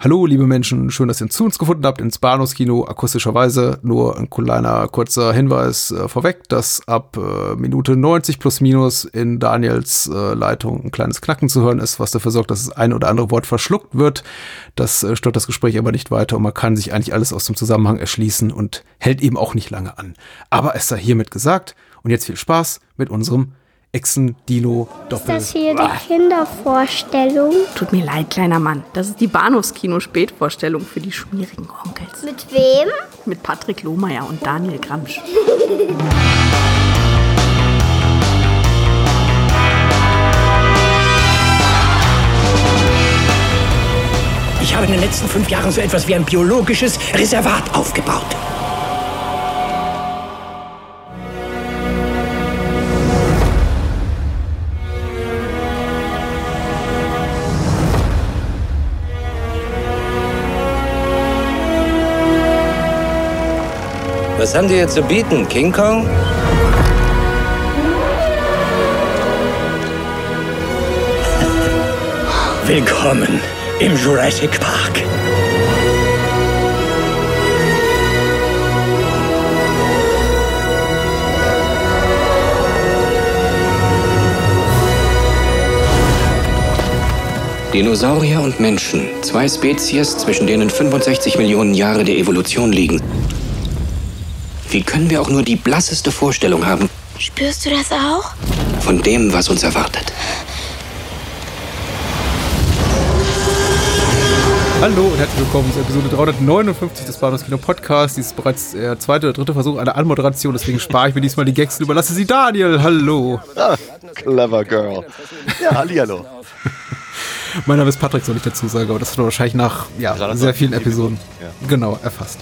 Hallo, liebe Menschen, schön, dass ihr zu uns gefunden habt ins Bahnhofskino akustischerweise. Nur ein kleiner kurzer Hinweis äh, vorweg, dass ab äh, Minute 90 plus minus in Daniels äh, Leitung ein kleines Knacken zu hören ist, was dafür sorgt, dass das ein oder andere Wort verschluckt wird. Das äh, stört das Gespräch aber nicht weiter und man kann sich eigentlich alles aus dem Zusammenhang erschließen und hält eben auch nicht lange an. Aber es sei hiermit gesagt und jetzt viel Spaß mit unserem Echsen-Dino-Doppel. Ist das hier die Kindervorstellung? Tut mir leid, kleiner Mann. Das ist die Bahnhofskino-Spätvorstellung für die schmierigen Onkels. Mit wem? Mit Patrick Lohmeier und Daniel Gramsch. Ich habe in den letzten fünf Jahren so etwas wie ein biologisches Reservat aufgebaut. Was haben die hier zu bieten? King Kong? Willkommen im Jurassic Park. Dinosaurier und Menschen. Zwei Spezies, zwischen denen 65 Millionen Jahre der Evolution liegen. Wie können wir auch nur die blasseste Vorstellung haben Spürst du das auch? von dem, was uns erwartet? Hallo und herzlich willkommen zur Episode 359 des Bahnhofskino Podcasts. Dies ist bereits der zweite oder dritte Versuch einer Anmoderation, deswegen spare ich mir diesmal die Gags und überlasse sie Daniel. Hallo. Ah, clever girl. Ja, hallihallo. Mein Name ist Patrick, soll ich dazu sagen, aber das hat man wahrscheinlich nach ja, sehr vielen Episoden Minuten, genau erfasst.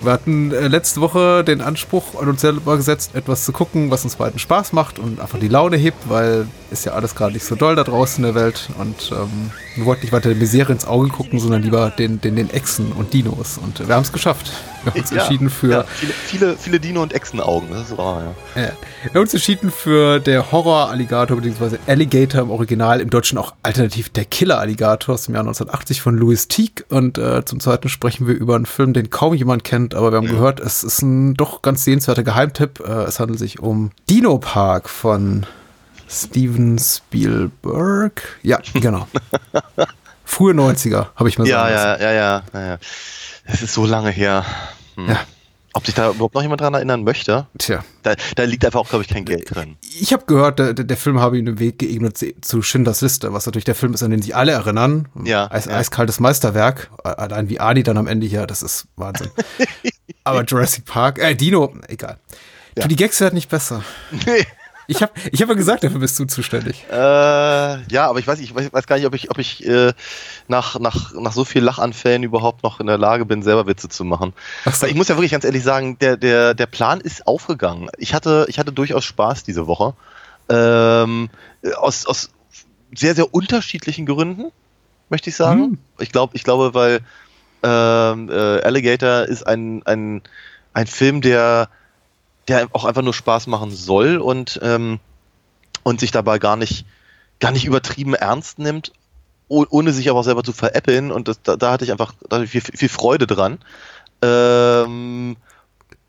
Wir hatten äh, letzte Woche den Anspruch an uns selber gesetzt, etwas zu gucken, was uns beiden Spaß macht und einfach die Laune hebt, weil ist ja alles gerade nicht so doll da draußen in der Welt und ähm, wir wollten nicht weiter der Misere ins Auge gucken, sondern lieber den, den, den Echsen und Dinos und wir haben es geschafft. Wir haben uns Ja, entschieden für Ja, viele, viele, viele Dino- und Echsenaugen. Das ist wahr, ja. Ja. Wir haben uns entschieden für der Horror-Alligator, beziehungsweise Alligator im Original, im Deutschen auch alternativ der Killer-Alligator aus dem Jahr 1980 von Louis Teague. Und äh, zum zweiten sprechen wir über einen Film, den kaum jemand kennt, aber wir haben gehört, es ist ein doch ganz sehenswerter Geheimtipp. Äh, es handelt sich um Dino Park von Steven Spielberg. Ja, genau. Frühe 90er, habe ich mal ja, ja, ja, ja, ja. Es ist so lange her. Hm. Ja. Ob sich da überhaupt noch jemand dran erinnern möchte? Tja. Da, da liegt einfach auch, glaube ich, kein Geld drin. Ich habe gehört, der, der Film habe ihm den Weg geebnet zu Schindlers Liste, was natürlich der Film ist, an den sich alle erinnern. Ja, Eis, ja. Eiskaltes Meisterwerk. Allein wie Adi dann am Ende hier, das ist Wahnsinn. Aber Jurassic Park, äh, Dino, egal. Ja. Für die Gags wird nicht besser. Nee. Ich habe ich hab ja gesagt, dafür bist du zuständig. Äh, ja, aber ich weiß, ich weiß, weiß gar nicht, ob ich, ob ich äh, nach, nach, nach so viel Lachanfällen überhaupt noch in der Lage bin, selber Witze zu machen. Ach so. Ich muss ja wirklich ganz ehrlich sagen, der, der, der Plan ist aufgegangen. Ich hatte, ich hatte durchaus Spaß diese Woche. Ähm, aus, aus sehr, sehr unterschiedlichen Gründen, möchte ich sagen. Hm. Ich glaube, ich glaube, weil ähm, äh, Alligator ist ein, ein, ein Film, der, der auch einfach nur Spaß machen soll und, ähm, und sich dabei gar nicht, gar nicht übertrieben ernst nimmt, oh, ohne sich aber auch selber zu veräppeln. Und das, da, da hatte ich einfach da hatte viel, viel Freude dran. Ähm,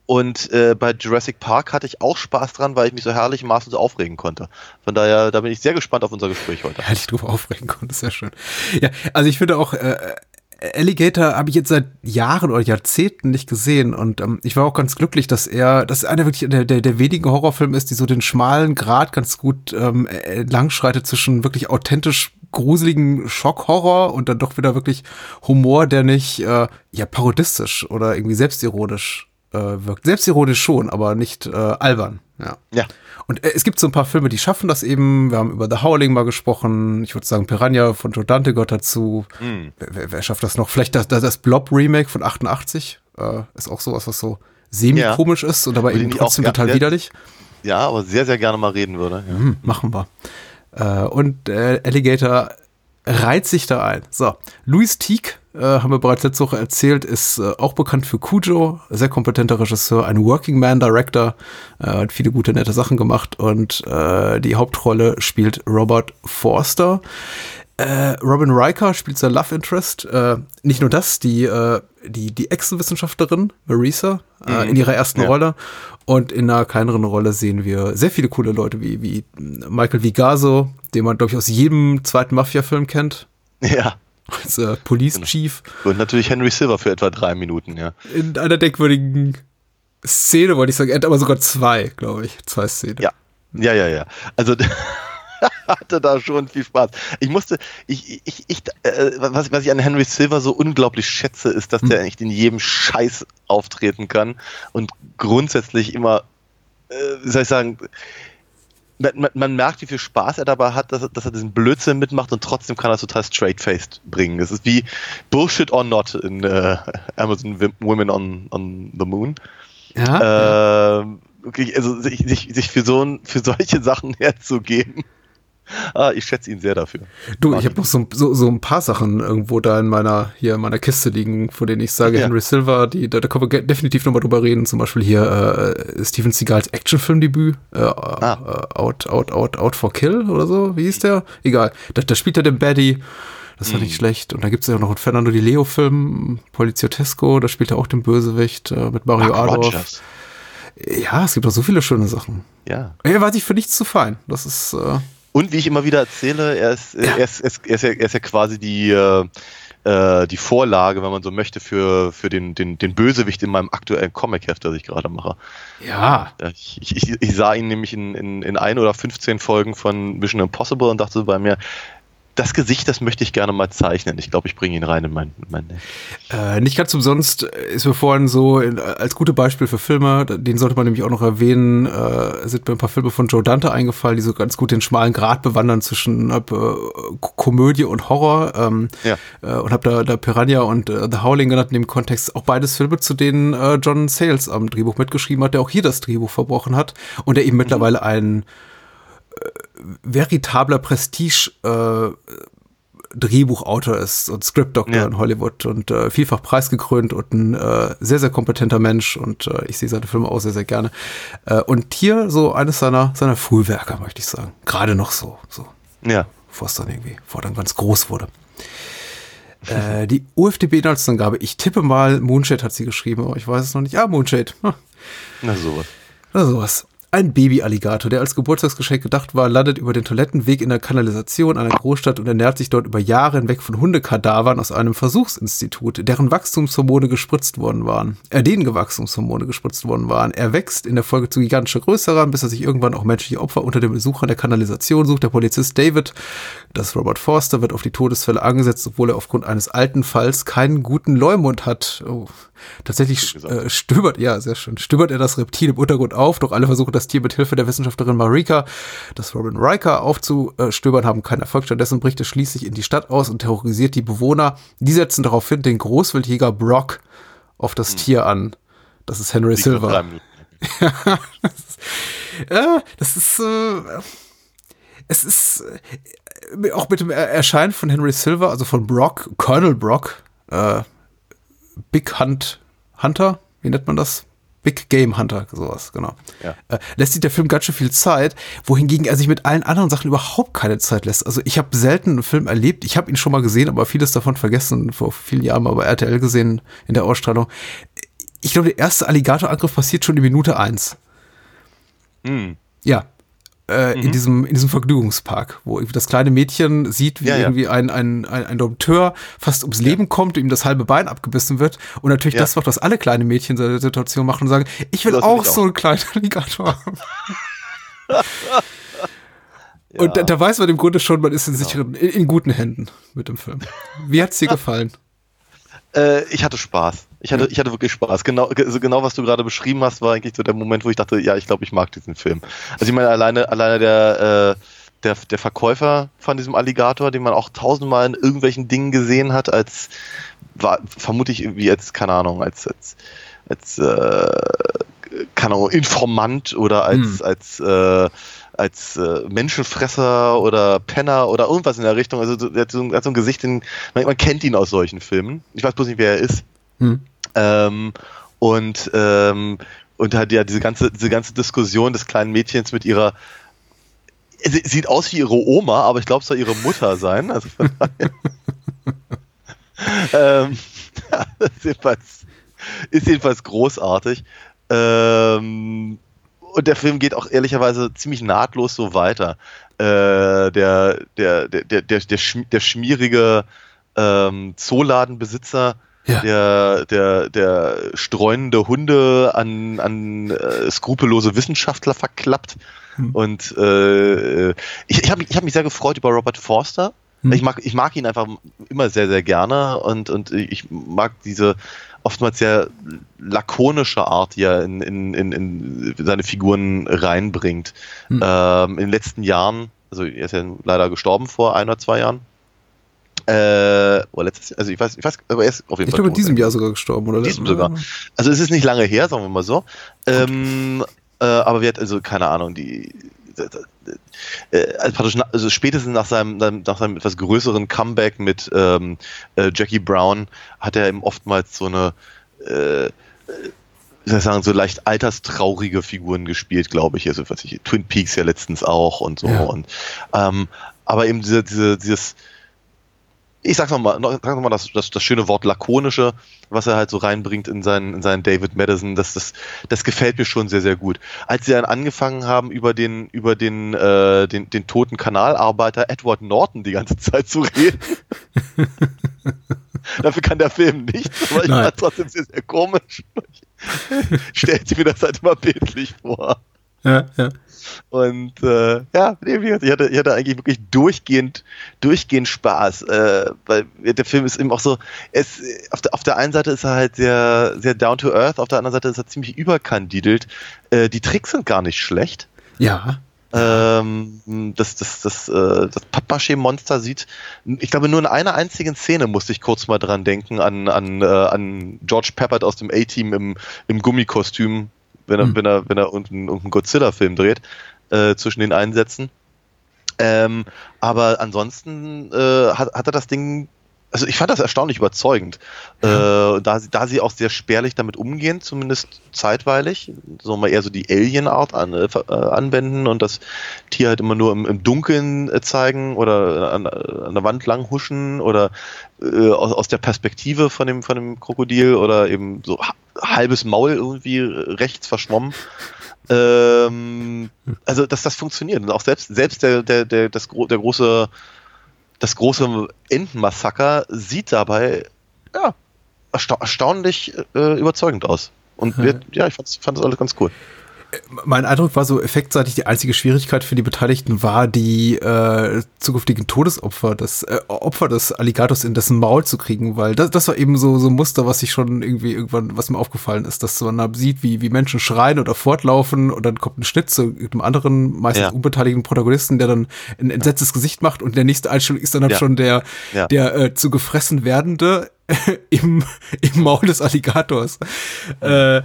und äh, bei Jurassic Park hatte ich auch Spaß dran, weil ich mich so herrlich maßlos aufregen konnte. Von daher, da bin ich sehr gespannt auf unser Gespräch heute. Dich drüber aufregen konnte, sehr schön. Ja, also ich finde auch, äh, Alligator habe ich jetzt seit Jahren oder Jahrzehnten nicht gesehen und ähm, ich war auch ganz glücklich, dass er, dass einer wirklich der, der, der wenigen Horrorfilme ist, die so den schmalen Grad ganz gut ähm, äh, langschreitet zwischen wirklich authentisch gruseligen Schockhorror und dann doch wieder wirklich Humor, der nicht äh, ja parodistisch oder irgendwie selbstironisch äh, wirkt. Selbstironisch schon, aber nicht äh, albern. Ja. Ja. Und äh, es gibt so ein paar Filme, die schaffen das eben. Wir haben über The Howling mal gesprochen. Ich würde sagen, Piranha von Joe Dante gehört dazu. Hm. Wer, wer, schafft das noch? Vielleicht das, das, Blob-Remake von 88. Äh, ist auch sowas, was so semi-komisch ist und aber Würde eben auch trotzdem total sehr- widerlich. Ja, aber sehr, sehr gerne mal reden würde. Ja. Hm, machen wir. Äh, und äh, Alligator reiht sich da ein. So, Louis Teague, äh, haben wir bereits letzte Woche erzählt, ist äh, auch bekannt für Cujo, sehr kompetenter Regisseur, ein Working Man Director, äh, hat viele gute, nette Sachen gemacht und äh, die Hauptrolle spielt Robert Forster. Äh, Robin Riker spielt sein Love Interest. Äh, nicht nur das, die, äh, die, die Echsenwissenschaftlerin Marisa äh, Mhm. in ihrer ersten Ja. Rolle. Und in einer kleineren Rolle sehen wir sehr viele coole Leute wie, wie Michael Vigaso, den man, glaube ich, aus jedem zweiten Mafia-Film kennt. Ja. Als äh, Police Genau. Chief. Und natürlich Henry Silver für etwa drei Minuten, ja. In einer denkwürdigen Szene, wollte ich sagen. Er hat aber sogar zwei, glaube ich. Zwei Szenen. Ja. Ja, ja, ja. Also hatte da schon viel Spaß. Ich musste, ich, ich, ich, äh, was, was ich an Henry Silver so unglaublich schätze, ist, dass der echt in jedem Scheiß auftreten kann und grundsätzlich immer, äh, wie soll ich sagen, man, man, man merkt, wie viel Spaß er dabei hat, dass, er- dass er diesen Blödsinn mitmacht und trotzdem kann er es total straight-faced bringen. Es ist wie Bullshit or Not in äh, Amazon Women on, on the Moon. Ja. Wirklich, also sich, sich, sich für, so ein, für solche Sachen herzugeben. Ah, ich schätze ihn sehr dafür. Du, ich habe noch so, so, so ein paar Sachen irgendwo da in meiner, hier in meiner Kiste liegen, von denen ich sage, Ja. Henry Silver, die, da, da können wir definitiv nochmal drüber reden. Zum Beispiel hier äh, Steven Seagals Actionfilmdebüt, äh, Ah. äh, Out, Out, Out, Out for Kill oder so, wie hieß der? Egal. Da, da spielt er den Baddie. Das war nicht Mhm. schlecht. Und da gibt es ja noch einen Fernando Di Leo-Film, Poliziotesco, da spielt er auch den Bösewicht äh, mit Mario Mark Adolf. Rogers. Ja, es gibt noch so viele schöne Sachen. Ja. Er war sich für nichts zu fein. Das ist, äh, Und wie ich immer wieder erzähle, er ist, äh, er ist, er ist, er ist, ja, er ist ja quasi die, äh, äh, die Vorlage, wenn man so möchte, für, für den, den, den Bösewicht in meinem aktuellen Comic-Heft, das ich gerade mache. ja, Ja, Ich, ich, ich sah ihn nämlich in, in, in ein oder 15 Folgen von Mission Impossible und dachte bei mir, das Gesicht, das möchte ich gerne mal zeichnen. Ich glaube, ich bringe ihn rein in mein, in mein Äh, nicht ganz umsonst ist mir vorhin so als gute Beispiel für Filme, den sollte man nämlich auch noch erwähnen, äh, sind mir ein paar Filme von Joe Dante eingefallen, die so ganz gut den schmalen Grat bewandern zwischen äh, Ko- Komödie und Horror. Ähm, Ja. äh, und habe da, da Piranha und äh, The Howling genannt in dem Kontext. Auch beides Filme, zu denen äh, John Sayles am Drehbuch mitgeschrieben hat, der auch hier das Drehbuch verbrochen hat und der eben mittlerweile ein äh, veritabler Prestige äh, Drehbuchautor ist und Scriptdoktor Ja. in Hollywood und äh, vielfach preisgekrönt und ein äh, sehr, sehr kompetenter Mensch und äh, ich sehe seine Filme auch sehr, sehr gerne. Äh, und hier so eines seiner, seiner Frühwerke, möchte ich sagen. Gerade noch so, so, Ja. bevor es dann irgendwie, er dann ganz groß wurde. äh, die UFDB-Inhaltsangabe, ich tippe mal, Moonshade hat sie geschrieben, aber ich weiß es noch nicht. Ah, Moonshade. Hm. Na sowas. Na sowas. Ein Baby-Alligator, der als Geburtstagsgeschenk gedacht war, landet über den Toilettenweg in der Kanalisation einer Großstadt und ernährt sich dort über Jahre hinweg von Hundekadavern aus einem Versuchsinstitut, deren Wachstumshormone gespritzt worden waren. Äh, denen Wachstumshormone gespritzt worden waren. Er wächst in der Folge zu gigantischer Größe heran, bis er sich irgendwann auch menschliche Opfer unter den Besuchern der Kanalisation sucht. Der Polizist David, das Robert Forster, wird auf die Todesfälle angesetzt, obwohl er aufgrund eines alten Falls keinen guten Leumund hat. Oh. Tatsächlich äh, stöbert, ja, sehr schön, stöbert er das Reptil im Untergrund auf, doch alle versuchen das Tier mit Hilfe der Wissenschaftlerin Marika, das Robin Riker, aufzustöbern, haben keinen Erfolg. Stattdessen bricht es schließlich in die Stadt aus und terrorisiert die Bewohner. Die setzen daraufhin den Großwildjäger Brock auf das Tier an. Das ist Henry drei Silver. Ja, das ist, äh, es ist äh, auch mit dem Er- Erscheinen von Henry Silver, also von Brock, Colonel Brock, äh, Big Hunt Hunter, wie nennt man das? Big Game Hunter, sowas, genau. Ja. Äh, lässt sich der Film ganz schön viel Zeit, wohingegen er sich mit allen anderen Sachen überhaupt keine Zeit lässt. Also ich habe selten einen Film erlebt, ich habe ihn schon mal gesehen, aber vieles davon vergessen, vor vielen Jahren mal bei RTL gesehen in der Ausstrahlung. Ich glaube, der erste Alligatorangriff passiert schon in Minute eins. Hm. Ja. Äh, in, diesem, in diesem Vergnügungspark, wo das kleine Mädchen sieht, wie Ja, ja. irgendwie ein, ein, ein, ein Dompteur fast ums Leben kommt, ihm das halbe Bein abgebissen wird. Und natürlich Ja. das macht, was alle kleine Mädchen in der Situation machen und sagen, ich will auch auch. so einen kleinen Alligator haben. Und da, da weiß man im Grunde schon, man ist in Genau. sicheren, in, in guten Händen mit dem Film. Wie hat's dir gefallen? Äh, ich hatte Spaß. Ich hatte, ich hatte wirklich Spaß. Genau, ge- also genau, was du gerade beschrieben hast, war eigentlich so der Moment, wo ich dachte, ja, ich glaube, ich mag diesen Film. Also ich meine, alleine, alleine der, äh, der, der Verkäufer von diesem Alligator, den man auch tausendmal in irgendwelchen Dingen gesehen hat, als war, vermute ich irgendwie als, keine Ahnung, als, als, als äh, keine Ahnung, Informant oder als, Hm. als äh, als äh, Menschenfresser oder Penner oder irgendwas in der Richtung. Also so- er hat so, ein- hat so ein Gesicht, den, man, man kennt ihn aus solchen Filmen. Ich weiß bloß nicht, wer er ist. Hm. Ähm, und ähm, und halt ja diese ganze diese ganze Diskussion des kleinen Mädchens mit ihrer sie sieht aus wie ihre Oma, aber ich glaube, es soll ihre Mutter sein. Also von daher. ähm, ja, das ist jedenfalls, ist jedenfalls großartig. Ähm, und der Film geht auch ehrlicherweise ziemlich nahtlos so weiter. Äh, der, der, der, der, der, der schmierige ähm, Zooladenbesitzer, Ja. der, der, der streunende Hunde an, an äh, skrupellose Wissenschaftler verklappt. Und äh, ich, ich habe mich, ich hab mich sehr gefreut über Robert Forster. Ich, mag, ich mag ihn einfach immer sehr, sehr gerne und, und ich mag diese oftmals sehr lakonische Art, die er in, in, in, in seine Figuren reinbringt. Ähm, in den letzten Jahren, also er ist ja leider gestorben vor ein oder zwei Jahren. Äh, oder letztes Jahr, also ich weiß, ich weiß, aber er ist auf jeden Ich Fall glaube, in diesem Jahr sogar gestorben, oder? In diesem sogar. Also es ist nicht lange her, sagen wir mal so. Ähm, äh, aber wir hat also keine Ahnung, die äh, also, praktisch na, also spätestens nach seinem, nach seinem etwas größeren Comeback mit ähm, äh, Jackie Brown hat er eben oftmals so eine äh, wie soll ich sagen, so leicht alterstraurige Figuren gespielt, glaube ich. Also was ich, Twin Peaks ja letztens auch und so. Ja. Und ähm, aber eben diese, diese, dieses ich sag's nochmal, sag noch mal das, das, das schöne Wort lakonische, was er halt so reinbringt in seinen, in seinen David Madison, das, das, das gefällt mir schon sehr, sehr gut. Als sie dann angefangen haben, über den, über den, äh, den, den toten Kanalarbeiter Edward Norton die ganze Zeit zu reden. Dafür kann der Film nichts, aber ich fand trotzdem sehr, sehr komisch. Stellt sich mir das halt immer bildlich vor. Ja, ja. Und äh, ja, nee, ich hatte, ich hatte eigentlich wirklich durchgehend, durchgehend Spaß, äh, weil der Film ist eben auch so, es, auf, der, auf der einen Seite ist er halt sehr, sehr down to earth, auf der anderen Seite ist er ziemlich überkandidelt. Äh, die Tricks sind gar nicht schlecht. Ja. Ähm, das, das, das, äh, das Pappmaché-Monster sieht, ich glaube, nur in einer einzigen Szene musste ich kurz mal dran denken, an, an, äh, an George Peppard aus dem A-Team im, im Gummikostüm, wenn er, Hm. wenn er, wenn er irgendeinen, irgendeinen Godzilla-Film dreht, äh, zwischen den Einsätzen. Ähm, aber ansonsten äh, hat, hat er das Ding, also ich fand das erstaunlich überzeugend. Äh, da, sie- da sie auch sehr spärlich damit umgehen, zumindest zeitweilig, so mal eher so die Alien-Art an, äh, äh, anwenden und das Tier halt immer nur im, im Dunkeln äh, zeigen oder an, an der Wand lang huschen oder äh, aus, aus der Perspektive von dem, von dem Krokodil oder eben so ha- halbes Maul irgendwie rechts verschwommen. Ähm, also, dass das funktioniert. Und auch selbst, selbst der, der, der, das, der große, das große Entenmassaker sieht dabei, ja, ersta erstaunlich äh, überzeugend aus. Und wir, ja, ich fand das alles ganz cool. Mein Eindruck war so effektseitig, die einzige Schwierigkeit für die Beteiligten war, die äh, zukünftigen Todesopfer, das äh, Opfer des Alligators in dessen Maul zu kriegen, weil das, das war eben so so ein Muster, was sich schon irgendwie irgendwann, was mir aufgefallen ist, dass man da sieht, wie, wie Menschen schreien oder fortlaufen und dann kommt ein Schnitt zu einem anderen, meistens Ja. unbeteiligten Protagonisten, der dann ein entsetztes Gesicht macht und der nächste Einstellung ist dann halt Ja. schon der, der äh, zu gefressen werdende im, im Maul des Alligators. Äh,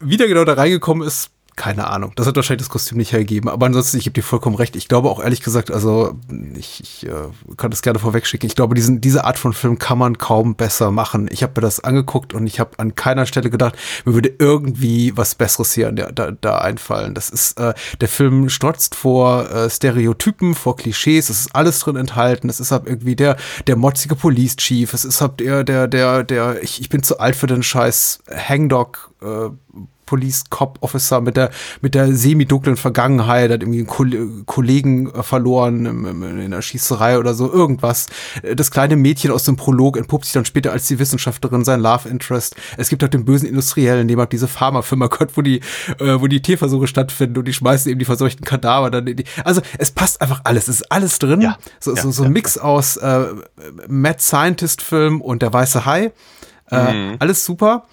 wie der genau da reingekommen ist, keine Ahnung. Das hat wahrscheinlich das Kostüm nicht hergegeben. Aber ansonsten, ich gebe dir vollkommen recht. Ich glaube auch ehrlich gesagt, also ich, ich äh, kann das gerne vorwegschicken. Ich glaube, diesen, diese Art von Film kann man kaum besser machen. Ich habe mir das angeguckt und ich habe an keiner Stelle gedacht, mir würde irgendwie was Besseres hier an der, da, da einfallen. Das ist, äh, der Film strotzt vor äh, Stereotypen, vor Klischees. Es ist alles drin enthalten. Es ist halt irgendwie der, der motzige Police Chief. Es ist halt der, der, der, der, ich, ich bin zu alt für den Scheiß Hangdog, äh, Police Cop Officer mit der mit der semi-dunklen Vergangenheit, hat irgendwie einen Kol Kollegen äh, verloren in der Schießerei oder so, irgendwas. Äh, Das kleine Mädchen aus dem Prolog entpuppt sich dann später als die Wissenschaftlerin, sein Love Interest. Es gibt halt den bösen Industriellen, dem halt diese Pharmafirma gehört, wo die, äh, wo die Tierversuche stattfinden und die schmeißen eben die verseuchten Kadaver dann in die. Also es passt einfach alles, es ist alles drin. Ja. So, Ja, so, so ein Mix aus äh, Mad Scientist Film und der weiße Hai. Äh, Mhm. Alles super.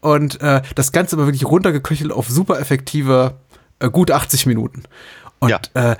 Und äh, das Ganze aber wirklich runtergeköchelt auf super effektive, äh, gut 80 Minuten. Und Ja. äh,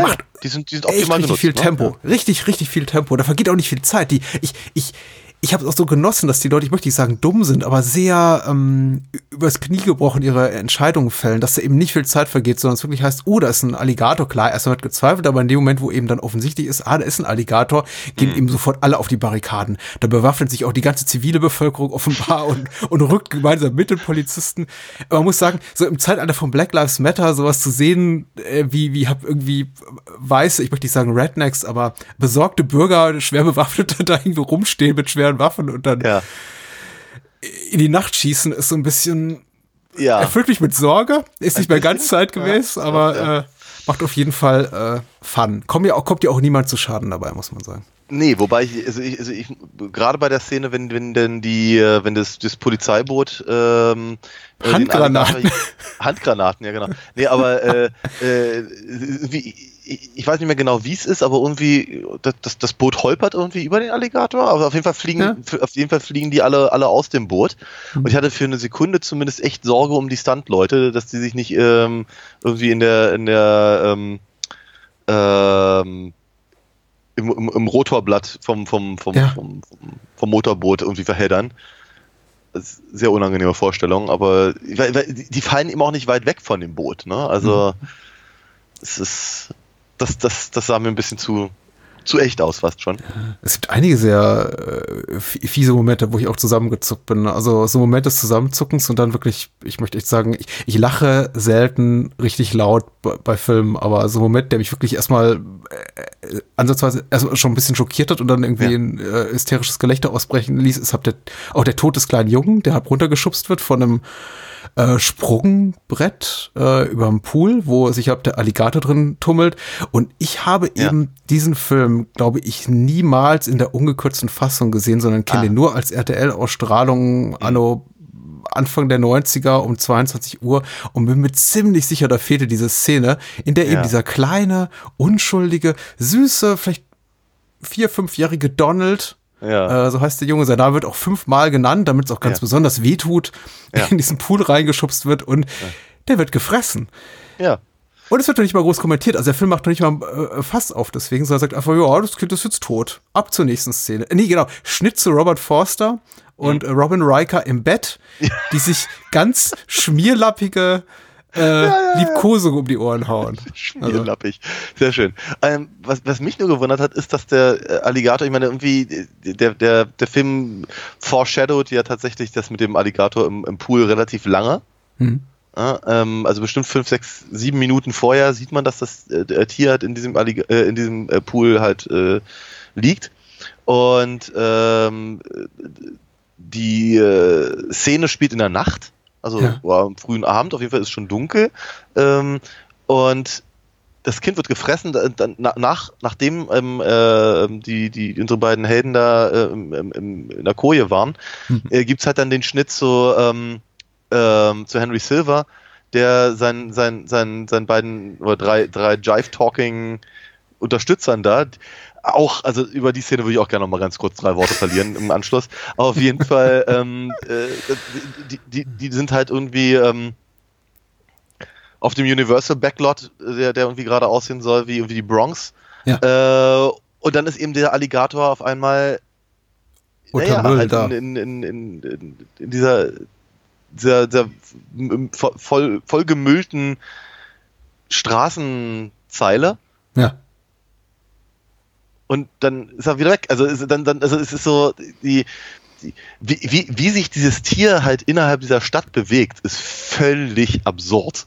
macht Die sind, die sind echt richtig genutzt. viel ne? Tempo. Richtig, richtig viel Tempo. Da vergeht auch nicht viel Zeit. Die, ich, ich, ich habe es auch so genossen, dass die Leute, ich möchte nicht sagen dumm sind, aber sehr ähm, übers Knie gebrochen ihre Entscheidungen fällen, dass da eben nicht viel Zeit vergeht, sondern es wirklich heißt, oh, da ist ein Alligator. Klar, erstmal wird gezweifelt, aber in dem Moment, wo eben dann offensichtlich ist, ah, da ist ein Alligator, gehen eben sofort alle auf die Barrikaden. Da bewaffnet sich auch die ganze zivile Bevölkerung offenbar und, und rückt gemeinsam mit den Polizisten. Man muss sagen, so im Zeitalter von Black Lives Matter sowas zu sehen, äh, wie, wie hab irgendwie weiße, ich möchte nicht sagen Rednecks, aber besorgte Bürger, schwer bewaffnete da irgendwo rumstehen mit schweren Waffen und dann Ja. in die Nacht schießen, ist so ein bisschen Ja. erfüllt mich mit Sorge. Ist nicht mehr ganz zeitgemäß, ja, aber ja. Äh, macht auf jeden Fall äh, Fun. Kommt ja auch, kommt ja auch niemand zu Schaden dabei, muss man sagen. Nee, wobei ich, also ich, also ich gerade bei der Szene, wenn, wenn denn die, äh, wenn das, das Polizeiboot ähm, äh, Handgranaten. Handgranaten, ja genau. Nee, aber äh, äh, wie, ich, ich weiß nicht mehr genau, wie es ist, aber irgendwie das, das, Boot holpert irgendwie über den Alligator, aber auf jeden Fall fliegen, Ja. auf jeden Fall fliegen die alle, alle aus dem Boot. Und ich hatte für eine Sekunde zumindest echt Sorge um die Stuntleute, dass die sich nicht ähm, irgendwie in der, in der ähm, ähm, im, im, im Rotorblatt vom, vom, vom, Ja. vom, vom, Motorboot irgendwie verheddern. Sehr unangenehme Vorstellung, aber die fallen eben auch nicht weit weg von dem Boot. Ne? Also es ist das, das, das sah mir ein bisschen zu, zu echt aus, fast schon. Es gibt einige sehr äh, fiese Momente, wo ich auch zusammengezuckt bin. Also so Momente des Zusammenzuckens und dann wirklich, ich möchte echt sagen, ich, ich lache selten richtig laut bei, bei Filmen, aber so ein Moment, der mich wirklich erstmal äh, ansatzweise erstmal schon ein bisschen schockiert hat und dann irgendwie Ja. ein äh, hysterisches Gelächter ausbrechen ließ, ist der, auch der Tod des kleinen Jungen, der halb runtergeschubst wird von einem äh, Sprungbrett äh, über dem Pool, wo sich halt der Alligator drin tummelt. Und ich habe Ja. eben diesen Film, glaube ich, niemals in der ungekürzten Fassung gesehen, sondern kenne Ah. ihn nur als RTL-Ausstrahlung anno Anfang der 90er um 22 Uhr und bin mir ziemlich sicher, da fehlte diese Szene, in der eben Ja. dieser kleine, unschuldige, süße, vielleicht vier, fünfjährige Donald Ja. äh, so heißt der Junge. Sein Name wird auch fünfmal genannt, damit es auch ganz Ja. besonders wehtut, Ja. in diesen Pool reingeschubst wird und der wird gefressen. ja. Und es wird doch nicht mal groß kommentiert. Also der Film macht doch nicht mal äh, Fass auf deswegen, sondern sagt einfach, ja, das Kind ist jetzt tot. Ab zur nächsten Szene. Nee, genau. Schnitt zu Robert Forster und Mhm. äh, Robin Riker im Bett, die sich ganz schmierlappige äh, Liebkosung um die Ohren hauen. Also, Schmierlappig. Sehr schön. Ähm, was, was mich nur gewundert hat, ist, dass der äh, Alligator, ich meine, irgendwie, äh, der, der, der Film foreshadowed ja tatsächlich das mit dem Alligator im, im Pool relativ lange. Hm. Ähm, also bestimmt fünf, sechs, sieben Minuten vorher sieht man, dass das äh, der Tier halt in diesem, Allig äh, in diesem äh, Pool halt äh, liegt. Und ähm, die äh, Szene spielt in der Nacht, also Ja. war am frühen Abend, auf jeden Fall ist es schon dunkel. Ähm, und das Kind wird gefressen, da- dann, na- nach, nachdem ähm, äh, die, die, unsere beiden Helden da äh, im, im, in der Koje waren, Mhm. äh, gibt's halt dann den Schnitt zu, ähm, ähm, zu Henry Silver, der sein, sein, sein, sein beiden oder drei, drei Jive-Talking Unterstützern da, auch, also über die Szene würde ich auch gerne noch mal ganz kurz drei Worte verlieren im Anschluss. Aber auf jeden Fall, ähm, äh, die, die, die sind halt irgendwie ähm, auf dem Universal Backlot, der, der irgendwie gerade aussehen soll wie irgendwie die Bronx. Ja. Äh, und dann ist eben der Alligator auf einmal Müll halt in, in, in, in dieser, dieser, dieser voll, gemüllten Straßenzeile. Ja. und dann ist er wieder weg. Also ist, dann, dann, also es ist so, die, die, wie, wie, wie sich dieses Tier halt innerhalb dieser Stadt bewegt, ist völlig absurd.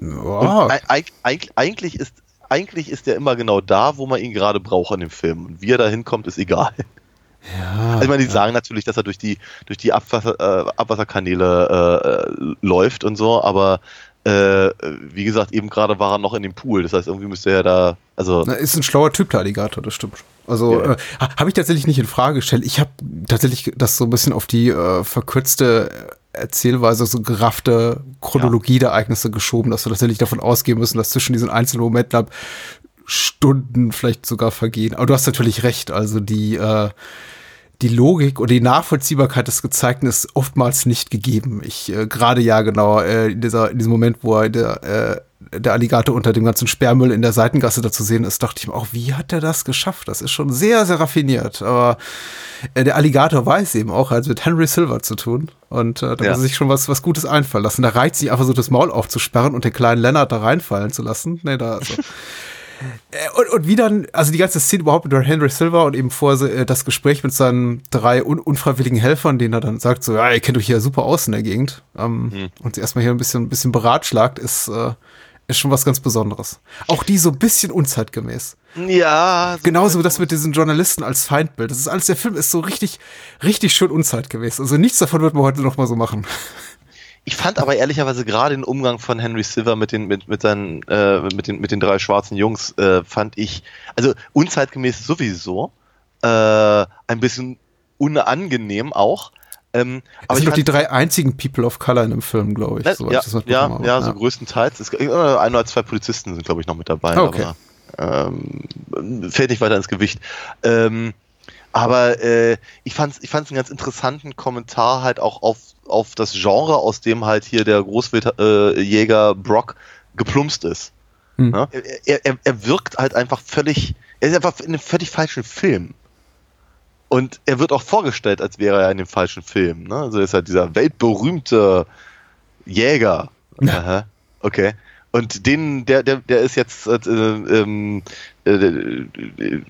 Wow. Und eig- eig- eigentlich ist eigentlich ist er immer genau da, wo man ihn gerade braucht in dem Film. Und wie er da hinkommt, ist egal. Ja. Also ich meine, die sagen natürlich, dass er durch die, durch die Abwasser, äh, Abwasserkanäle äh, läuft und so, aber äh, wie gesagt, eben gerade war er noch in dem Pool. Das heißt, irgendwie müsste er da, also Na, ist ein schlauer Typ, der Alligator, das stimmt. Also Ja. äh, ha- habe ich tatsächlich nicht in Frage gestellt. Ich habe tatsächlich das so ein bisschen auf die äh, verkürzte Erzählweise, so geraffte Chronologie der Ereignisse geschoben, dass wir tatsächlich davon ausgehen müssen, dass zwischen diesen einzelnen Momenten ab Stunden vielleicht sogar vergehen. Aber du hast natürlich recht. Also die äh, die Logik oder die Nachvollziehbarkeit des Gezeigten ist oftmals nicht gegeben. Ich äh, gerade ja genau äh, in, dieser, in diesem Moment, wo er der, äh, der Alligator unter dem ganzen Sperrmüll in der Seitengasse da zu sehen ist, dachte ich mir auch, wie hat er das geschafft? Das ist schon sehr, sehr raffiniert. Aber äh, der Alligator weiß eben auch, also mit Henry Silver zu tun. Und äh, da Ja. muss er sich schon was, was Gutes einfallen lassen. Da reicht sich einfach so das Maul aufzusperren und den kleinen Leonard da reinfallen zu lassen. Nee, da also. Äh, Und, und wie dann, also die ganze Szene überhaupt mit Henry Silver und eben vorher äh, das Gespräch mit seinen drei un unfreiwilligen Helfern, denen er dann sagt, so, ja, ihr kennt euch hier super aus in der Gegend. Ähm, Und sie erstmal hier ein bisschen, ein bisschen beratschlagt, ist, äh, ist schon was ganz Besonderes. Auch die so ein bisschen unzeitgemäß. Ja. so- Genauso das mit diesen Journalisten als Feindbild. Das ist alles, der Film ist so richtig, richtig schön unzeitgemäß. Also nichts davon wird man heute noch mal so machen. Ich fand aber ehrlicherweise gerade den Umgang von Henry Silver mit den, mit, mit seinen, äh, mit den, mit den drei schwarzen Jungs, äh, fand ich, also unzeitgemäß sowieso, äh, ein bisschen unangenehm auch. Ähm, aber sind ich doch die drei einzigen People of Color in dem Film, glaube ich. Soweit ja, das ja, mitbekommen ja, habe. so größtenteils. Es, äh, ein oder zwei Polizisten sind, glaube ich, noch mit dabei. Okay. Aber, ähm, fällt nicht weiter ins Gewicht. Ähm, aber äh, ich fand es ich fand's einen ganz interessanten Kommentar halt auch auf, auf das Genre, aus dem halt hier der Großwildjäger äh, Jäger Brock geplumpst ist. Hm. Ne? Er, er, er wirkt halt einfach völlig, er ist einfach in einem völlig falschen Film. Und er wird auch vorgestellt, als wäre er in dem falschen Film. Ne? Also er ist halt dieser weltberühmte Jäger. Ja. Aha. Okay. Und den, der, der, der ist jetzt, äh, ähm, äh,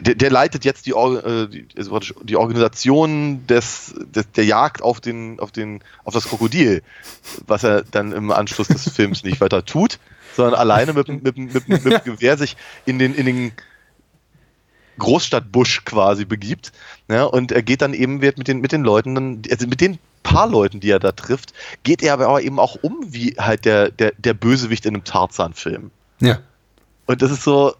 der, der, leitet jetzt die, Or- äh, die, also die Organisation des, des, der Jagd auf den, auf den, auf das Krokodil, was er dann im Anschluss des Films nicht weiter tut, sondern alleine mit, dem- mit, mit, mit dem Gewehr sich in den, in den Großstadtbusch quasi begibt. Ne? Und er geht dann eben wird mit den, mit den Leuten, dann, also mit den paar Leuten, die er da trifft, geht er aber eben auch um wie halt der, der, der Bösewicht in einem Tarzan-Film. Ja. Und das ist so,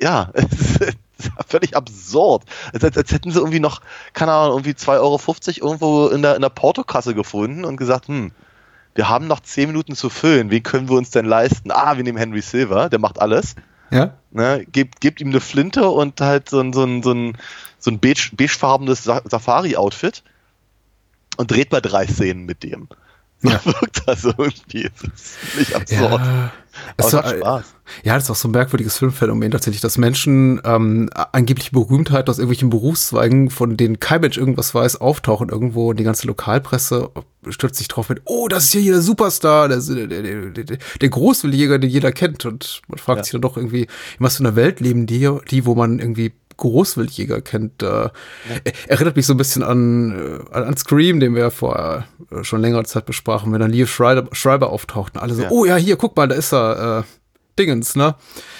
ja, es ist völlig absurd. Als, als, als hätten sie irgendwie noch, keine Ahnung, irgendwie 2,50 Euro irgendwo in der, in der Portokasse gefunden und gesagt, hm, wir haben noch 10 Minuten zu füllen, wen können wir uns denn leisten? Ah, wir nehmen Henry Silver, der macht alles. Ja? Ne, gebt, gebt ihm eine Flinte und halt so ein, so ein, so ein, so ein beige, beigefarbenes Sa Safari-Outfit und dreht mal drei Szenen mit dem. Ja. wirkt das irgendwie. Ist nicht absurd. Ja. Es war, Spaß. ja, das ist auch so ein merkwürdiges Filmphänomen tatsächlich, dass Menschen ähm, angeblich Berühmtheit aus irgendwelchen Berufszweigen, von denen kein Mensch irgendwas weiß, auftauchen irgendwo und die ganze Lokalpresse stürzt sich drauf mit, oh, das ist ja hier der Superstar, der, der, der, der, der Großwildjäger, den jeder kennt. Und man fragt Ja. sich dann doch irgendwie, in was für einer Welt leben die, die, wo man irgendwie Großwildjäger kennt. Äh, Erinnert mich so ein bisschen an, äh, an Scream, den wir ja vor äh, schon längerer Zeit besprachen, wenn dann Liev Schreiber, Schreiber auftaucht und alle so, Ja. oh ja, hier, guck mal, da ist er, äh, Dingens, ne?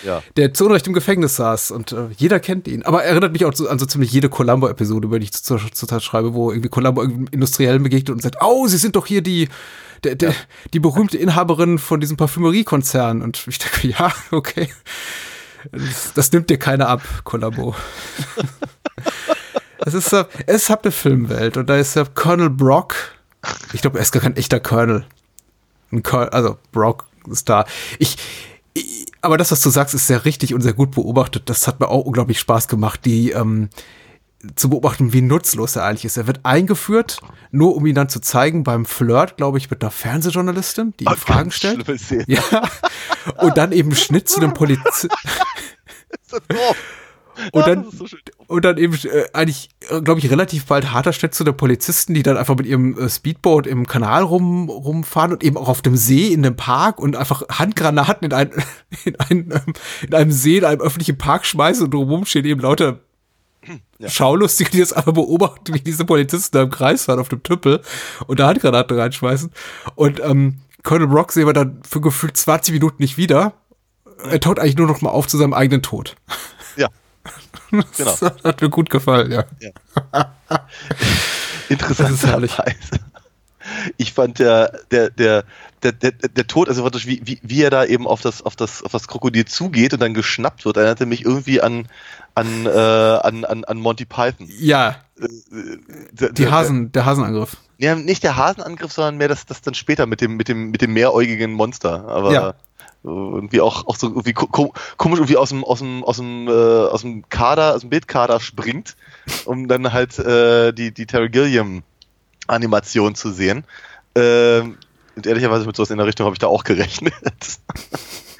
Ja. Der zu Unrecht im Gefängnis saß und äh, jeder kennt ihn. Aber erinnert mich auch so, an so ziemlich jede Columbo-Episode, über die ich zur- zurzeit schreibe, wo irgendwie Columbo irgendeinem Industriellen begegnet und sagt, oh, sie sind doch hier die, der, der, die berühmte Inhaberin von diesem Parfümeriekonzern. Und ich denke, ja, okay. Das, das nimmt dir keiner ab, Columbo. Es ist, es hat eine Filmwelt und da ist ja Colonel Brock. Ich glaube, er ist gar kein echter Colonel. Ein Col also Brock ist da. Ich, ich, aber das, was du sagst, ist sehr richtig und sehr gut beobachtet. Das hat mir auch unglaublich Spaß gemacht, die ähm, zu beobachten, wie nutzlos er eigentlich ist. Er wird eingeführt, nur um ihn dann zu zeigen beim Flirt, glaube ich, mit einer Fernsehjournalistin, die ihm Oh, Fragen stellt. Ja. Und dann eben Schnitt zu einem Polizisten. Und Ja, dann, so und dann eben äh, eigentlich, glaube ich, relativ bald harter Schnitt zu den Polizisten, die dann einfach mit ihrem äh, Speedboat im Kanal rum, rumfahren und eben auch auf dem See in dem Park und einfach Handgranaten in, ein, in, ein, ähm, in einem See, in einem öffentlichen Park schmeißen und drumherum stehen eben lauter Schaulustige, die das einfach beobachten, wie diese Polizisten da im Kreis fahren auf dem Tüppel und da Handgranaten reinschmeißen. Und ähm, Colonel Brock sehen wir dann für gefühlt 20 Minuten nicht wieder. Er taucht eigentlich nur noch mal auf zu seinem eigenen Tod. Ja. Genau. Das hat mir gut gefallen, ja. Interessanterweise. Ich fand der, der, der, der, der, der Tod, also praktisch wie, wie, wie er da eben auf das, auf das, auf das Krokodil zugeht und dann geschnappt wird, erinnerte mich irgendwie an, an, äh, an, an, an Monty Python. Ja, Der- die der- Hasen, der Hasenangriff. Ja, nicht der Hasenangriff, sondern mehr das, das dann später mit dem, mit dem, mit dem meeräugigen Monster. Aber Ja. irgendwie auch, auch so irgendwie ko ko komisch irgendwie aus dem, aus dem, aus dem, äh, aus dem Kader, aus dem Bildkader springt um dann halt äh, die, die Terry Gilliam Animation zu sehen. Ähm, und ehrlicherweise mit sowas in der Richtung habe ich da auch gerechnet.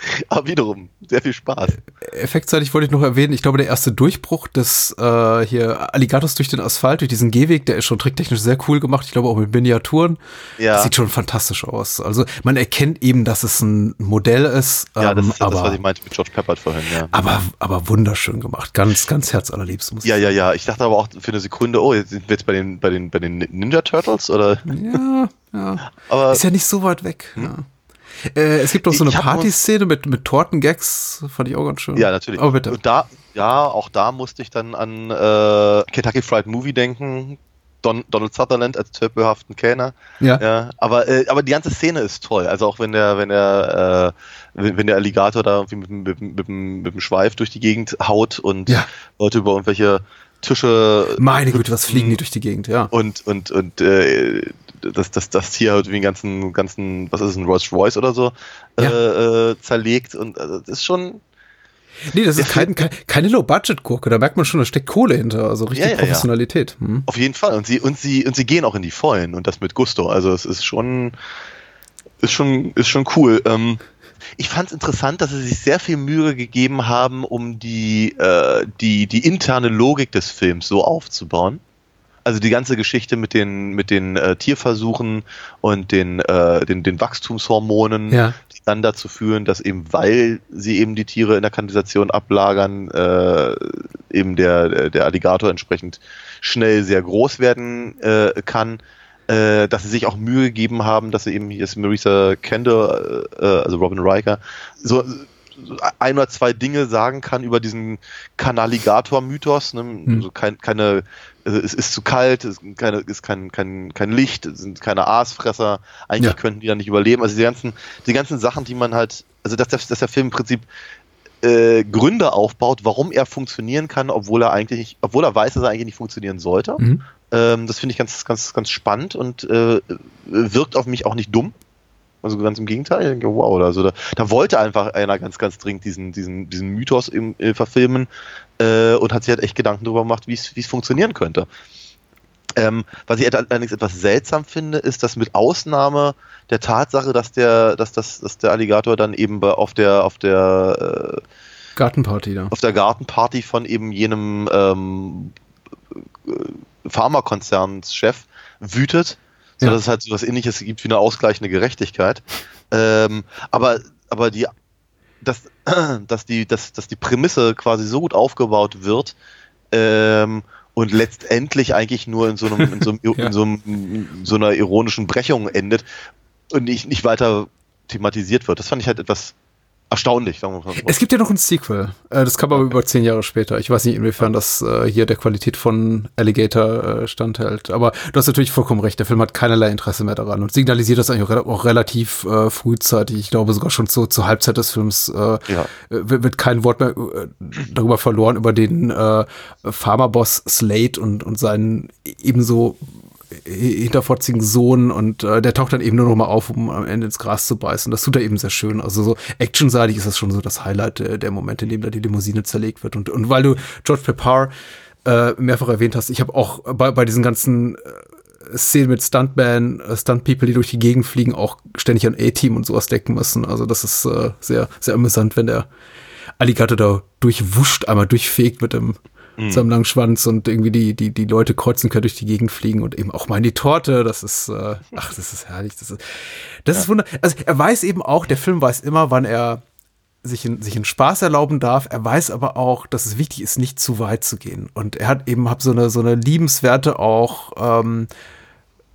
Aber wiederum, sehr viel Spaß. Effektseitig wollte ich noch erwähnen, ich glaube, der erste Durchbruch des äh, hier Alligators durch den Asphalt, durch diesen Gehweg, der ist schon tricktechnisch sehr cool gemacht. Ich glaube auch mit Miniaturen. Ja. Das sieht schon fantastisch aus. Also man erkennt eben, dass es ein Modell ist. Ja, das ähm, ist ja aber, das, was ich meinte mit George Peppard vorhin, ja. aber, aber wunderschön gemacht. Ganz, ganz herzallerliebst. Muss Ja, ja, ja. Ich dachte aber auch für eine Sekunde, oh, jetzt sind wir jetzt bei den, bei den, bei den Ninja Turtles oder? Ja, ja. Aber Ist ja nicht so weit weg. Ja. Äh, es gibt auch so eine Partyszene mit, mit Tortengags, fand ich auch ganz schön. Ja, natürlich. Aber bitte. Und da, ja, auch da musste ich dann an äh, Kentucky Fried Movie denken. Don, Donald Sutherland als tölpelhaften Kellner. Ja. Ja, aber, äh, aber die ganze Szene ist toll. Also auch wenn der, wenn der, äh, wenn, wenn der Alligator da irgendwie mit, dem- mit, mit, mit dem Schweif durch die Gegend haut und Ja. Leute über irgendwelche Tische Meine Güte, was fliegen die durch die Gegend, ja. und und und äh, das das das Tier halt wie den ganzen ganzen was ist es ein Rolls Royce oder so äh, äh, zerlegt und äh, das ist schon Nee, das ist kein, kein, keine Low-Budget-Gurke, da merkt man schon, da steckt Kohle hinter, also richtig Ja, ja, ja. Professionalität. Hm. auf jeden Fall und sie und sie und sie gehen auch in die Vollen und das mit Gusto also es ist schon ist schon ist schon cool ähm, ich fand es interessant, dass sie sich sehr viel Mühe gegeben haben, um die, äh, die, die interne Logik des Films so aufzubauen. Also die ganze Geschichte mit den, mit den äh, Tierversuchen und den, äh, den, den Wachstumshormonen, Ja. die dann dazu führen, dass eben, weil sie eben die Tiere in der Kanalisation ablagern, äh, eben der, der Alligator entsprechend schnell sehr groß werden äh, kann äh, dass sie sich auch Mühe gegeben haben, dass sie eben hier ist Marisa Kendall, äh, also Robin Riker, so ein oder zwei Dinge sagen kann über diesen Kanaligator-Mythos. Ne? Hm. Also kein, keine, äh, es ist zu kalt, es ist, keine, ist kein, kein, kein Licht, es sind keine Aasfresser, eigentlich Ja. könnten die da nicht überleben. Also die ganzen, die ganzen Sachen, die man halt, also dass der, dass der Film im Prinzip äh, Gründe aufbaut, warum er funktionieren kann, obwohl er eigentlich, nicht- obwohl er weiß, dass er eigentlich nicht funktionieren sollte. Mhm. Ähm, das finde ich ganz, ganz, ganz spannend und äh, wirkt auf mich auch nicht dumm. Also ganz im Gegenteil. Ich denke, wow, also da, da wollte einfach einer ganz, ganz dringend diesen, diesen, diesen Mythos im, äh, verfilmen äh, und hat sich halt echt Gedanken darüber gemacht, wie es funktionieren könnte. Ähm, was ich allerdings etwas seltsam finde, ist, dass mit Ausnahme der Tatsache, dass der, dass das, dass der Alligator dann eben auf der, auf der äh, Gartenparty da. auf der Gartenparty von eben jenem ähm, äh, Pharmakonzernschef wütet, so Ja. dass es halt so was ähnliches gibt wie eine ausgleichende Gerechtigkeit. Ähm, aber, aber die, dass, dass die, dass, dass die Prämisse quasi so gut aufgebaut wird, ähm, und letztendlich eigentlich nur in so einem, in so, einem, Ja. in so, einem, in so einer ironischen Brechung endet und nicht, nicht weiter thematisiert wird. Das fand ich halt etwas erstaunlich, sagen wir mal. Es gibt ja noch ein Sequel. Äh, das kam aber über zehn Jahre später. Ich weiß nicht, inwiefern das äh, hier der Qualität von Alligator äh, standhält. Aber du hast natürlich vollkommen recht. Der Film hat keinerlei Interesse mehr daran und signalisiert das eigentlich auch, re- auch relativ frühzeitig. Ich glaube sogar schon so zur Halbzeit des Films Ja. wird, kein Wort mehr darüber verloren über den äh, Pharmaboss Slate und, und seinen ebenso hinterfotzigen Sohn und äh, der taucht dann eben nur noch mal auf, um am Ende ins Gras zu beißen. Das tut er eben sehr schön. Also so actionseitig ist das schon so das Highlight äh, der Momente, in dem da die Limousine zerlegt wird. Und, und weil du George Pepper äh, mehrfach erwähnt hast, ich habe auch bei, bei diesen ganzen äh, Szenen mit Stuntman, äh, Stunt-People, die durch die Gegend fliegen, auch ständig an A-Team und sowas decken müssen. Also das ist äh, sehr, sehr amüsant, wenn der Alligator da durchwuscht, einmal durchfegt mit dem Mhm. seinem langen Schwanz und irgendwie die, die, die Leute kreuzen können durch die Gegend fliegen und eben auch mal in die Torte. Das ist, äh, ach, das ist herrlich. Das ist, das ist wunder. Also er weiß eben auch, der Film weiß immer, wann er sich in, sich in Spaß erlauben darf. Er weiß aber auch, dass es wichtig ist, nicht zu weit zu gehen. Und er hat eben hab so eine, so eine liebenswerte auch, ähm,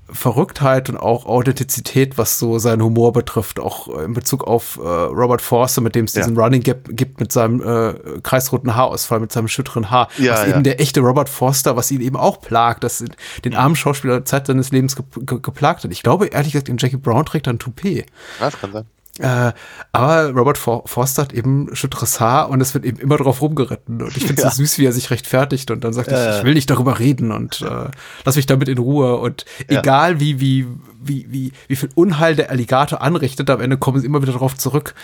Verrücktheit und auch Authentizität, was so seinen Humor betrifft, auch in Bezug auf äh, Robert Forster, mit dem es Ja. diesen Running Gap gibt mit seinem äh, kreisroten Haarausfall, mit seinem schütteren Haar, Ja, was ja. eben der echte Robert Forster, was ihn eben auch plagt, das den armen Schauspieler Zeit seines Lebens ge ge geplagt hat. Ich glaube, ehrlich gesagt, in Jackie Brown trägt er ein Toupet. Ja, das kann sein. Äh, aber Robert For Forster hat eben schütteres Haar und es wird eben immer drauf rumgeritten. Und ich finde es Ja. so süß, wie er sich rechtfertigt und dann sagt, Ja, ich, ja. ich will nicht darüber reden und äh, lass mich damit in Ruhe. Und Ja. egal wie, wie, wie, wie, wie viel Unheil der Alligator anrichtet, am Ende kommen sie immer wieder darauf zurück,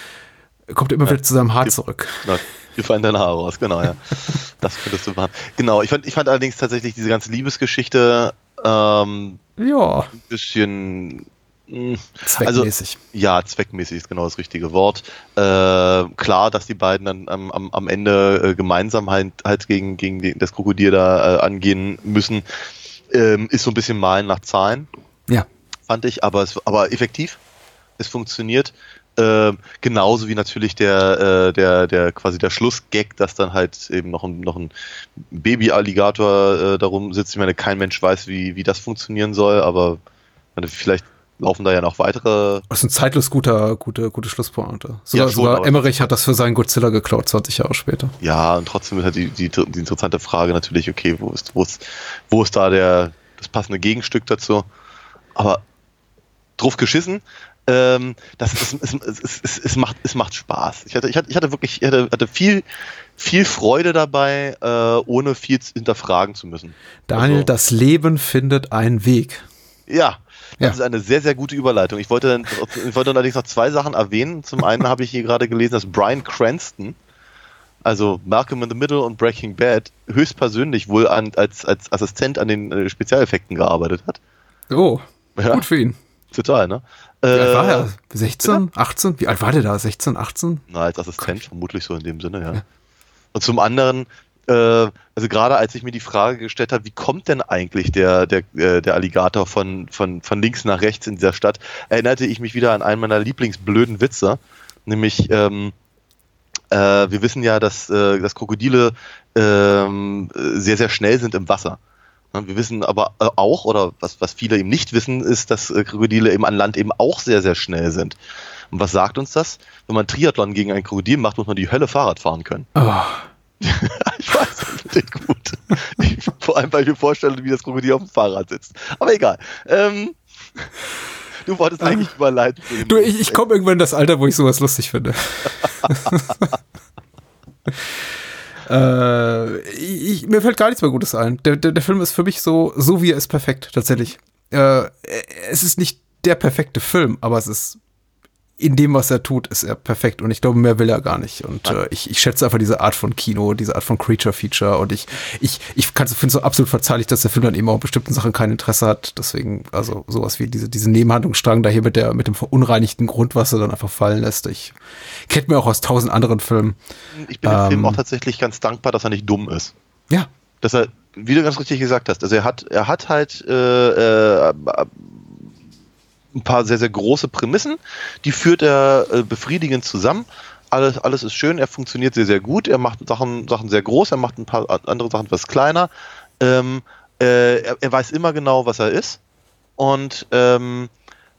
kommt er immer wieder zu seinem Haar zurück. Na, Wir fallen deine Haare raus, genau, ja. Das könntest du machen. Genau, ich fand, ich fand allerdings tatsächlich diese ganze Liebesgeschichte ähm, Ja, ein bisschen zweckmäßig. Also, ja, zweckmäßig ist genau das richtige Wort. Äh, klar, dass die beiden dann am, am, am Ende äh, gemeinsam halt, halt gegen, gegen den, das Krokodil da äh, angehen müssen, ähm, ist so ein bisschen Malen nach Zahlen, ja. fand ich, aber, es, aber effektiv. Es funktioniert. Ähm, genauso wie natürlich der, äh, der, der quasi der Schlussgag, dass dann halt eben noch ein, noch ein Baby-Alligator äh, darum sitzt. Ich meine, kein Mensch weiß, wie, wie das funktionieren soll, aber vielleicht laufen da ja noch weitere. Das ist ein zeitlos guter, gute, gute Schlusspointe. Sogar, Ja, schon, sogar Emmerich hat das für seinen Godzilla geklaut, 20 Jahre später. Ja, und trotzdem ist halt die, die, die interessante Frage natürlich, okay, wo ist, wo ist, wo ist da der, das passende Gegenstück dazu? Aber drauf geschissen, ähm, das ist, es, es, es, es, macht, es macht Spaß. Ich hatte, ich hatte, ich hatte wirklich, ich hatte, hatte viel, viel Freude dabei, äh, ohne viel hinterfragen zu müssen. Daniel, Also- das Leben findet einen Weg. Ja, das Ja. ist eine sehr, sehr gute Überleitung. Ich wollte, ich wollte allerdings noch zwei Sachen erwähnen. Zum einen habe ich hier gerade gelesen, dass Brian Cranston, also Malcolm in the Middle und Breaking Bad, höchstpersönlich wohl an, als, als Assistent an den äh, Spezialeffekten gearbeitet hat. Oh, Ja. gut für ihn. Total, ne? Wie alt war Äh, er? 16? 18? Wie alt war der da? 16, 18? Na, als Assistent vermutlich so in dem Sinne, ja. Und zum anderen, äh, also gerade als ich mir die Frage gestellt habe, wie kommt denn eigentlich der, der, äh, der Alligator von, von, von links nach rechts in dieser Stadt, erinnerte ich mich wieder an einen meiner Lieblingsblöden Witze, nämlich ähm, äh, wir wissen ja, dass, äh, dass Krokodile ähm, sehr, sehr schnell sind im Wasser. Ne, Wir wissen aber äh, auch, oder was, was viele eben nicht wissen, ist, dass äh, Krokodile eben an Land eben auch sehr, sehr schnell sind. Und was sagt uns das? Wenn man Triathlon gegen ein Krokodil macht, muss man die Hölle Fahrrad fahren können. Oh, Ich weiß, das ich gut. Ich, vor allem, weil ich mir vorstelle, wie das Krokodil auf dem Fahrrad sitzt. Aber egal. Ähm, du wolltest eigentlich überleiten. zu dem- du, ich, ich komme irgendwann in das Alter, wo ich sowas lustig finde. äh, ich, mir fällt gar nichts mehr Gutes ein. Der, der, der Film ist für mich so, so wie er ist perfekt, tatsächlich. Äh, es ist nicht der perfekte Film, aber es ist in dem, was er tut, ist er perfekt. Und ich glaube, mehr will er gar nicht. Und äh, ich, ich schätze einfach diese Art von Kino, diese Art von Creature-Feature. Und ich, ich, ich finde es so absolut verzeihlich, dass der Film dann eben auch bestimmten Sachen kein Interesse hat. Deswegen, also sowas wie diese, diese Nebenhandlungsstrang da hier mit der, mit dem verunreinigten Grundwasser dann einfach fallen lässt. Ich kennt mir auch aus tausend anderen Filmen. Ich bin dem Ähm. Film auch tatsächlich ganz dankbar, dass er nicht dumm ist. Ja, Dass er, wie du ganz richtig gesagt hast, also er hat, er hat halt äh, äh, ein paar sehr, sehr große Prämissen, die führt er äh, befriedigend zusammen. Alles, alles ist schön, er funktioniert sehr, sehr gut, er macht Sachen, Sachen sehr groß, er macht ein paar andere Sachen etwas kleiner. Ähm, äh, er, er weiß immer genau, was er ist und ähm,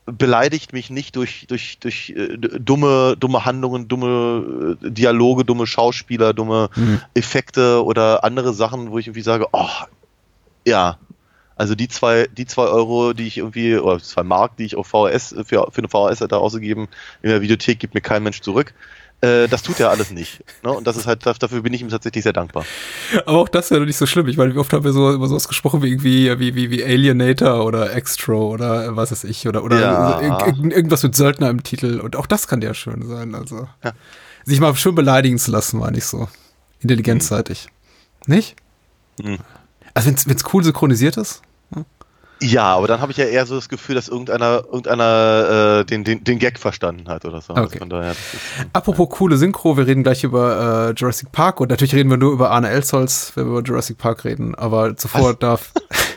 beleidigt mich nicht durch, durch, durch äh, dumme, dumme Handlungen, dumme äh, Dialoge, dumme Schauspieler, dumme Effekte oder andere Sachen, wo ich irgendwie sage, oh, ja, also die zwei, die zwei Euro, die ich irgendwie, oder zwei Mark, die ich auf VHS, für, für eine VHS da ausgegeben in der Videothek, gibt mir kein Mensch zurück. Äh, das tut er alles nicht. Ne? Und das ist halt, dafür bin ich ihm tatsächlich sehr dankbar. aber auch das wäre doch nicht so schlimm. Ich meine, wie oft haben wir so über sowas gesprochen wie irgendwie, wie, wie, wie Alienator oder Extro oder was weiß ich, oder, oder Ja. irg irg- irgendwas mit Söldner im Titel. Und auch das kann ja schön sein. Also, Ja. sich mal schön beleidigen zu lassen, war nicht so intelligenzseitig. Nicht? Mhm. Also, wenn es cool synchronisiert ist? Ja, aber dann habe ich ja eher so das Gefühl, dass irgendeiner, irgendeiner äh, den, den, den Gag verstanden hat oder so. Also Okay. von daher, ist, Apropos coole Synchro, wir reden gleich über äh, Jurassic Park und natürlich reden wir nur über Arne Elsholz, wenn wir über Jurassic Park reden, aber zuvor darf.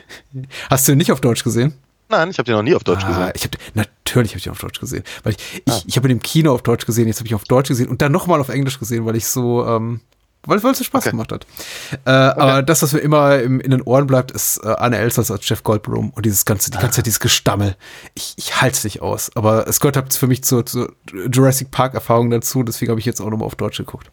Hast du ihn nicht auf Deutsch gesehen? nein, ich habe den noch nie auf Deutsch ah, gesehen. ich hab, den- natürlich habe ich ihn auf Deutsch gesehen, weil ich, ich, ich habe ihn im Kino auf Deutsch gesehen, jetzt habe ich ihn auf Deutsch gesehen und dann nochmal auf Englisch gesehen, weil ich so, ähm, weil weil es so Spaß Okay. gemacht hat. Äh, Aber das, was mir immer im, in den Ohren bleibt, ist äh, Arne Elsholz als Jeff Goldblum und dieses ganze, die ganze Zeit dieses Gestammel. Ich, ich halte es nicht aus, aber es gehört halt für mich zur, zur Jurassic Park Erfahrung dazu, deswegen habe ich jetzt auch nochmal auf Deutsch geguckt.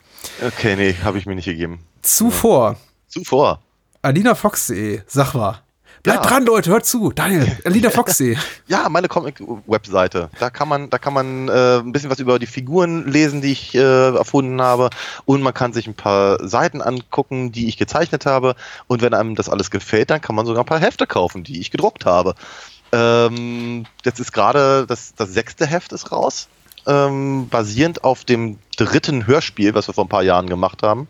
Okay, nee, habe ich mir nicht gegeben. Zuvor, Zuvor. alinafox.de, sag mal. Bleibt Ja. dran, Leute, hört zu. Daniel, alinafox.de. Ja, meine Comic-Webseite. Da kann man, da kann man äh, ein bisschen was über die Figuren lesen, die ich äh, erfunden habe. Und man kann sich ein paar Seiten angucken, die ich gezeichnet habe. Und wenn einem das alles gefällt, dann kann man sogar ein paar Hefte kaufen, die ich gedruckt habe. Ähm, jetzt ist gerade das, das sechste Heft ist raus. ähm, basierend auf dem dritten Hörspiel, was wir vor ein paar Jahren gemacht haben.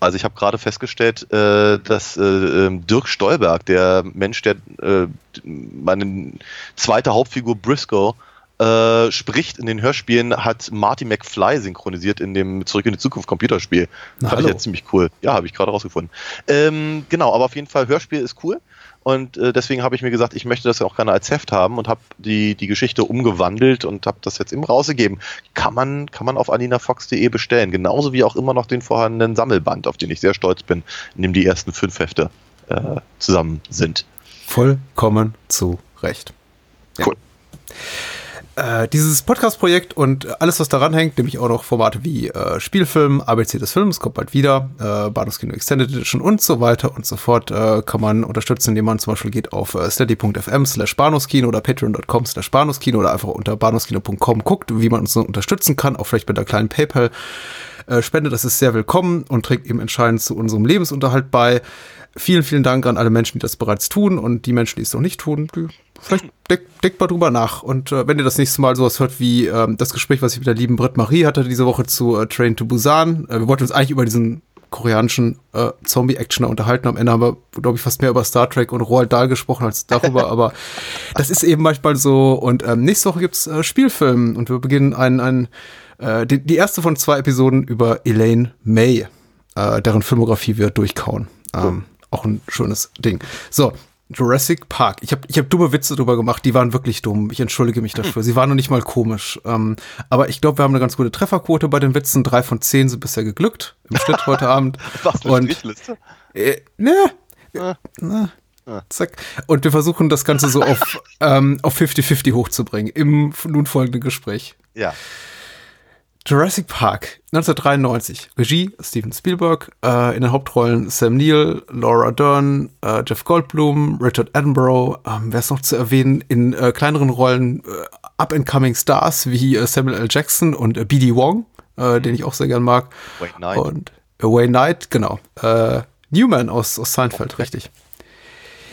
Also ich habe gerade festgestellt, äh, dass äh, ähm, Dirk Stolberg, der Mensch, der äh, meine zweite Hauptfigur Briscoe äh, spricht in den Hörspielen, hat Marty McFly synchronisiert in dem Zurück in die Zukunft Computerspiel. Na, Fand ich hallo. jetzt ziemlich cool. Ja, habe ich gerade rausgefunden. Ähm, genau, aber auf jeden Fall Hörspiel ist cool. Und äh, deswegen habe ich mir gesagt, ich möchte das ja auch gerne als Heft haben und habe die, die Geschichte umgewandelt und habe das jetzt eben rausgegeben. Kann man, kann man auf aninafox.de bestellen. Genauso wie auch immer noch den vorhandenen Sammelband, auf den ich sehr stolz bin, in dem die ersten fünf Hefte äh, zusammen sind. Vollkommen zu Recht. Cool. Äh, dieses Podcast-Projekt und alles, was daran hängt, nämlich auch noch Formate wie äh, Spielfilm, ABC des Films, kommt bald wieder, äh, Bahnhofskino Extended Edition und so weiter und so fort, äh, kann man unterstützen, indem man zum Beispiel geht auf äh, steady.fm slash Bahnhofskino oder patreon.com slash Bahnhofskino oder einfach unter bahnhofskino.com guckt, wie man uns unterstützen kann, auch vielleicht mit einer kleinen PayPal. Äh, Spende, das ist sehr willkommen und trägt eben entscheidend zu unserem Lebensunterhalt bei. Vielen, vielen Dank an alle Menschen, die das bereits tun und die Menschen, die es noch nicht tun, die vielleicht denkt, denkt mal drüber nach. Und äh, wenn ihr das nächste Mal sowas hört wie ähm, das Gespräch, was ich mit der lieben Britt Marie hatte diese Woche zu äh, Train to Busan, äh, wir wollten uns eigentlich über diesen koreanischen äh, Zombie-Actioner unterhalten. Am Ende haben wir, glaube ich, fast mehr über Star Trek und Roald Dahl gesprochen als darüber, aber das ist eben manchmal so. Und ähm, nächste Woche gibt's äh, Spielfilm und wir beginnen einen, einen äh, die, die erste von zwei Episoden über Elaine May, äh, deren Filmografie wir durchkauen. Ähm, Auch ein schönes Ding. So, Jurassic Park. Ich habe ich hab dumme Witze drüber gemacht, die waren wirklich dumm. Ich entschuldige mich dafür. Sie waren noch nicht mal komisch. Ähm, aber ich glaube, wir haben eine ganz gute Trefferquote bei den Witzen. Drei von zehn sind bisher geglückt im Schnitt heute Abend. Was eine Und Strichliste? äh, ne, ne, zack. Und wir versuchen das Ganze so auf ähm, auf 50-50 hochzubringen im nun folgenden Gespräch. Ja. Jurassic Park 1993. Regie Steven Spielberg. Äh, in den Hauptrollen Sam Neill, Laura Dern, äh, Jeff Goldblum, Richard Attenborough. Ähm, Wer ist noch zu erwähnen? In äh, kleineren Rollen äh, Up-and-Coming Stars wie äh, Samuel L. Jackson und äh, B.D. Wong, äh, den ich auch sehr gern mag. Wayne Knight. Und Wayne Knight, genau. Newman aus, aus Seinfeld, richtig.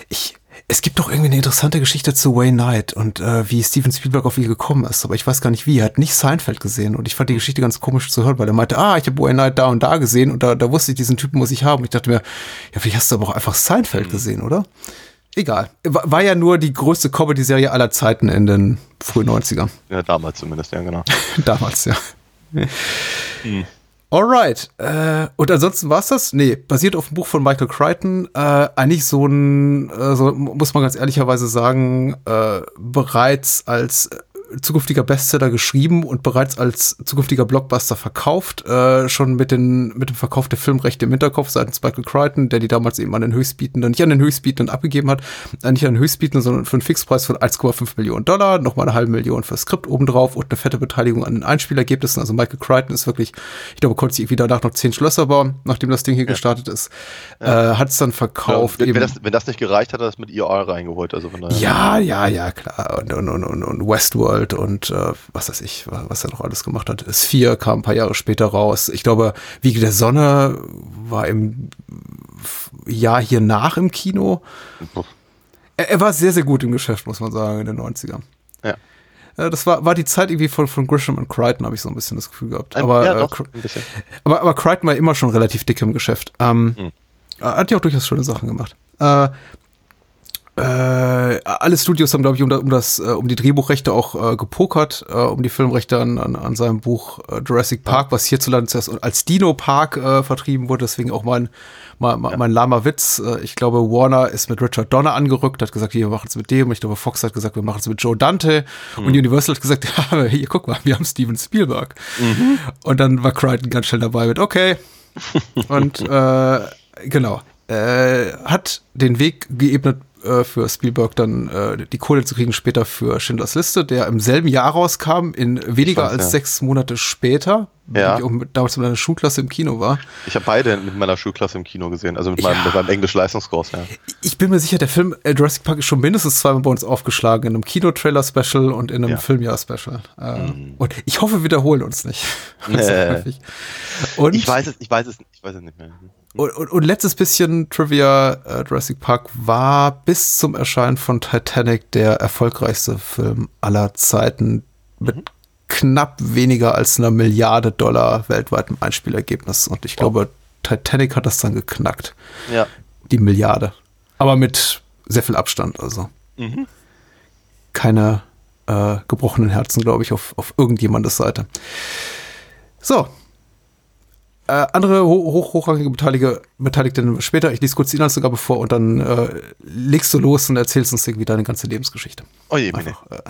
Ich, es gibt doch irgendwie eine interessante Geschichte zu Wayne Knight und äh, wie Steven Spielberg auf ihn gekommen ist, aber ich weiß gar nicht wie. Er hat nicht Seinfeld gesehen und ich fand die Geschichte ganz komisch zu hören, weil er meinte, ah, ich habe Wayne Knight da und da gesehen und da, da wusste ich, diesen Typen muss ich haben. Ich dachte mir, ja, vielleicht hast du aber auch einfach Seinfeld gesehen, oder? Egal. War, war ja nur die größte Comedy-Serie aller Zeiten in den frühen 90ern. Ja, damals zumindest, ja, genau. Damals, ja. Alright. Äh, und ansonsten war's das? Nee, basiert auf dem Buch von Michael Crichton. Äh, eigentlich so ein, äh, so muss man ganz ehrlicherweise sagen, äh, bereits als zukünftiger Bestseller geschrieben und bereits als zukünftiger Blockbuster verkauft, äh, schon mit, den, mit dem Verkauf der Filmrechte im Hinterkopf seitens Michael Crichton, der die damals eben an den Höchstbietenden, nicht an den Höchstbietenden abgegeben hat, äh, nicht an den Höchstbietenden, sondern für einen Fixpreis von 1,5 Millionen Dollar, nochmal eine halbe Million für das Skript obendrauf und eine fette Beteiligung an den Einspielergebnissen. Also Michael Crichton ist wirklich, ich glaube, konnte sich irgendwie danach noch zehn Schlösser bauen, nachdem das Ding hier gestartet ist, äh, hat es dann verkauft. wenn, eben. wenn, das, wenn das nicht gereicht hat, hat er das mit IR reingeholt. Also von daher. Ja, ja, ja, klar. Und, und, und, und, und Westworld und äh, was weiß ich, wa- was er noch alles gemacht hat. Sphere kam ein paar Jahre später raus. Ich glaube, Wiege der Sonne war im Jahr hier nach im Kino. Er, er war sehr, sehr gut im Geschäft, muss man sagen, in den 90ern. Ja. Äh, Das war, war die Zeit irgendwie von, von Grisham und Crichton, habe ich so ein bisschen das Gefühl gehabt. Aber, ja, äh, doch, bisschen. aber, aber Crichton war immer schon relativ dick im Geschäft. Ähm, Hm. Hat ja auch durchaus schöne Sachen gemacht. Äh, äh, alle Studios haben, glaube ich, um, um, das, äh, um die Drehbuchrechte auch äh, gepokert, äh, um die Filmrechte an, an, an seinem Buch äh, Jurassic Park, was hierzulande zuerst als Dino Park äh, vertrieben wurde. Deswegen auch mein, mein, mein lahmer Witz. Äh, ich glaube, Warner ist mit Richard Donner angerückt, hat gesagt, hier, wir machen es mit dem. Ich glaube, Fox hat gesagt, wir machen es mit Joe Dante. Und Universal hat gesagt, ja, hier, guck mal, wir haben Steven Spielberg. Und dann war Crichton ganz schnell dabei mit, okay. Und äh, genau. Äh, hat den Weg geebnet äh, für Spielberg dann äh, die Kohle zu kriegen später für Schindlers Liste, der im selben Jahr rauskam, in weniger weiß, als ja. sechs Monate später, Ja. ich auch mit, damals mit einer Schulklasse im Kino war. Ich habe beide mit meiner Schulklasse im Kino gesehen, also mit meinem, Ja. meinem Englisch-Leistungskurs, ja. Ich bin mir sicher, der Film äh, Jurassic Park ist schon mindestens zweimal bei uns aufgeschlagen, in einem Kinotrailer-Special und in einem Ja. Mhm. Filmjahr-Special. Äh, Und ich hoffe, wir wiederholen uns nicht. Nee. Und, Ich weiß es, ich weiß es, ich weiß es nicht mehr. Und, und, und letztes bisschen Trivia, äh, Jurassic Park war bis zum Erscheinen von Titanic der erfolgreichste Film aller Zeiten, mit knapp weniger als einer Milliarde Dollar weltweitem Einspielergebnis. Und ich glaube, Titanic hat das dann geknackt. Ja. Die Milliarde. Aber mit sehr viel Abstand, also. Mhm. Keine äh, gebrochenen Herzen, glaube ich, auf, auf irgendjemandes Seite. So. Äh, andere ho hoch, hochrangige Beteiligte, Beteiligte später. Ich lese kurz die Inhaltsangabe vor und dann äh, legst du los und erzählst uns irgendwie deine ganze Lebensgeschichte. Oh je, meine. Einfach, äh,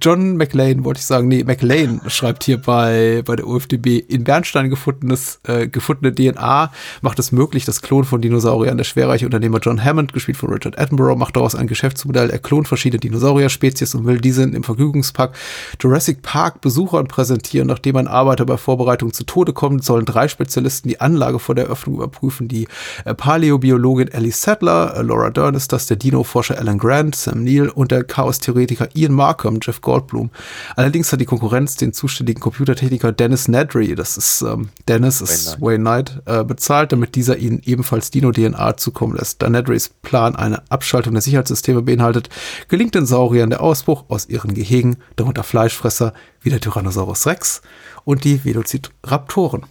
John McLean, wollte ich sagen, nee, McLean schreibt hier bei, bei der UFDB, in Bernstein gefundenes, äh, gefundene DNA macht es möglich, das Klon von Dinosauriern. Der schwerreiche Unternehmer John Hammond, gespielt von Richard Attenborough, macht daraus ein Geschäftsmodell. Er klont verschiedene Dinosaurier-Spezies und will diese im Vergnügungspark Jurassic Park Besuchern präsentieren. Nachdem ein Arbeiter bei Vorbereitung zu Tode kommt, sollen drei Spezialisten die Anlage vor der Eröffnung überprüfen. Die äh, Paläobiologin Ellie Sattler, äh, Laura Dern ist das, der Dino-Forscher Alan Grant, Sam Neill und der Chaos-Theoretiker Ian Markham, Jeff Goldblum. Allerdings hat die Konkurrenz den zuständigen Computertechniker Dennis Nedry, das ist ähm, Dennis, ist Wayne Knight, äh, bezahlt, damit dieser ihnen ebenfalls Dino-DNA zukommen lässt. Da Nedrys Plan eine Abschaltung der Sicherheitssysteme beinhaltet, gelingt den Sauriern der Ausbruch aus ihren Gehegen, darunter Fleischfresser wie der Tyrannosaurus Rex und die Velociraptoren.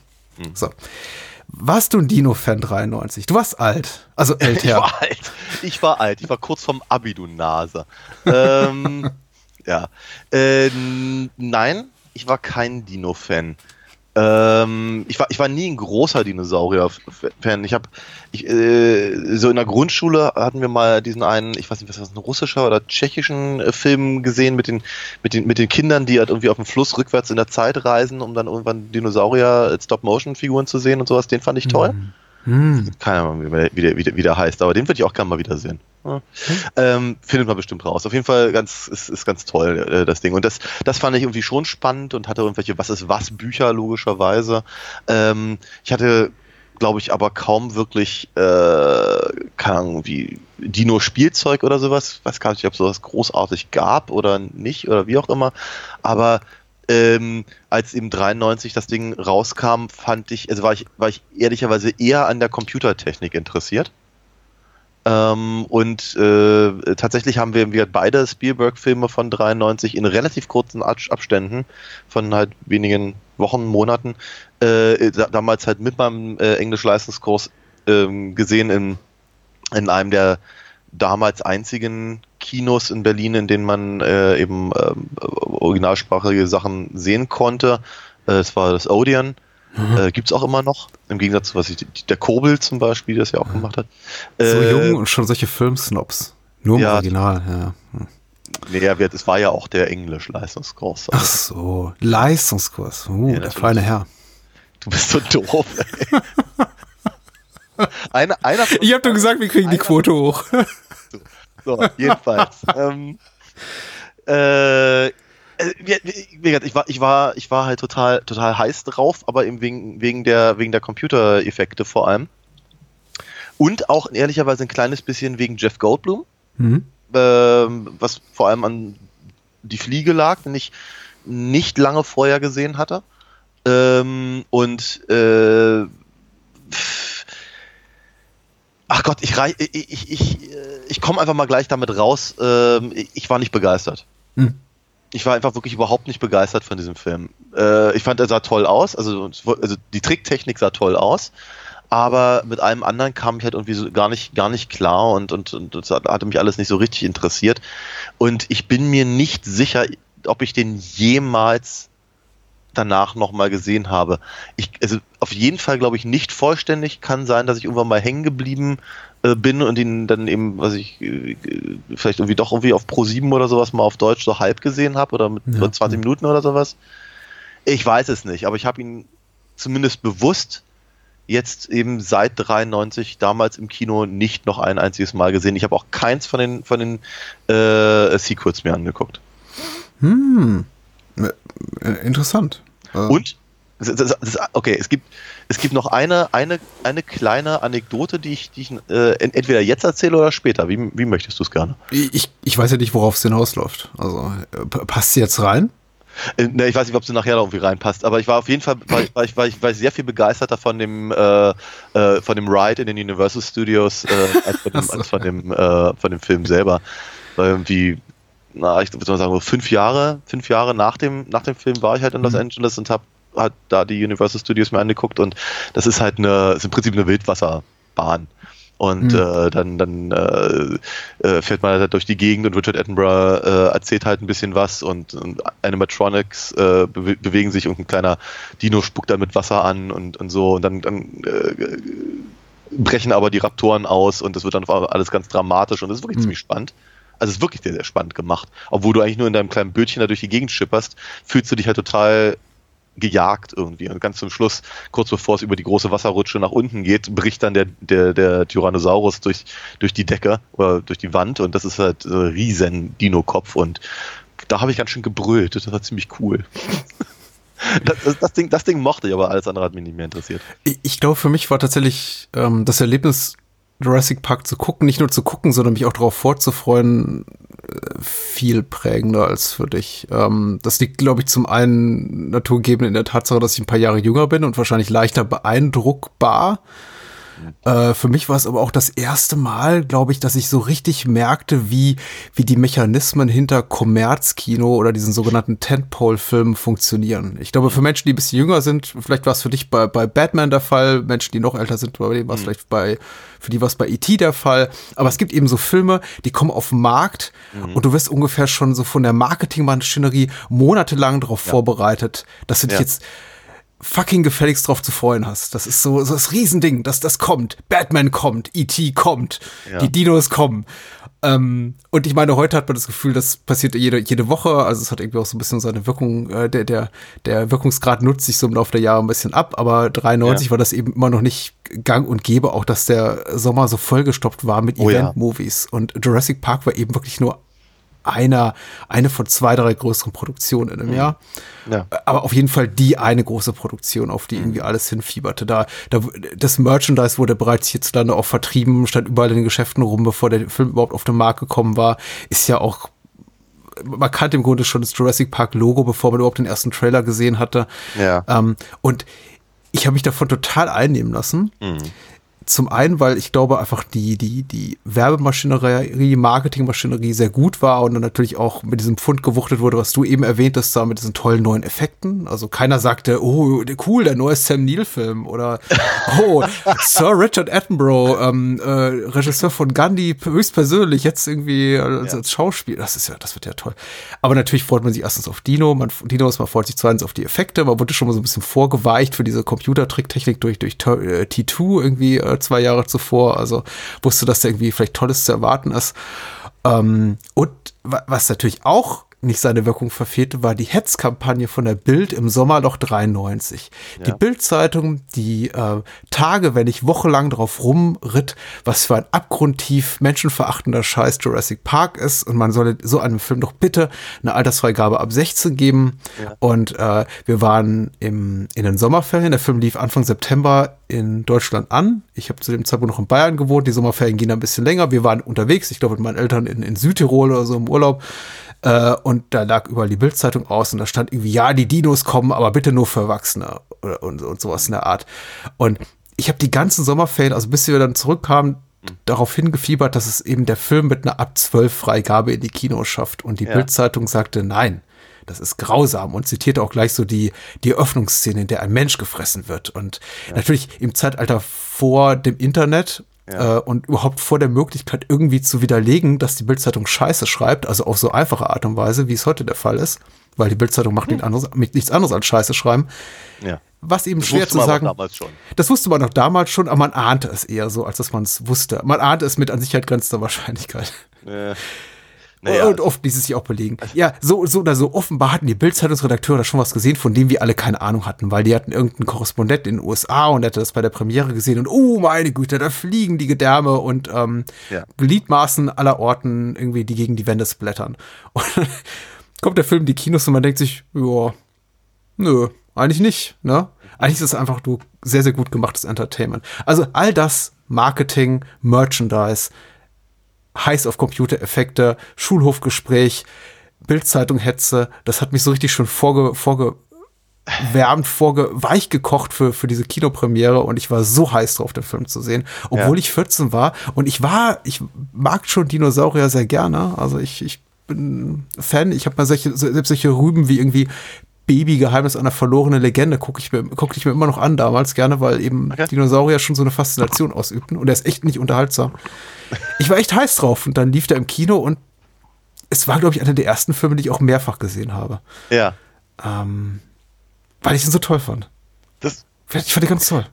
So. Warst du ein Dino-Fan 93? Du warst alt. Also Ich älter. war alt. Ich war alt. Ich war kurz vom Abi, du Nase. ähm, ja. Äh, nein, ich war kein Dino-Fan. Ähm, ich, war, ich war nie ein großer Dinosaurier-Fan. Ich habe, äh, so in der Grundschule hatten wir mal diesen einen, ich weiß nicht, was das ein russischer oder tschechischen äh, Film gesehen mit den, mit, den, mit den Kindern, die halt irgendwie auf dem Fluss rückwärts in der Zeit reisen, um dann irgendwann Dinosaurier, äh, Stop-Motion-Figuren zu sehen und sowas. Den fand ich toll. Hm. Keine Ahnung, wie der, wie der, wie der, heißt, aber den würde ich auch gerne mal wieder sehen. Ja. Ähm, findet man bestimmt raus. Auf jeden Fall ganz, ist, ist ganz toll, äh, das Ding. Und das, das fand ich irgendwie schon spannend und hatte irgendwelche Was ist was Bücher, logischerweise. Ähm, ich hatte, glaube ich, aber kaum wirklich, äh, keine Ahnung, wie Dino-Spielzeug oder sowas. Weiß gar nicht, ob sowas großartig gab oder nicht oder wie auch immer. Aber ähm, als eben 93 das Ding rauskam, fand ich, also war ich, war ich ehrlicherweise eher an der Computertechnik interessiert. Ähm, und äh, tatsächlich haben wir, wir beide Spielberg-Filme von 93 in relativ kurzen Ab- Abständen von halt wenigen Wochen, Monaten, äh, da, damals halt mit meinem äh, Englisch-Leistungskurs ähm, gesehen in, in einem der damals einzigen Kinos in Berlin, in denen man äh, eben ähm, originalsprachige Sachen sehen konnte. Äh, es war das Odeon. Äh, Gibt es auch immer noch. Im Gegensatz zu was ich, der Kobel zum Beispiel, das ja auch gemacht hat. So Äh, jung und schon solche Filmsnobs. Nur im ja. Original, ja. Hm. Nee, ja, wir- es war ja auch der Englisch-Leistungskurs. Ach so, Leistungskurs. Uh, der natürlich. feine Herr. Du bist so doof. Ey. einer, einer Ich hab doch gesagt, wir kriegen die Quote hoch. So, jedenfalls. ähm, äh, äh, ich war, ich war, ich war halt total, total heiß drauf, aber eben wegen, wegen der, wegen der Computereffekte vor allem. Und auch ehrlicherweise ein kleines bisschen wegen Jeff Goldblum, Mhm. ähm, was vor allem an die Fliege lag, den ich nicht lange vorher gesehen hatte. Ähm, und äh, pff, ach Gott, ich, ich, ich, ich, komme einfach mal gleich damit raus. Ähm, ich- war nicht begeistert. Hm. Ich war einfach wirklich überhaupt nicht begeistert von diesem Film. Äh, ich fand, er sah toll aus, also, also die Tricktechnik sah toll aus, aber mit allem anderen kam ich halt irgendwie so gar nicht, gar nicht klar und, und, und das hat- hatte mich alles nicht so richtig interessiert. Und ich bin mir nicht sicher, ob ich den jemals danach nochmal gesehen habe. Ich, also auf jeden Fall glaube ich nicht vollständig. Kann sein, dass ich irgendwann mal hängen geblieben äh, bin und ihn dann eben, was ich, äh, vielleicht irgendwie doch irgendwie auf Pro 7 oder sowas mal auf Deutsch so halb gesehen habe oder mit Ja. so 20 Minuten oder sowas. Ich weiß es nicht, aber ich habe ihn zumindest bewusst jetzt eben seit 93 damals im Kino nicht noch ein einziges Mal gesehen. Ich habe auch keins von den von den äh, Sequels mir angeguckt. Hm. Äh, Interessant. Äh, Und okay, es gibt es gibt noch eine eine eine kleine Anekdote, die ich die ich äh, ent- entweder jetzt erzähle oder später. Wie, wie möchtest du es gerne? Ich, ich weiß ja nicht, worauf es hinausläuft. Also, äh, passt sie jetzt rein? Äh, ne, ich weiß nicht, ob sie nachher noch irgendwie reinpasst, aber ich war auf jeden Fall war, ich- war, ich, war, ich war sehr viel begeisterter von dem äh, von dem Ride in den Universal Studios als, von dem, als von dem von dem Film selber. Weil irgendwie na, ich würde mal sagen, fünf Jahre, fünf Jahre nach dem, nach dem Film war ich halt in Los Mhm. Angeles und habe halt da die Universal Studios mir angeguckt und das ist halt eine, ist im Prinzip eine Wildwasserbahn. Und Mhm. äh, dann, dann äh, äh, fährt man halt durch die Gegend und Richard Attenborough äh, erzählt halt ein bisschen was und, und Animatronics äh, bewe bewegen sich und ein kleiner Dino spuckt dann mit Wasser an und, und so und dann, dann äh, brechen aber die Raptoren aus und das wird dann alles ganz dramatisch und das ist wirklich Mhm. ziemlich spannend. Also es ist wirklich sehr, sehr spannend gemacht. Obwohl du eigentlich nur in deinem kleinen Bötchen da durch die Gegend schipperst, fühlst du dich halt total gejagt irgendwie. Und ganz zum Schluss, kurz bevor es über die große Wasserrutsche nach unten geht, bricht dann der, der, der Tyrannosaurus durch, durch die Decke oder durch die Wand und das ist halt so ein riesen Dino-Kopf und da habe ich ganz schön gebrüllt. Das war ziemlich cool. Das, das, das, Ding, das Ding mochte ich, aber alles andere hat mich nicht mehr interessiert. Ich, ich glaube, für mich war tatsächlich ähm, das Erlebnis, Jurassic Park zu gucken, nicht nur zu gucken, sondern mich auch darauf vorzufreuen, äh, viel prägender als für dich. Ähm, das liegt, glaube ich, zum einen naturgegeben in der Tatsache, dass ich ein paar Jahre jünger bin und wahrscheinlich leichter beeindruckbar. Äh, für mich war es aber auch das erste Mal, glaube ich, dass ich so richtig merkte, wie, wie die Mechanismen hinter Kommerzkino oder diesen sogenannten Tentpole-Filmen funktionieren. Ich glaube, für Menschen, die ein bisschen jünger sind, vielleicht war es für dich bei, bei Batman der Fall, Menschen, die noch älter sind, bei denen war es vielleicht bei, für die war es bei E.T. der Fall. Aber es gibt eben so Filme, die kommen auf den Markt und du wirst ungefähr schon so von der Marketingmaschinerie monatelang darauf vorbereitet, dass du dich Ja. jetzt fucking gefälligst drauf zu freuen hast. Das ist so, so das Riesending, dass das kommt. Batman kommt, E.T. kommt, Ja. die Dinos kommen. Ähm, und ich meine, heute hat man das Gefühl, das passiert jede, jede Woche. Also es hat irgendwie auch so ein bisschen seine Wirkung, äh, der, der, der Wirkungsgrad nutzt sich so im Laufe der Jahre ein bisschen ab. Aber 93 Ja. war das eben immer noch nicht gang und gäbe, auch dass der Sommer so vollgestopft war mit Oh ja. Event-Movies. Und Jurassic Park war eben wirklich nur einer, eine von zwei, drei größeren Produktionen in einem Jahr. Ja. Aber auf jeden Fall die eine große Produktion, auf die irgendwie alles hinfieberte. Da, da, das Merchandise wurde bereits hierzulande auch vertrieben, stand überall in den Geschäften rum, bevor der Film überhaupt auf den Markt gekommen war. Ist ja auch, man kannte im Grunde schon das Jurassic Park Logo, bevor man überhaupt den ersten Trailer gesehen hatte. Ja. Ähm, und ich habe mich davon total einnehmen lassen. Zum einen, weil ich glaube einfach die, die, die Werbemaschinerie, Marketingmaschinerie sehr gut war und dann natürlich auch mit diesem Pfund gewuchtet wurde, was du eben erwähnt hast, da mit diesen tollen neuen Effekten. Also keiner sagte, oh, cool, der neue Sam Neill-Film oder oh, Sir Richard Attenborough, ähm, äh, Regisseur von Gandhi, höchstpersönlich, jetzt irgendwie als, Ja. als Schauspiel. Das ist ja, das wird ja toll. Aber natürlich freut man sich erstens auf Dino, man, Dinos, man freut sich zweitens auf die Effekte, man wurde schon mal so ein bisschen vorgeweicht für diese Computertricktechnik durch, durch äh, T2 irgendwie äh, zwei Jahre zuvor. Also wusste, dass da irgendwie vielleicht Tolles zu erwarten ist. Ähm, und wa- was natürlich auch nicht seine Wirkung verfehlte, war die Hetzkampagne von der Bild im Sommerloch 93. Die Ja. Bild-Zeitung, die äh, Tage, wenn ich wochenlang drauf rumritt, was für ein abgrundtief menschenverachtender Scheiß Jurassic Park ist und man solle so einem Film doch bitte eine Altersfreigabe ab 16 geben. Und äh, wir waren im, in den Sommerferien. Der Film lief Anfang September in Deutschland an. Ich habe zu dem Zeitpunkt noch in Bayern gewohnt. Die Sommerferien gingen ein bisschen länger. Wir waren unterwegs, ich glaube mit meinen Eltern in, in Südtirol oder so im Urlaub. Äh, und da lag überall die Bildzeitung aus und da stand irgendwie, ja, die Dinos kommen, aber bitte nur für Erwachsene oder, und, und sowas in der Art. Und ich habe die ganzen Sommerferien, also bis wir dann zurückkamen, darauf hingefiebert, dass es eben der Film mit einer ab 12 Freigabe in die Kinos schafft. Und die Ja. Bildzeitung sagte, nein, das ist grausam und zitierte auch gleich so die, die Eröffnungsszene, in der ein Mensch gefressen wird. Und natürlich im Zeitalter vor dem Internet Ja. äh, und überhaupt vor der Möglichkeit irgendwie zu widerlegen, dass die Bildzeitung Scheiße schreibt, also auf so einfache Art und Weise, wie es heute der Fall ist, weil die Bildzeitung macht nichts anderes, nichts anderes als Scheiße schreiben. Ja. Was eben Das schwer zu sagen. damals schon. Das wusste man noch damals schon, aber man ahnte es eher so, als dass man es wusste. Man ahnte es mit an Sicherheit grenzender Wahrscheinlichkeit. Äh, naja, Und oft ließ es sich auch belegen. Ja, so, so oder so offenbar hatten die Bildzeitungsredakteure da schon was gesehen, von dem wir alle keine Ahnung hatten, weil die hatten irgendeinen Korrespondent in den USA und hatte das bei der Premiere gesehen und oh meine Güte, da fliegen die Gedärme und ähm, Ja. Gliedmaßen aller Orten irgendwie, die gegen die Wände splattern. Und dann kommt der Film in die Kinos und man denkt sich, ja, nö, eigentlich nicht, ne? Eigentlich ist es einfach nur sehr, sehr gut gemachtes Entertainment. Also all das, Marketing, Merchandise, heiß auf Computereffekte, Schulhofgespräch, Bildzeitung Hetze, das hat mich so richtig schon vorge, vorgewärmt, vorge, weich gekocht für, für diese Kinopremiere und ich war so heiß drauf, den Film zu sehen, obwohl Ja. ich 14 war und ich war, ich mag schon Dinosaurier sehr gerne, also ich, ich bin Fan. Ich habe mal solche, selbst solche Rüben wie irgendwie Baby-Geheimnis einer verlorenen Legende gucke ich, mir, guck ich mir immer noch an damals gerne, weil eben Okay. Dinosaurier schon so eine Faszination ausübten und er ist echt nicht unterhaltsam. Ich war echt heiß drauf und dann lief der im Kino und es war, glaube ich, einer der ersten Filme, die ich auch mehrfach gesehen habe, Ja. ähm, weil ich ihn so toll fand. Das, Ich fand ihn ganz toll.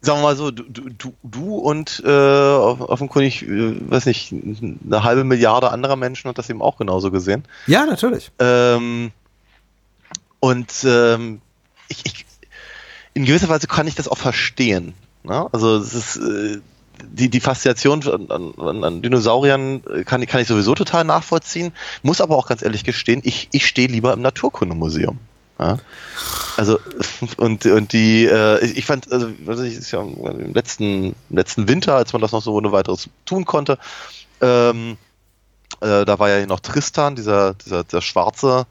sagen wir mal so, du, du, du- und äh, off- offenkundig, äh, weiß nicht, eine halbe Milliarde anderer Menschen hat das eben auch genauso gesehen. Ja, natürlich. Ähm, und ähm, ich, ich, in gewisser Weise kann ich das auch verstehen. Ne? Also es ist äh, die, die Faszination an, an, an Dinosauriern äh, kann, kann ich sowieso total nachvollziehen, muss aber auch ganz ehrlich gestehen, ich, ich stehe lieber im Naturkundemuseum. Ja? Also und, und die, äh, ich fand, also was ich, ist ja im letzten, im letzten Winter, als man das noch so ohne weiteres tun konnte, ähm, äh, da war ja noch Tristan, dieser, dieser, dieser schwarze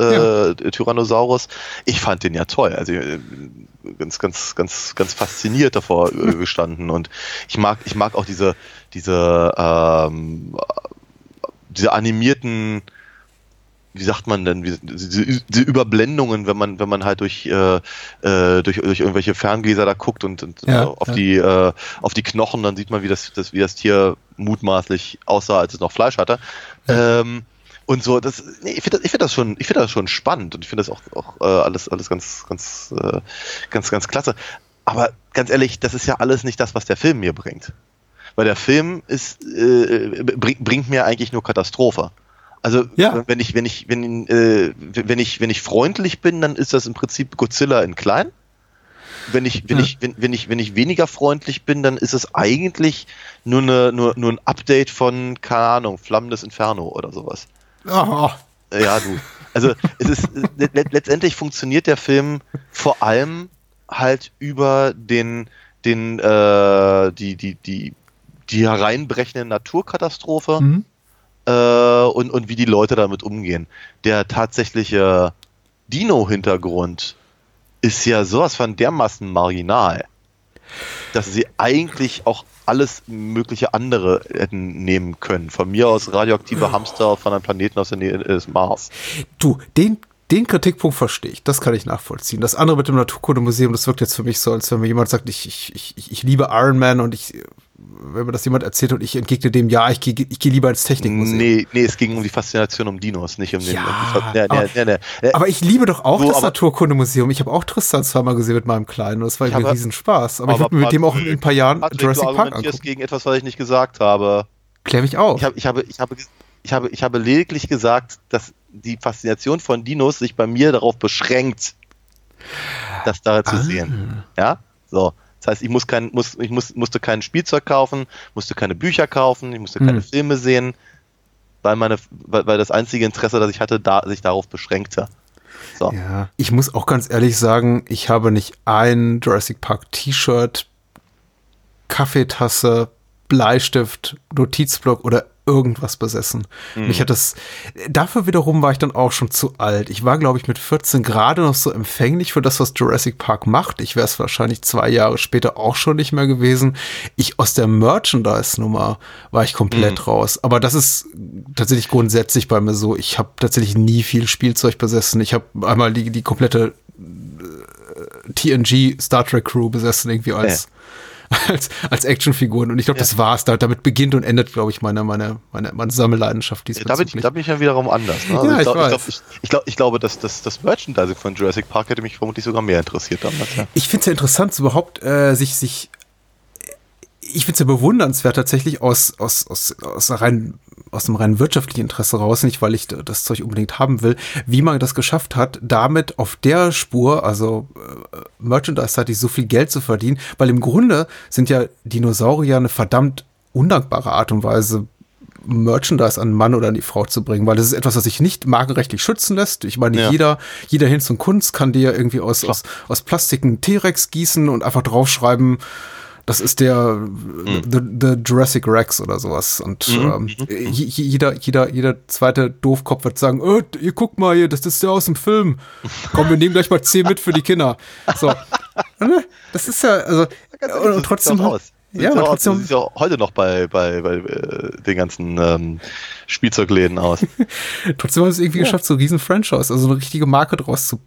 äh, Tyrannosaurus. Ich fand den ja toll. Also äh, ganz, ganz, ganz, ganz fasziniert davor äh, gestanden. Und ich mag, ich mag auch diese, diese, ähm, diese animierten, wie sagt man denn, wie, diese, Überblendungen, wenn man, wenn man halt durch, äh, äh, durch, durch irgendwelche Ferngläser da guckt und, und Ja, auf ja. die, äh, auf die Knochen, dann sieht man, wie das, das, wie das Tier mutmaßlich aussah, als es noch Fleisch hatte. Ähm, und so, das, nee, ich finde das, ich find das schon, ich finde das schon spannend und ich finde das auch, auch äh, alles, alles ganz, ganz, äh, ganz, ganz klasse. Aber ganz ehrlich, das ist ja alles nicht das, was der Film mir bringt. Weil der Film ist, äh, bring, bringt mir eigentlich nur Katastrophe. Also Ja. wenn ich, wenn ich, wenn, äh, wenn ich, wenn ich freundlich bin, dann ist das im Prinzip Godzilla in klein. Wenn ich, wenn Ja. ich, wenn, wenn ich, wenn ich weniger freundlich bin, dann ist es eigentlich nur eine, nur, nur ein Update von, keine Ahnung, Flammendes Inferno oder sowas. Oh, Ja, du. Also es ist le- letztendlich funktioniert der Film vor allem halt über den den äh, die die die die hereinbrechende Naturkatastrophe mhm. äh, und und wie die Leute damit umgehen. Der tatsächliche Dino-Hintergrund ist ja sowas von dermaßen marginal, dass sie eigentlich auch alles mögliche andere hätten nehmen können. Von mir aus radioaktive Hamster von einem Planeten aus der Nähe des Mars. Du, den, den Kritikpunkt verstehe ich. Das kann ich nachvollziehen. Das andere mit dem Naturkundemuseum, das wirkt jetzt für mich so, als wenn mir jemand sagt, ich, ich, ich, ich liebe Iron Man und ich, wenn mir das jemand erzählt und ich entgegne dem, ja, ich gehe ich geh lieber ins Technikmuseum. Nee, nee, es ging um die Faszination um Dinos, nicht um den. Ja, um nee, aber- nee, nee, nee. Aber ich liebe doch auch So, das aber- Naturkundemuseum. Ich habe auch Tristan zweimal gesehen mit meinem Kleinen und das war ein Riesenspaß. Aber, ich würde mir mit dem auch in ein paar Jahren Patrick, Jurassic du Park angucken. gegen etwas, was ich nicht gesagt habe. Klär mich auf. Ich habe, ich habe, ich habe, ich habe, ich habe lediglich gesagt, dass die Faszination von Dinos sich bei mir darauf beschränkt, das da Ah. zu sehen. Ja, so. Das heißt, ich muss kein, muss, ich muss, musste kein Spielzeug kaufen, musste keine Bücher kaufen, ich musste keine Hm. Filme sehen, weil meine, weil, weil das einzige Interesse, das ich hatte, da, sich darauf beschränkte. So. Ja, ich muss auch ganz ehrlich sagen, ich habe nicht ein Jurassic Park T-Shirt, Kaffeetasse, Bleistift, Notizblock oder irgendwas besessen. Mich hat das, dafür wiederum war ich dann auch schon zu alt. Ich war, glaube ich, mit 14 gerade noch so empfänglich für das, was Jurassic Park macht. Ich wäre es wahrscheinlich zwei Jahre später auch schon nicht mehr gewesen. Ich aus der Merchandise-Nummer war ich komplett raus. Aber das ist tatsächlich grundsätzlich bei mir so. Ich habe tatsächlich nie viel Spielzeug besessen. Ich habe einmal die, die komplette äh, TNG Star Trek Crew besessen, irgendwie als, als, als Actionfiguren. Und ich glaube, das war's. Da, damit beginnt und endet, glaube ich, meine, meine, meine, meine Sammelleidenschaft Da bin, ich, da bin ich ja wiederum anders. Ne? Ja, ich glaub, weiß. glaub, ich, ich, glaub, ich glaube, dass das, das Merchandising von Jurassic Park hätte mich vermutlich sogar mehr interessiert damals. Ja. Ich finde es ja interessant, überhaupt äh, sich, sich, ich finde es ja bewundernswert tatsächlich aus, aus, aus, aus, rein, aus dem rein wirtschaftlichen Interesse raus, nicht weil ich das Zeug unbedingt haben will, wie man das geschafft hat, damit auf der Spur, also äh, merchandise-seitig so viel Geld zu verdienen, weil im Grunde sind ja Dinosaurier eine verdammt undankbare Art und Weise, Merchandise an einen Mann oder an die Frau zu bringen, weil das ist etwas, was sich nicht markenrechtlich schützen lässt. Ich meine, Ja. jeder, jeder Hinz und Kunst kann dir irgendwie aus, aus, aus Plastik einen T-Rex gießen und einfach draufschreiben, das ist der the, the Jurassic Rex oder sowas. Und ähm, j- j- jeder, jeder, jeder zweite Doofkopf wird sagen, oh, ihr guckt mal hier, das ist der aus dem Film. Komm, wir nehmen gleich mal 10 mit für die Kinder. So. Ne? Das ist ja, also, und, und trotzdem, auch. Sieht Ja, ja, aber auch, trotzdem- sieht ja auch heute noch bei, bei, bei äh, den ganzen ähm, Spielzeugläden aus. Trotzdem haben sie es irgendwie geschafft, so riesen Franchise, also eine richtige Marke draus zu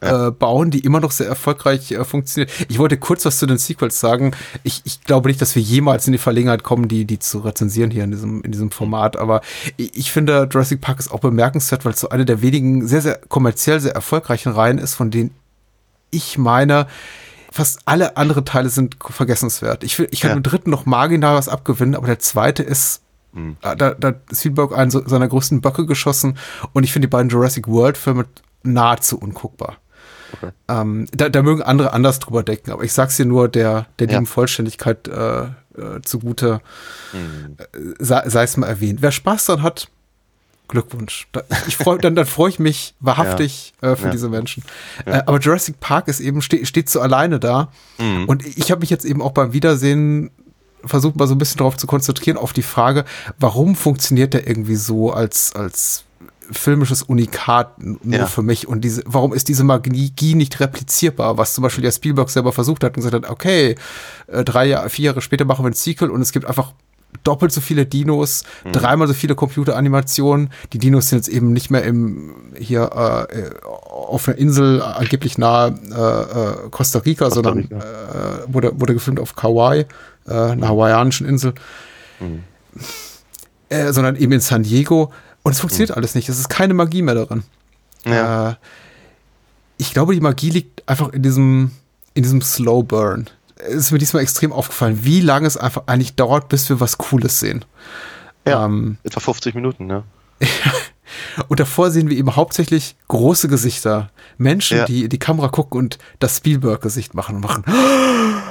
äh, bauen, die immer noch sehr erfolgreich äh, funktioniert. Ich wollte kurz was zu den Sequels sagen. Ich, ich glaube nicht, dass wir jemals in die Verlegenheit kommen, die, die zu rezensieren hier in diesem, in diesem Format. Aber ich, ich finde, Jurassic Park ist auch bemerkenswert, weil es so eine der wenigen sehr, sehr kommerziell sehr erfolgreichen Reihen ist, von denen ich meine, fast alle anderen Teile sind vergessenswert. Ich, will, ich kann Ja. dem dritten noch marginal was abgewinnen, aber der zweite ist äh, da, da hat Spielberg einen seiner größten Böcke geschossen und ich finde die beiden Jurassic World Filme nahezu unguckbar. Ähm, da, da mögen andere anders drüber denken, aber ich sag's dir nur der, der Ja. lieben Vollständigkeit äh, äh, zugute, äh, sei, sei es mal erwähnt. Wer Spaß dran hat, Glückwunsch. Da, ich freu, dann, dann freue ich mich wahrhaftig äh, für Ja. diese Menschen. Äh, aber Jurassic Park ist eben, ste steht so alleine da. Mhm. Und ich habe mich jetzt eben auch beim Wiedersehen versucht, mal so ein bisschen darauf zu konzentrieren, auf die Frage, warum funktioniert der irgendwie so als, als filmisches Unikat nur Ja. für mich und diese, warum ist diese Magie nicht replizierbar, was zum Beispiel der Spielberg selber versucht hat und gesagt hat, okay, äh, drei Jahre, vier Jahre später machen wir ein Sequel und es gibt einfach doppelt so viele Dinos, Mhm. dreimal so viele Computeranimationen. Die Dinos sind jetzt eben nicht mehr im hier äh, äh, auf einer Insel äh, angeblich nahe äh, Costa Rica, sondern Rica. äh, wurde, wurde gefilmt auf Kauai, einer hawaiianischen Insel, äh, sondern eben in San Diego. Und es funktioniert alles nicht. Es ist keine Magie mehr darin. Ja. Äh, ich glaube, die Magie liegt einfach in diesem, in diesem Slow Burn. Es ist mir diesmal extrem aufgefallen, wie lange es einfach eigentlich dauert, bis wir was Cooles sehen. ja. Ähm, Etwa 50 Minuten, ne? und davor sehen wir eben hauptsächlich große Gesichter. Menschen, Ja. die in die Kamera gucken und das Spielberg-Gesicht machen und machen.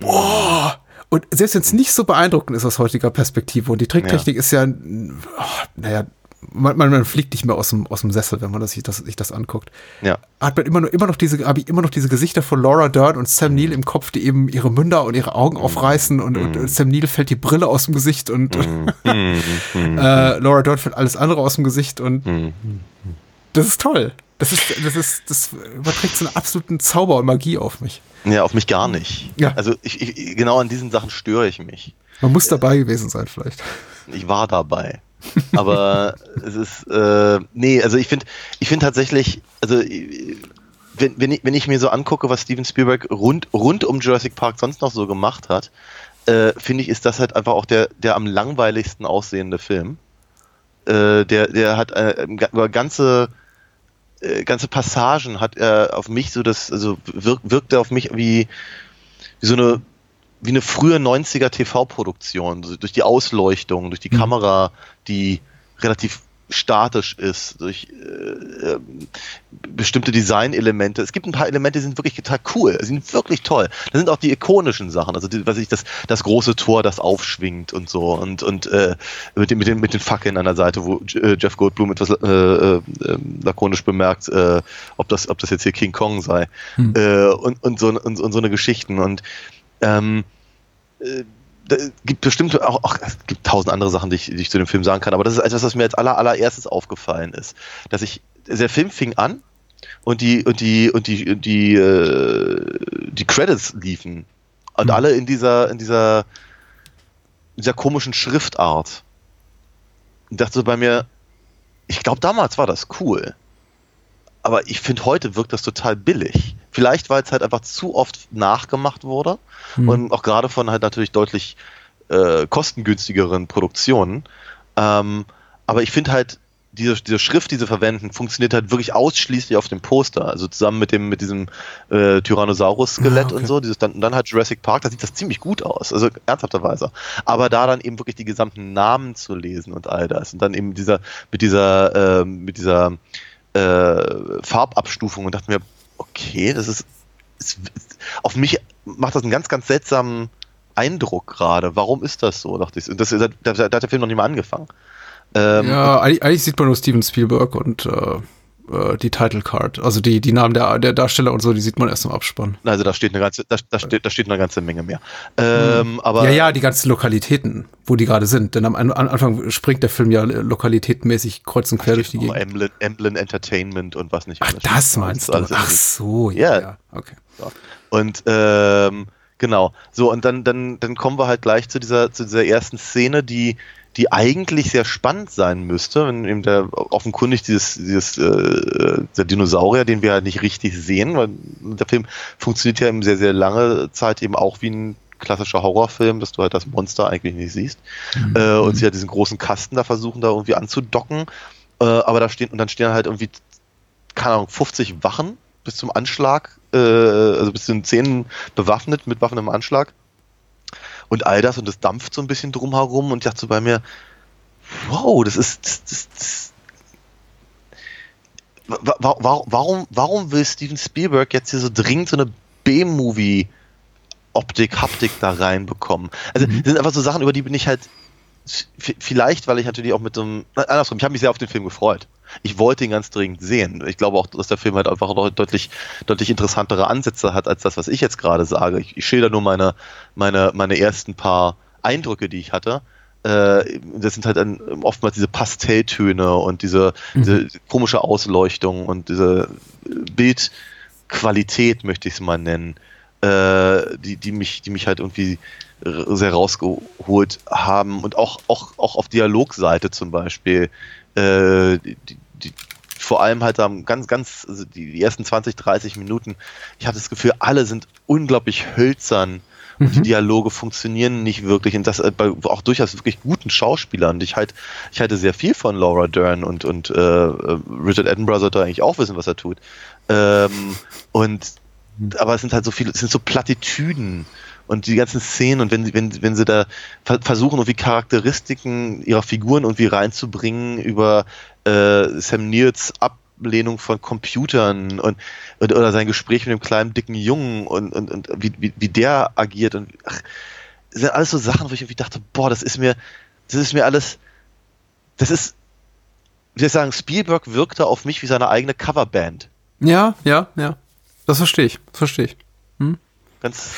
Boah! Und selbst wenn es nicht so beeindruckend ist aus heutiger Perspektive und die Tricktechnik ist ja, oh, naja, man, man, man fliegt nicht mehr aus dem, aus dem Sessel, wenn man das, sich, das, sich das anguckt. Ja. Hat man immer noch, immer noch diese, habe ich immer noch diese Gesichter von Laura Dern und Sam Neill im Kopf, die eben ihre Münder und ihre Augen aufreißen und, und Sam Neill fällt die Brille aus dem Gesicht und äh, Laura Dern fällt alles andere aus dem Gesicht und das ist toll. Das ist, das ist, das überträgt so einen absoluten Zauber und Magie auf mich. Ja, auf mich gar nicht. Ja. Also ich, ich, genau an diesen Sachen störe ich mich. Man muss dabei gewesen sein, vielleicht. Ich war dabei. Aber es ist, äh, nee, also ich finde, ich finde tatsächlich, also äh, wenn, wenn, ich, wenn ich mir so angucke, was Steven Spielberg rund, rund um Jurassic Park sonst noch so gemacht hat, äh, finde ich, ist das halt einfach auch der, der am langweiligsten aussehende Film. Äh, der, der hat äh, über ganze, äh, ganze Passagen hat er auf mich so das, also wirk, wirkt er auf mich wie, wie so eine wie eine frühe 90er TV-Produktion, durch die Ausleuchtung, durch die Kamera, die relativ statisch ist, durch äh, ähm, bestimmte Designelemente. Es gibt ein paar Elemente, die sind wirklich total cool, die sind wirklich toll. Da sind auch die ikonischen Sachen, also die, was ich das das große Tor, das aufschwingt und so und und äh, mit den mit den mit den Fackeln an der Seite, wo äh, Jeff Goldblum etwas äh, äh, ähm, lakonisch bemerkt, äh, ob das ob das jetzt hier King Kong sei äh, und und so und, und so eine Geschichten und ähm, äh, gibt bestimmt auch, auch es gibt tausend andere Sachen, die ich, die ich zu dem Film sagen kann, aber das ist etwas, was mir als aller, allererstes aufgefallen ist, dass ich der Film fing an und die und die und die und die äh, die Credits liefen und alle in dieser in dieser dieser komischen Schriftart und dachte so bei mir, ich glaube damals war das cool, aber ich finde heute wirkt das total billig. Vielleicht weil es halt einfach zu oft nachgemacht wurde und auch gerade von halt natürlich deutlich äh, kostengünstigeren Produktionen. Ähm, aber ich finde halt, diese, diese Schrift, die sie verwenden, funktioniert halt wirklich ausschließlich auf dem Poster. Also zusammen mit dem, mit diesem äh, Tyrannosaurus-Skelett Ah, okay. und so, dieses dann, dann halt Jurassic Park, da sieht das ziemlich gut aus. Also ernsthafterweise. Aber da dann eben wirklich die gesamten Namen zu lesen und all das. Und dann eben dieser, mit dieser, ähm, mit dieser äh, Farbabstufung und dachte mir, okay, das ist, ist, auf mich macht das einen ganz, ganz seltsamen Eindruck gerade. Warum ist das so? Dachte ich. Und das, da, da, hat der Film noch nicht mal angefangen. Ähm, Ja, eigentlich, eigentlich sieht man nur Steven Spielberg und äh, äh, die Title Card. Also die, die Namen der, der Darsteller und so, die sieht man erst im Abspann. Also da steht eine ganze, da, da, steht, da steht eine ganze Menge mehr. Ähm, aber ja, ja, die ganzen Lokalitäten, wo die gerade sind. Denn am, am Anfang springt der Film ja lokalitätenmäßig kreuz und quer durch die Gegend. Emblem, Emblem Entertainment und was nicht. Ach, das meinst du? Alles Ach so, Ja. ja, ja. Okay. Und ähm, Genau. So, und dann, dann, dann kommen wir halt gleich zu dieser, zu dieser ersten Szene, die, die eigentlich sehr spannend sein müsste, wenn eben der offenkundig dieses, dieses äh, der Dinosaurier, den wir halt nicht richtig sehen, weil der Film funktioniert ja eben sehr, sehr lange Zeit eben auch wie ein klassischer Horrorfilm, dass du halt das Monster eigentlich nicht siehst. Mhm. Äh, und sie halt diesen großen Kasten da versuchen, da irgendwie anzudocken. Äh, aber da stehen, und dann stehen halt irgendwie, keine Ahnung, 50 Wachen bis zum Anschlag, äh, also bis zu den Zähnen bewaffnet, mit Waffen im Anschlag. Und all das und das dampft so ein bisschen drumherum und ich dachte so bei mir, wow, das ist, das, das, das warum, warum will Steven Spielberg jetzt hier so dringend so eine B-Movie Optik, Haptik da reinbekommen? Also, mhm. das sind einfach so Sachen, über die bin ich halt vielleicht, weil ich natürlich auch mit so einem, andersrum, ich habe mich sehr auf den Film gefreut. Ich wollte ihn ganz dringend sehen. Ich glaube auch, dass der Film halt einfach noch deutlich, deutlich interessantere Ansätze hat als das, was ich jetzt gerade sage. Ich, ich schilder nur meine, meine, meine ersten paar Eindrücke, die ich hatte. Äh, das sind halt ein, oftmals diese Pastelltöne und diese, mhm. diese komische Ausleuchtung und diese Bildqualität, möchte ich es mal nennen, äh, die, die, mich, die mich halt irgendwie sehr rausgeholt haben und auch, auch, auch auf Dialogseite zum Beispiel, äh, die, die, vor allem halt am ganz, ganz, also die, die ersten 20, 30 Minuten, ich hatte das Gefühl, alle sind unglaublich hölzern und die mhm. Dialoge funktionieren nicht wirklich und das äh, bei auch durchaus wirklich guten Schauspielern. Ich halt, ich halte sehr viel von Laura Dern und und äh, Richard Attenborough sollte eigentlich auch wissen, was er tut. Ähm, und mhm. aber es sind halt so viele, es sind so Plattitüden und die ganzen Szenen und wenn sie, wenn, wenn sie da versuchen, irgendwie Charakteristiken ihrer Figuren irgendwie reinzubringen über äh, Sam Neils Ablehnung von Computern und, und oder sein Gespräch mit dem kleinen dicken Jungen und, und, und wie, wie, wie der agiert und ach, das sind alles so Sachen, wo ich irgendwie dachte, boah, das ist mir, das ist mir alles, das ist, wie soll ich sagen, Spielberg wirkte auf mich wie seine eigene Coverband. Ja, ja, ja. Das verstehe ich, das verstehe ich. Hm? Ganz,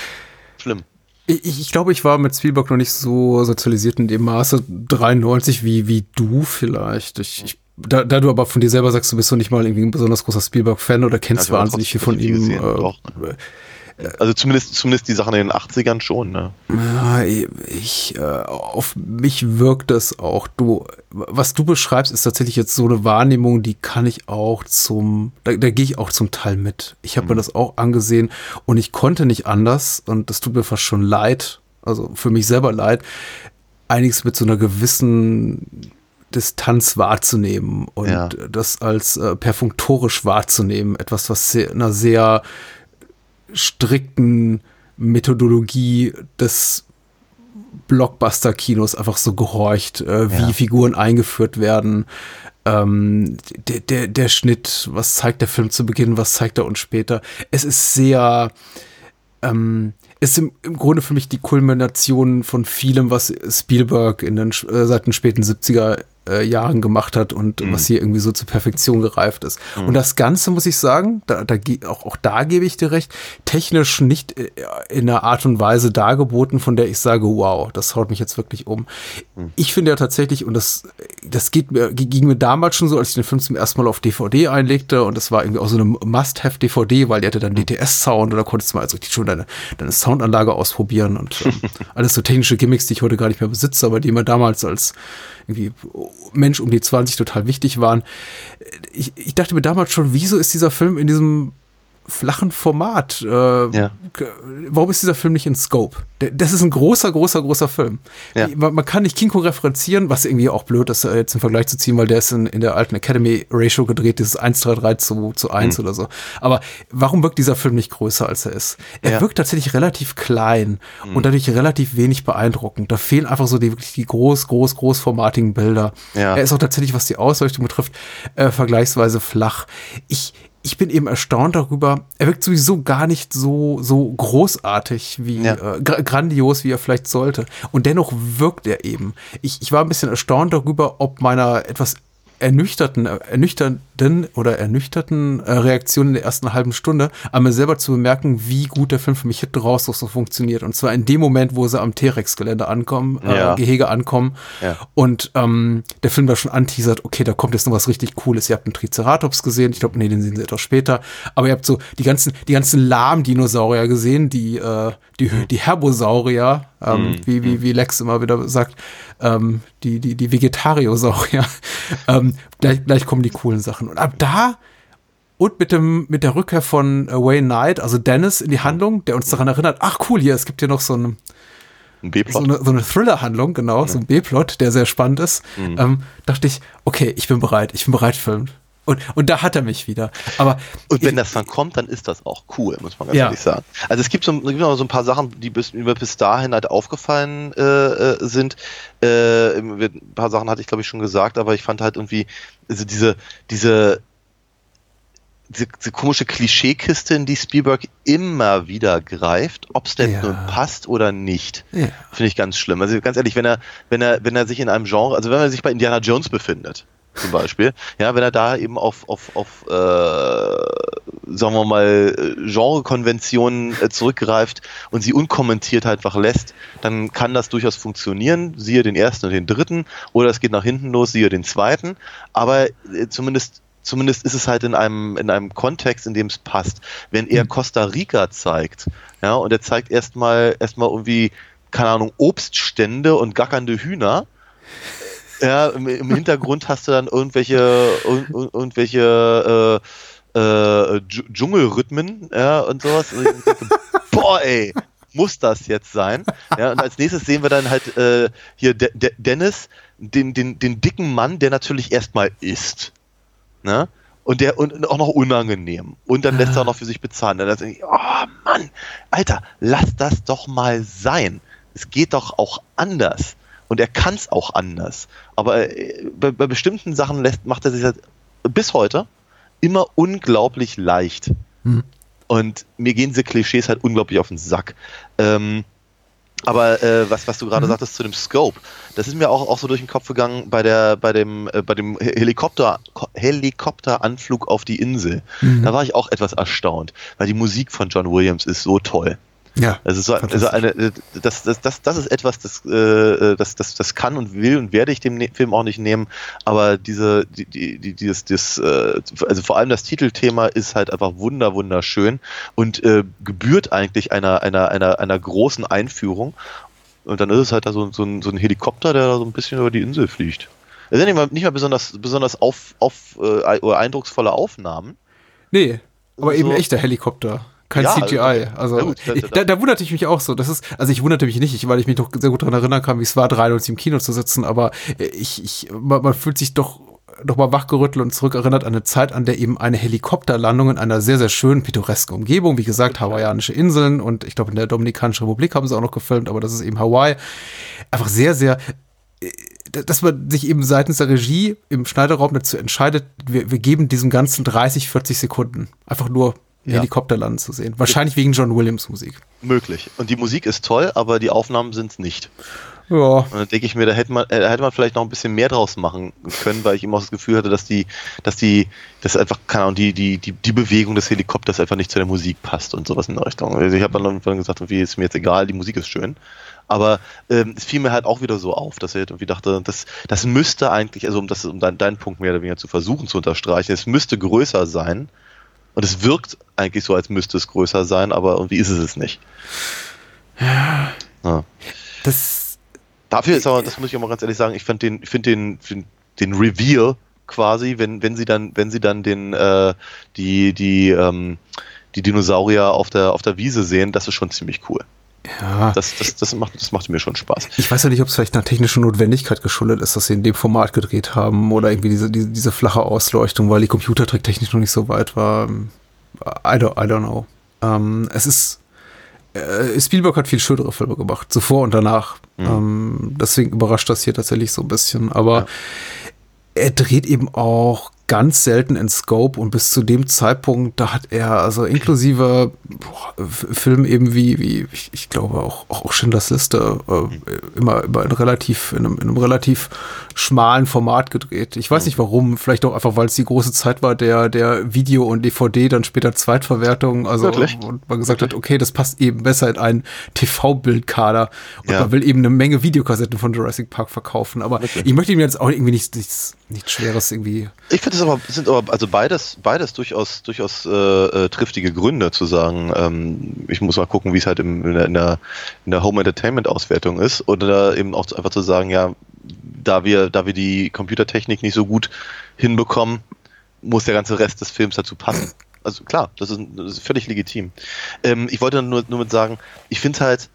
schlimm. Ich, ich glaube, ich war mit Spielberg noch nicht so sozialisiert in dem Maße 93 wie, wie du vielleicht. Ich, ich da, da du aber von dir selber sagst, du bist doch nicht mal irgendwie ein besonders großer Spielberg-Fan oder kennst ja, wahnsinnig viel von ihm. Gesehen, äh, also zumindest, zumindest die Sachen in den 80ern schon, ne? Ja, ich, äh, auf mich wirkt das auch. Du, was du beschreibst, ist tatsächlich jetzt so eine Wahrnehmung, die kann ich auch zum, da, da gehe ich auch zum Teil mit. Ich habe mhm. mir das auch angesehen und ich konnte nicht anders und das tut mir fast schon leid, also für mich selber leid, einiges mit so einer gewissen Distanz wahrzunehmen und ja. das als äh, perfunktorisch wahrzunehmen. Etwas, was sehr, einer sehr strikten Methodologie des Blockbuster-Kinos einfach so gehorcht, äh, wie ja. Figuren eingeführt werden. Ähm, der, der, der Schnitt, was zeigt der Film zu Beginn, was zeigt er uns später. Es ist sehr, ähm, ist im, im Grunde für mich die Kulmination von vielem, was Spielberg in den, äh, seit den späten 70er äh, Jahren gemacht hat und mhm. was hier irgendwie so zur Perfektion gereift ist. Mhm. Und das Ganze, muss ich sagen, da, da, auch, auch da gebe ich dir recht, technisch nicht äh, in einer Art und Weise dargeboten, von der ich sage, wow, das haut mich jetzt wirklich um. Mhm. Ich finde ja tatsächlich, und das, das geht mir, ging mir damals schon so, als ich den Film zum ersten Mal auf DVD einlegte und das war irgendwie auch so eine Must-Have-DVD, weil die hatte dann mhm. DTS-Sound oder konntest du mal also schon deine, deine Soundanlage ausprobieren und ähm, alles so technische Gimmicks, die ich heute gar nicht mehr besitze, aber die mir damals als irgendwie Mensch um die 20 total wichtig waren. Ich, ich dachte mir damals schon, wieso ist dieser Film in diesem flachen Format. Äh, ja. Warum ist dieser Film nicht in Scope? Das ist ein großer, großer, großer Film. Ja. Man, kann nicht King Kong referenzieren, was irgendwie auch blöd ist, jetzt im Vergleich zu ziehen, weil der ist in, in der alten Academy Ratio gedreht, dieses 1,33 zu, zu 1 mhm. oder so. Aber warum wirkt dieser Film nicht größer, als er ist? Er ja. wirkt tatsächlich relativ klein mhm. und dadurch relativ wenig beeindruckend. Da fehlen einfach so die wirklich die groß, groß, großformatigen Bilder. Er ist auch tatsächlich, was die Ausleuchtung betrifft, äh, vergleichsweise flach. Ich, ich bin eben erstaunt darüber. Er wirkt sowieso gar nicht so, so großartig wie, ja. äh, grandios, wie er vielleicht sollte. Und dennoch wirkt er eben. Ich, ich war ein bisschen erstaunt darüber, ob meiner etwas ernüchterten, ernüchternden oder ernüchterten äh, Reaktionen in der ersten halben Stunde, an mir selber zu bemerken, wie gut der Film für mich hinten raus so funktioniert. Und zwar in dem Moment, wo sie am T-Rex-Gelände ankommen, äh, Ja. Gehege ankommen Ja. und ähm, der Film da schon anteasert, okay, da kommt jetzt noch was richtig Cooles. Ihr habt einen Triceratops gesehen, ich glaube, nee, den sehen sie etwas später, aber ihr habt so die ganzen, die ganzen Lahm-Dinosaurier gesehen, die, äh, die, die Herbosaurier, ähm, wie, wie, wie Lex immer wieder sagt, ähm, die, die, die Vegetariosaurier. ähm, gleich, gleich kommen die coolen Sachen. Und ab da und mit dem mit der Rückkehr von äh, Wayne Knight, also Dennis in die Handlung, der uns daran erinnert, ach cool, hier, es gibt hier noch so eine, Ein so B-Plot. eine, so eine Thriller-Handlung, genau, so ein B-Plot, der sehr spannend ist, ähm, dachte ich, okay, ich bin bereit, ich bin bereit ihn. Und, und da hat er mich wieder. Aber Und wenn ich, das dann kommt, dann ist das auch cool, muss man ganz Ja. ehrlich sagen. Also es gibt so, so ein paar Sachen, die bis, mir bis dahin halt aufgefallen äh, äh, sind. Äh, ein paar Sachen hatte ich glaube ich schon gesagt, aber ich fand halt irgendwie also diese diese diese, diese komische Klischeekiste, in die Spielberg immer wieder greift, ob es denn Ja. nun passt oder nicht, Ja. finde ich ganz schlimm. Also ganz ehrlich, wenn er, wenn er, wenn er sich in einem Genre, also wenn er sich bei Indiana Jones befindet, zum Beispiel, ja, wenn er da eben auf, auf, auf äh, sagen wir mal, Genrekonventionen äh, zurückgreift und sie unkommentiert halt einfach lässt, dann kann das durchaus funktionieren, siehe den ersten und den dritten, oder es geht nach hinten los, siehe den zweiten, aber äh, zumindest zumindest ist es halt in einem, in einem Kontext, in dem es passt. Wenn er Costa Rica zeigt, ja, und er zeigt erstmal, erstmal irgendwie, keine Ahnung, Obststände und gackernde Hühner, ja, im, im Hintergrund hast du dann irgendwelche, ir, ir, irgendwelche äh, äh, Dsch- Dschungelrhythmen, ja, und sowas. Und denke, Boah, ey, muss das jetzt sein? Ja, und als nächstes sehen wir dann halt äh, hier De De Dennis, den, den, den dicken Mann, der natürlich erstmal isst. Ne? Und der und auch noch unangenehm. Und dann lässt er auch noch für sich bezahlen. Dann denke ich, oh Mann, Alter, lass das doch mal sein. Es geht doch auch anders. Und er kann es auch anders. Aber äh, bei, bei bestimmten Sachen lässt, macht er sich halt bis heute immer unglaublich leicht. Hm. Und mir gehen diese Klischees halt unglaublich auf den Sack. Ähm, aber äh, was, was du gerade sagtest zu dem Scope, das ist mir auch, auch so durch den Kopf gegangen bei der, bei dem, äh, bei dem Helikopter, Ko- Helikopteranflug auf die Insel. Da war ich auch etwas erstaunt, weil die Musik von John Williams ist so toll. Ja, Das ist so, also eine, äh, das, das, das, das ist etwas, das, äh, das, das, das kann und will und werde ich dem ne Film auch nicht nehmen. Aber diese, die, die, die, dieses, das, äh, also vor allem das Titelthema ist halt einfach wunder, wunderschön und äh, gebührt eigentlich einer, einer, einer, einer großen Einführung. Und dann ist es halt da so, so, ein, so ein Helikopter, der da so ein bisschen über die Insel fliegt. Es sind nicht mal, nicht mal besonders, besonders auf, auf, äh, eindrucksvolle Aufnahmen. nee, aber eben So- echter Helikopter. Kein Ja, CGI. also- Also, ich, da- da, wunderte ich mich auch so. Das ist, also ich wunderte mich nicht, ich- weil ich mich noch sehr gut daran erinnern kann, wie es war, 93 im Kino zu sitzen, aber äh, ich, ich, man, man fühlt sich doch noch mal wachgerüttelt und zurückerinnert an eine Zeit, an der eben eine Helikopterlandung in einer sehr, sehr schönen, pittoresken Umgebung, wie gesagt, hawaiianische Inseln und ich glaube in der Dominikanischen Republik haben sie auch noch gefilmt, aber das ist eben Hawaii. Einfach sehr, sehr, äh, dass man sich eben seitens der Regie im Schneiderraum dazu entscheidet, wir, wir geben diesem Ganzen 30, 40 Sekunden. Einfach nur Ja. Helikopterlanden zu sehen. Wahrscheinlich wegen John Williams Musik. Möglich. Und die Musik ist toll, aber die Aufnahmen sind es nicht. Ja. Und dann denke ich mir, da hätte man, äh, hätte man vielleicht noch ein bisschen mehr draus machen können, weil ich immer auch das Gefühl hatte, dass die, dass die, dass einfach, keine Ahnung, die, die, die, die Bewegung des Helikopters einfach nicht zu der Musik passt und sowas in der Richtung. Also ich habe dann irgendwann gesagt, wie ist mir jetzt egal, die Musik ist schön. Aber ähm, es fiel mir halt auch wieder so auf, dass ich halt irgendwie dachte, das, das müsste eigentlich, also um das, um dein, deinen Punkt mehr oder weniger zu versuchen zu unterstreichen, es müsste größer sein. Und es wirkt eigentlich so, als müsste es größer sein, aber irgendwie ist es es nicht. Ja. Das, Dafür ist aber, das muss ich auch mal ganz ehrlich sagen, ich fand den, ich finde den, find den Reveal quasi, wenn, wenn sie dann, wenn sie dann den, äh, die, die, ähm, die Dinosaurier auf der, auf der Wiese sehen, das ist schon ziemlich cool. Ja. Das, das, das macht, das macht mir schon Spaß. Ich weiß ja nicht, ob es vielleicht einer technischen Notwendigkeit geschuldet ist, dass sie in dem Format gedreht haben oder irgendwie diese, diese, diese flache Ausleuchtung, weil die Computertricktechnik noch nicht so weit war. I don't, I don't know. Ähm, es ist, äh, Spielberg hat viel schönere Filme gemacht, zuvor und danach. Ähm, deswegen überrascht das hier tatsächlich so ein bisschen. Aber er dreht eben auch ganz selten in Scope und bis zu dem Zeitpunkt, da hat er also inklusive boah, Filmen eben wie, wie ich, ich glaube auch, auch Schindlers Liste äh, immer, immer in relativ, in einem, in einem relativ schmalen Format gedreht. Ich weiß nicht warum, vielleicht auch einfach, weil es die große Zeit war der, der Video und DVD, dann später Zweitverwertung, also Wirklich? und man gesagt hat, okay, das passt eben besser in einen TV-Bildkader und Ja. man will eben eine Menge Videokassetten von Jurassic Park verkaufen, aber ich möchte ihm jetzt auch irgendwie nichts, nichts, nichts Schweres irgendwie Ich finde es aber, sind aber also beides, beides durchaus, durchaus äh, äh, triftige Gründe zu sagen, ähm, ich muss mal gucken, wie es halt im, in, der, in, der, in der Home Entertainment Auswertung ist. Oder eben auch einfach zu sagen, ja, da wir, da wir die Computertechnik nicht so gut hinbekommen, muss der ganze Rest des Films dazu passen. Also klar, das ist, das ist völlig legitim. Ähm, ich wollte nur, nur mit sagen, ich finde halt,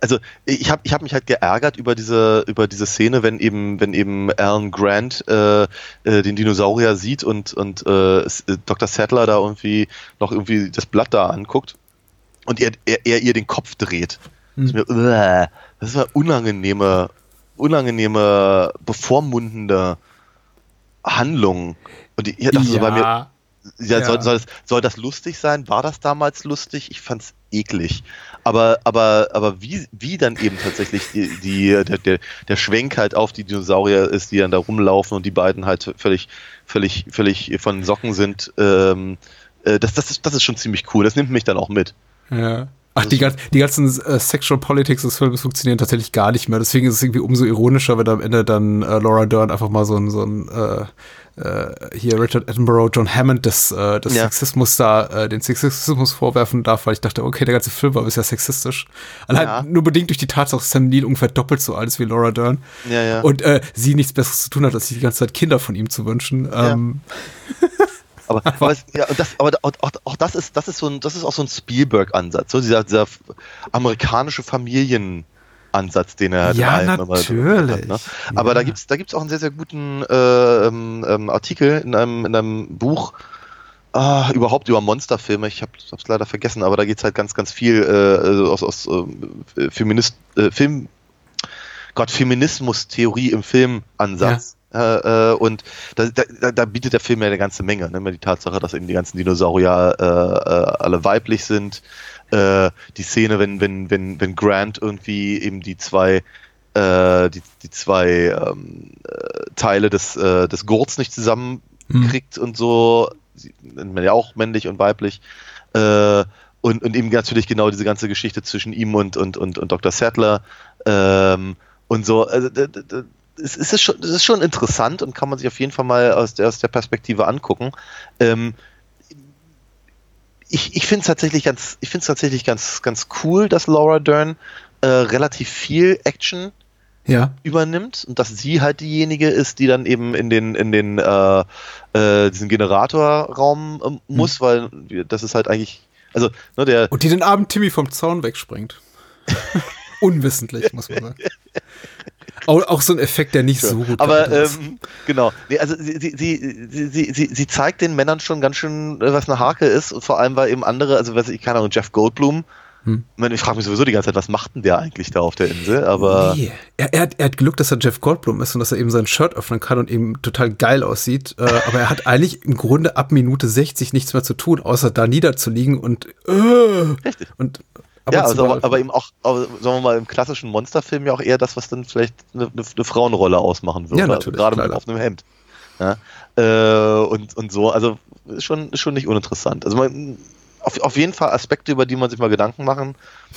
also ich habe ich hab mich halt geärgert über diese über diese Szene, wenn eben wenn eben Alan Grant äh, äh, den Dinosaurier sieht und und äh, äh, Dr. Sattler da irgendwie noch irgendwie das Blatt da anguckt und er, er, er ihr den Kopf dreht. Das, ist mir, uah, das eine unangenehme unangenehme bevormundende Handlung. Und ich dachte so bei mir, ja, Ja. Soll, soll, das, soll das lustig sein? War das damals lustig? Ich fand's eklig. Aber, aber, aber wie, wie dann eben tatsächlich die, die, der, der, der Schwenk halt auf die Dinosaurier ist, die dann da rumlaufen und die beiden halt völlig, völlig, völlig von den Socken sind, ähm, äh, das, das, ist, das ist schon ziemlich cool. Das nimmt mich dann auch mit. Ja. Ach, die, ganz, die ganzen äh, Sexual Politics des Films funktionieren tatsächlich gar nicht mehr. Deswegen ist es irgendwie umso ironischer, wenn am Ende dann äh, Laura Dern einfach mal so ein, so ein äh, äh, hier Richard Attenborough, John Hammond des, äh, des Ja. Sexismus da, äh, den Sexismus vorwerfen darf, weil ich dachte, okay, der ganze Film war bisher sexistisch. Allein Ja. nur bedingt durch die Tatsache, dass Sam Neill ungefähr doppelt so alt ist wie Laura Dern. Ja, ja. Und äh, sie nichts Besseres zu tun hat, als sich die ganze Zeit Kinder von ihm zu wünschen. Ähm, Aber, aber, es, ja, das, aber auch, auch, auch das ist, das ist so ein, das ist auch so ein Spielberg-Ansatz, so dieser, dieser amerikanische Familienansatz, den er Ja, allem immer so natürlich. hat, ne? Aber da gibt's, da gibt's auch einen sehr, sehr guten äh, ähm, ähm, Artikel in einem, in einem Buch. Ah, überhaupt über Monsterfilme, ich habe es leider vergessen, aber da geht's halt ganz, ganz viel äh, also aus, aus äh, Feminist, äh, Film, Gott, Feminismus-Theorie im Filmansatz. Äh, äh, und da, da, da bietet der Film ja eine ganze Menge. Ne? Die Tatsache, dass eben die ganzen Dinosaurier äh, alle weiblich sind. Äh, die Szene, wenn, wenn, wenn, wenn Grant irgendwie eben die zwei äh, die, die zwei ähm, äh, Teile des, äh, des Gurts nicht zusammenkriegt und so, nennt man ja auch männlich und weiblich. Äh, und, und eben natürlich genau diese ganze Geschichte zwischen ihm und, und, und, und Dr. Sattler. Ähm, und so, also, es ist, schon, es ist schon interessant und kann man sich auf jeden Fall mal aus der, aus der Perspektive angucken. Ähm, ich ich finde es tatsächlich ganz, ich finde es tatsächlich ganz, ganz cool, dass Laura Dern äh, relativ viel Action ja. übernimmt und dass sie halt diejenige ist, die dann eben in den in den äh, äh, diesen Generatorraum ähm, muss, weil wir- das ist halt eigentlich also ne, der Und die den armen Timmy vom Zaun wegspringt. Unwissentlich, muss man sagen. Auch, so ein Effekt, der nicht so gut aber ähm, genau nee, also sie, sie, sie, sie, sie, zeigt den Männern schon ganz schön äh, was eine Hake ist und vor allem weil eben andere also weiß ich keine Ahnung Jeff Goldblum Hm. ich frage mich sowieso die ganze Zeit was macht denn der eigentlich da auf der Insel aber Nee. Er, er, hat, er hat Glück, dass er Jeff Goldblum ist und dass er eben sein Shirt öffnen kann und eben total geil aussieht. Äh, aber er hat eigentlich im Grunde ab Minute 60 nichts mehr zu tun, außer da niederzuliegen und äh, Richtig. und ab ja, also, aber, aber eben auch, aber, sagen wir mal, im klassischen Monsterfilm ja auch eher das, was dann vielleicht eine, eine, eine Frauenrolle ausmachen würde. Ja, natürlich, Also gerade klar. mit auf einem Hemd. Ja? Äh, und, und so, also ist schon, ist schon nicht uninteressant. Also man, auf, auf jeden Fall Aspekte, über die man sich mal Gedanken machen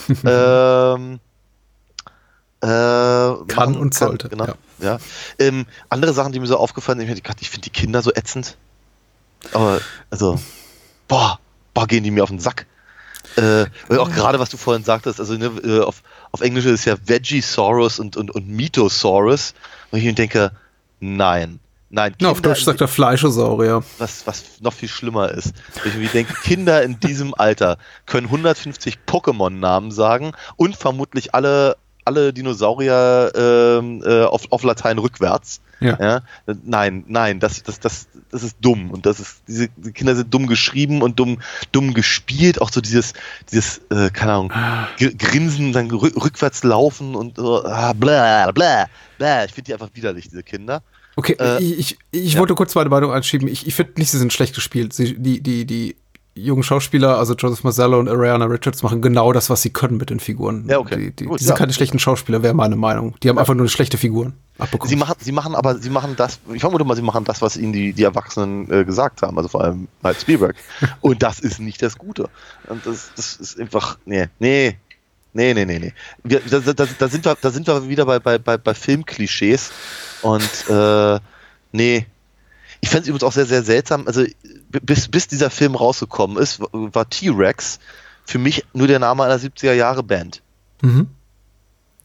ähm, äh, machen und sollte, Genau, ja. ja. Ähm, andere Sachen, die mir so aufgefallen sind, ich, ich finde die Kinder so ätzend. Aber, also, boah, boah, gehen die mir auf den Sack. Äh, auch gerade, was du vorhin sagtest, also ne, äh, auf, auf Englisch ist es ja Vegisaurus und, und, und Mythosaurus. Und ich denke, nein, nein. Na, auf Kinder Deutsch sagt er Fleischesaurier. was, was noch viel schlimmer ist. Ich denke, Kinder in diesem Alter können 150 Pokémon-Namen sagen und vermutlich alle, alle Dinosaurier ähm, äh, auf, auf Latein rückwärts. Ja. Nein, nein, das, das, das, das ist dumm. Und das ist, diese die Kinder sind dumm geschrieben und dumm, dumm gespielt. Auch so dieses, dieses, äh, keine Ahnung, Gr- Grinsen, dann rü rückwärts laufen und so, ah, bla, bla, bla. Ich finde die einfach widerlich, diese Kinder. Okay, Äh, ich, ich, ich ja. wollte kurz meine Meinung anschieben. Ich, ich finde nicht, sie sind schlecht gespielt. Sie, die, die, die jungen Schauspieler, also Joseph Mazzello und Ariana Richards, machen genau das, was sie können mit den Figuren. Ja, okay. Die, die, Gut, die sind ja. keine schlechten Schauspieler, wäre meine Meinung. Die haben einfach nur schlechte Figuren abbekommen. Sie machen, sie machen aber, sie machen das, ich vermute mal, sie machen das, was ihnen die, die Erwachsenen äh, gesagt haben, also vor allem halt Spielberg. Und das ist nicht das Gute. Und das, das ist einfach, nee, nee, nee, nee, nee, nee. Wir, da, da, da, sind wir, da sind wir wieder bei, bei, bei, bei Filmklischees und äh, nee. Ich fände es übrigens auch sehr, sehr seltsam, also bis, bis dieser Film rausgekommen ist, war T-Rex für mich nur der Name einer 70er Jahre Band Mhm.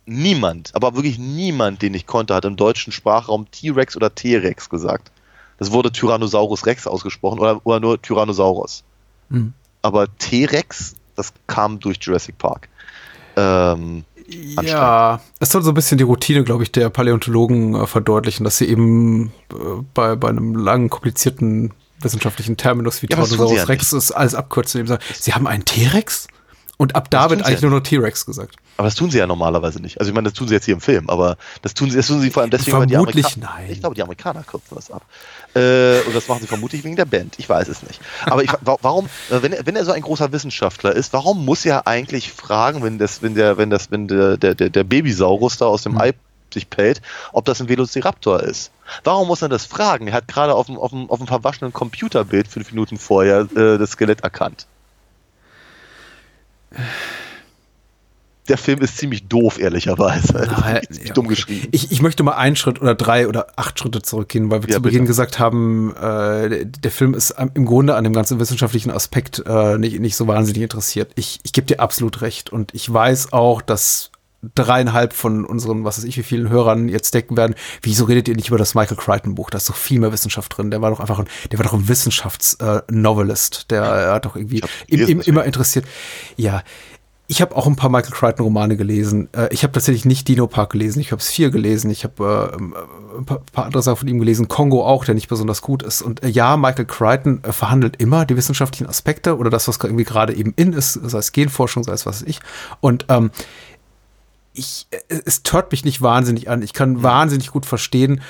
niemand, aber wirklich niemand, den ich konnte, hat im deutschen Sprachraum T-Rex oder T-Rex gesagt. Das wurde Tyrannosaurus Rex ausgesprochen oder, oder nur Tyrannosaurus. Mhm. Aber T-Rex, das kam durch Jurassic Park. Ähm, Ja, es soll so ein bisschen die Routine, glaube ich, der Paläontologen äh, verdeutlichen, dass sie eben äh, bei, bei einem langen, komplizierten wissenschaftlichen Terminus wie Ja, Tyrannosaurus ja Rex ist alles abkürzen, indem sie sagen, sie haben einen T-Rex? Und ab da wird eigentlich ja nur noch T-Rex gesagt. aber das tun sie ja normalerweise nicht. Also ich meine, das tun sie jetzt hier im Film, aber das tun sie, das tun sie vor allem deswegen, weil die Vermutlich Amerikaner. nein. Ich glaube, die Amerikaner kürzen das ab. Äh, und das machen sie vermutlich wegen der Band. Ich weiß es nicht. Aber ich, wa- warum, äh, wenn er, wenn er so ein großer Wissenschaftler ist, warum muss er eigentlich fragen, wenn das, wenn der, wenn das, wenn der, der, der, Babysaurus da aus dem Ei sich pellt, ob das ein Velociraptor ist? Warum muss er das fragen? Er hat gerade auf dem, auf dem, auf dem verwaschenen Computerbild fünf Minuten vorher äh, das Skelett erkannt. Der Film ist ziemlich doof, ehrlicherweise. Ziemlich ja, dumm geschrieben. Ich, ich möchte mal einen Schritt oder drei oder acht Schritte zurückgehen, weil wir Ja, zu Beginn bitte. gesagt haben, äh, der, Film ist im Grunde an dem ganzen wissenschaftlichen Aspekt äh, nicht, nicht so wahnsinnig interessiert. Ich, ich gebe dir absolut recht und ich weiß auch, dass dreieinhalb von unseren, was weiß ich, wie vielen Hörern jetzt denken werden, wieso redet ihr nicht über das Michael Crichton Buch? Da ist doch viel mehr Wissenschaft drin. Der war doch einfach ein, der war doch ein Wissenschaftsnovelist. der äh, hat doch irgendwie im, im, immer interessiert. Ja, ich habe auch ein paar Michael Crichton Romane gelesen. Äh, ich habe tatsächlich nicht Dino Park gelesen. Ich habe es vier gelesen. Ich habe äh, ähm, ein paar, paar andere Sachen von ihm gelesen. Kongo auch, der nicht besonders gut ist. Und äh, ja, Michael Crichton äh, verhandelt immer die wissenschaftlichen Aspekte oder das, was irgendwie gerade eben in ist, sei es Genforschung, sei es was weiß ich. Und ähm, ich, äh, es tört mich nicht wahnsinnig an. Ich kann wahnsinnig gut verstehen,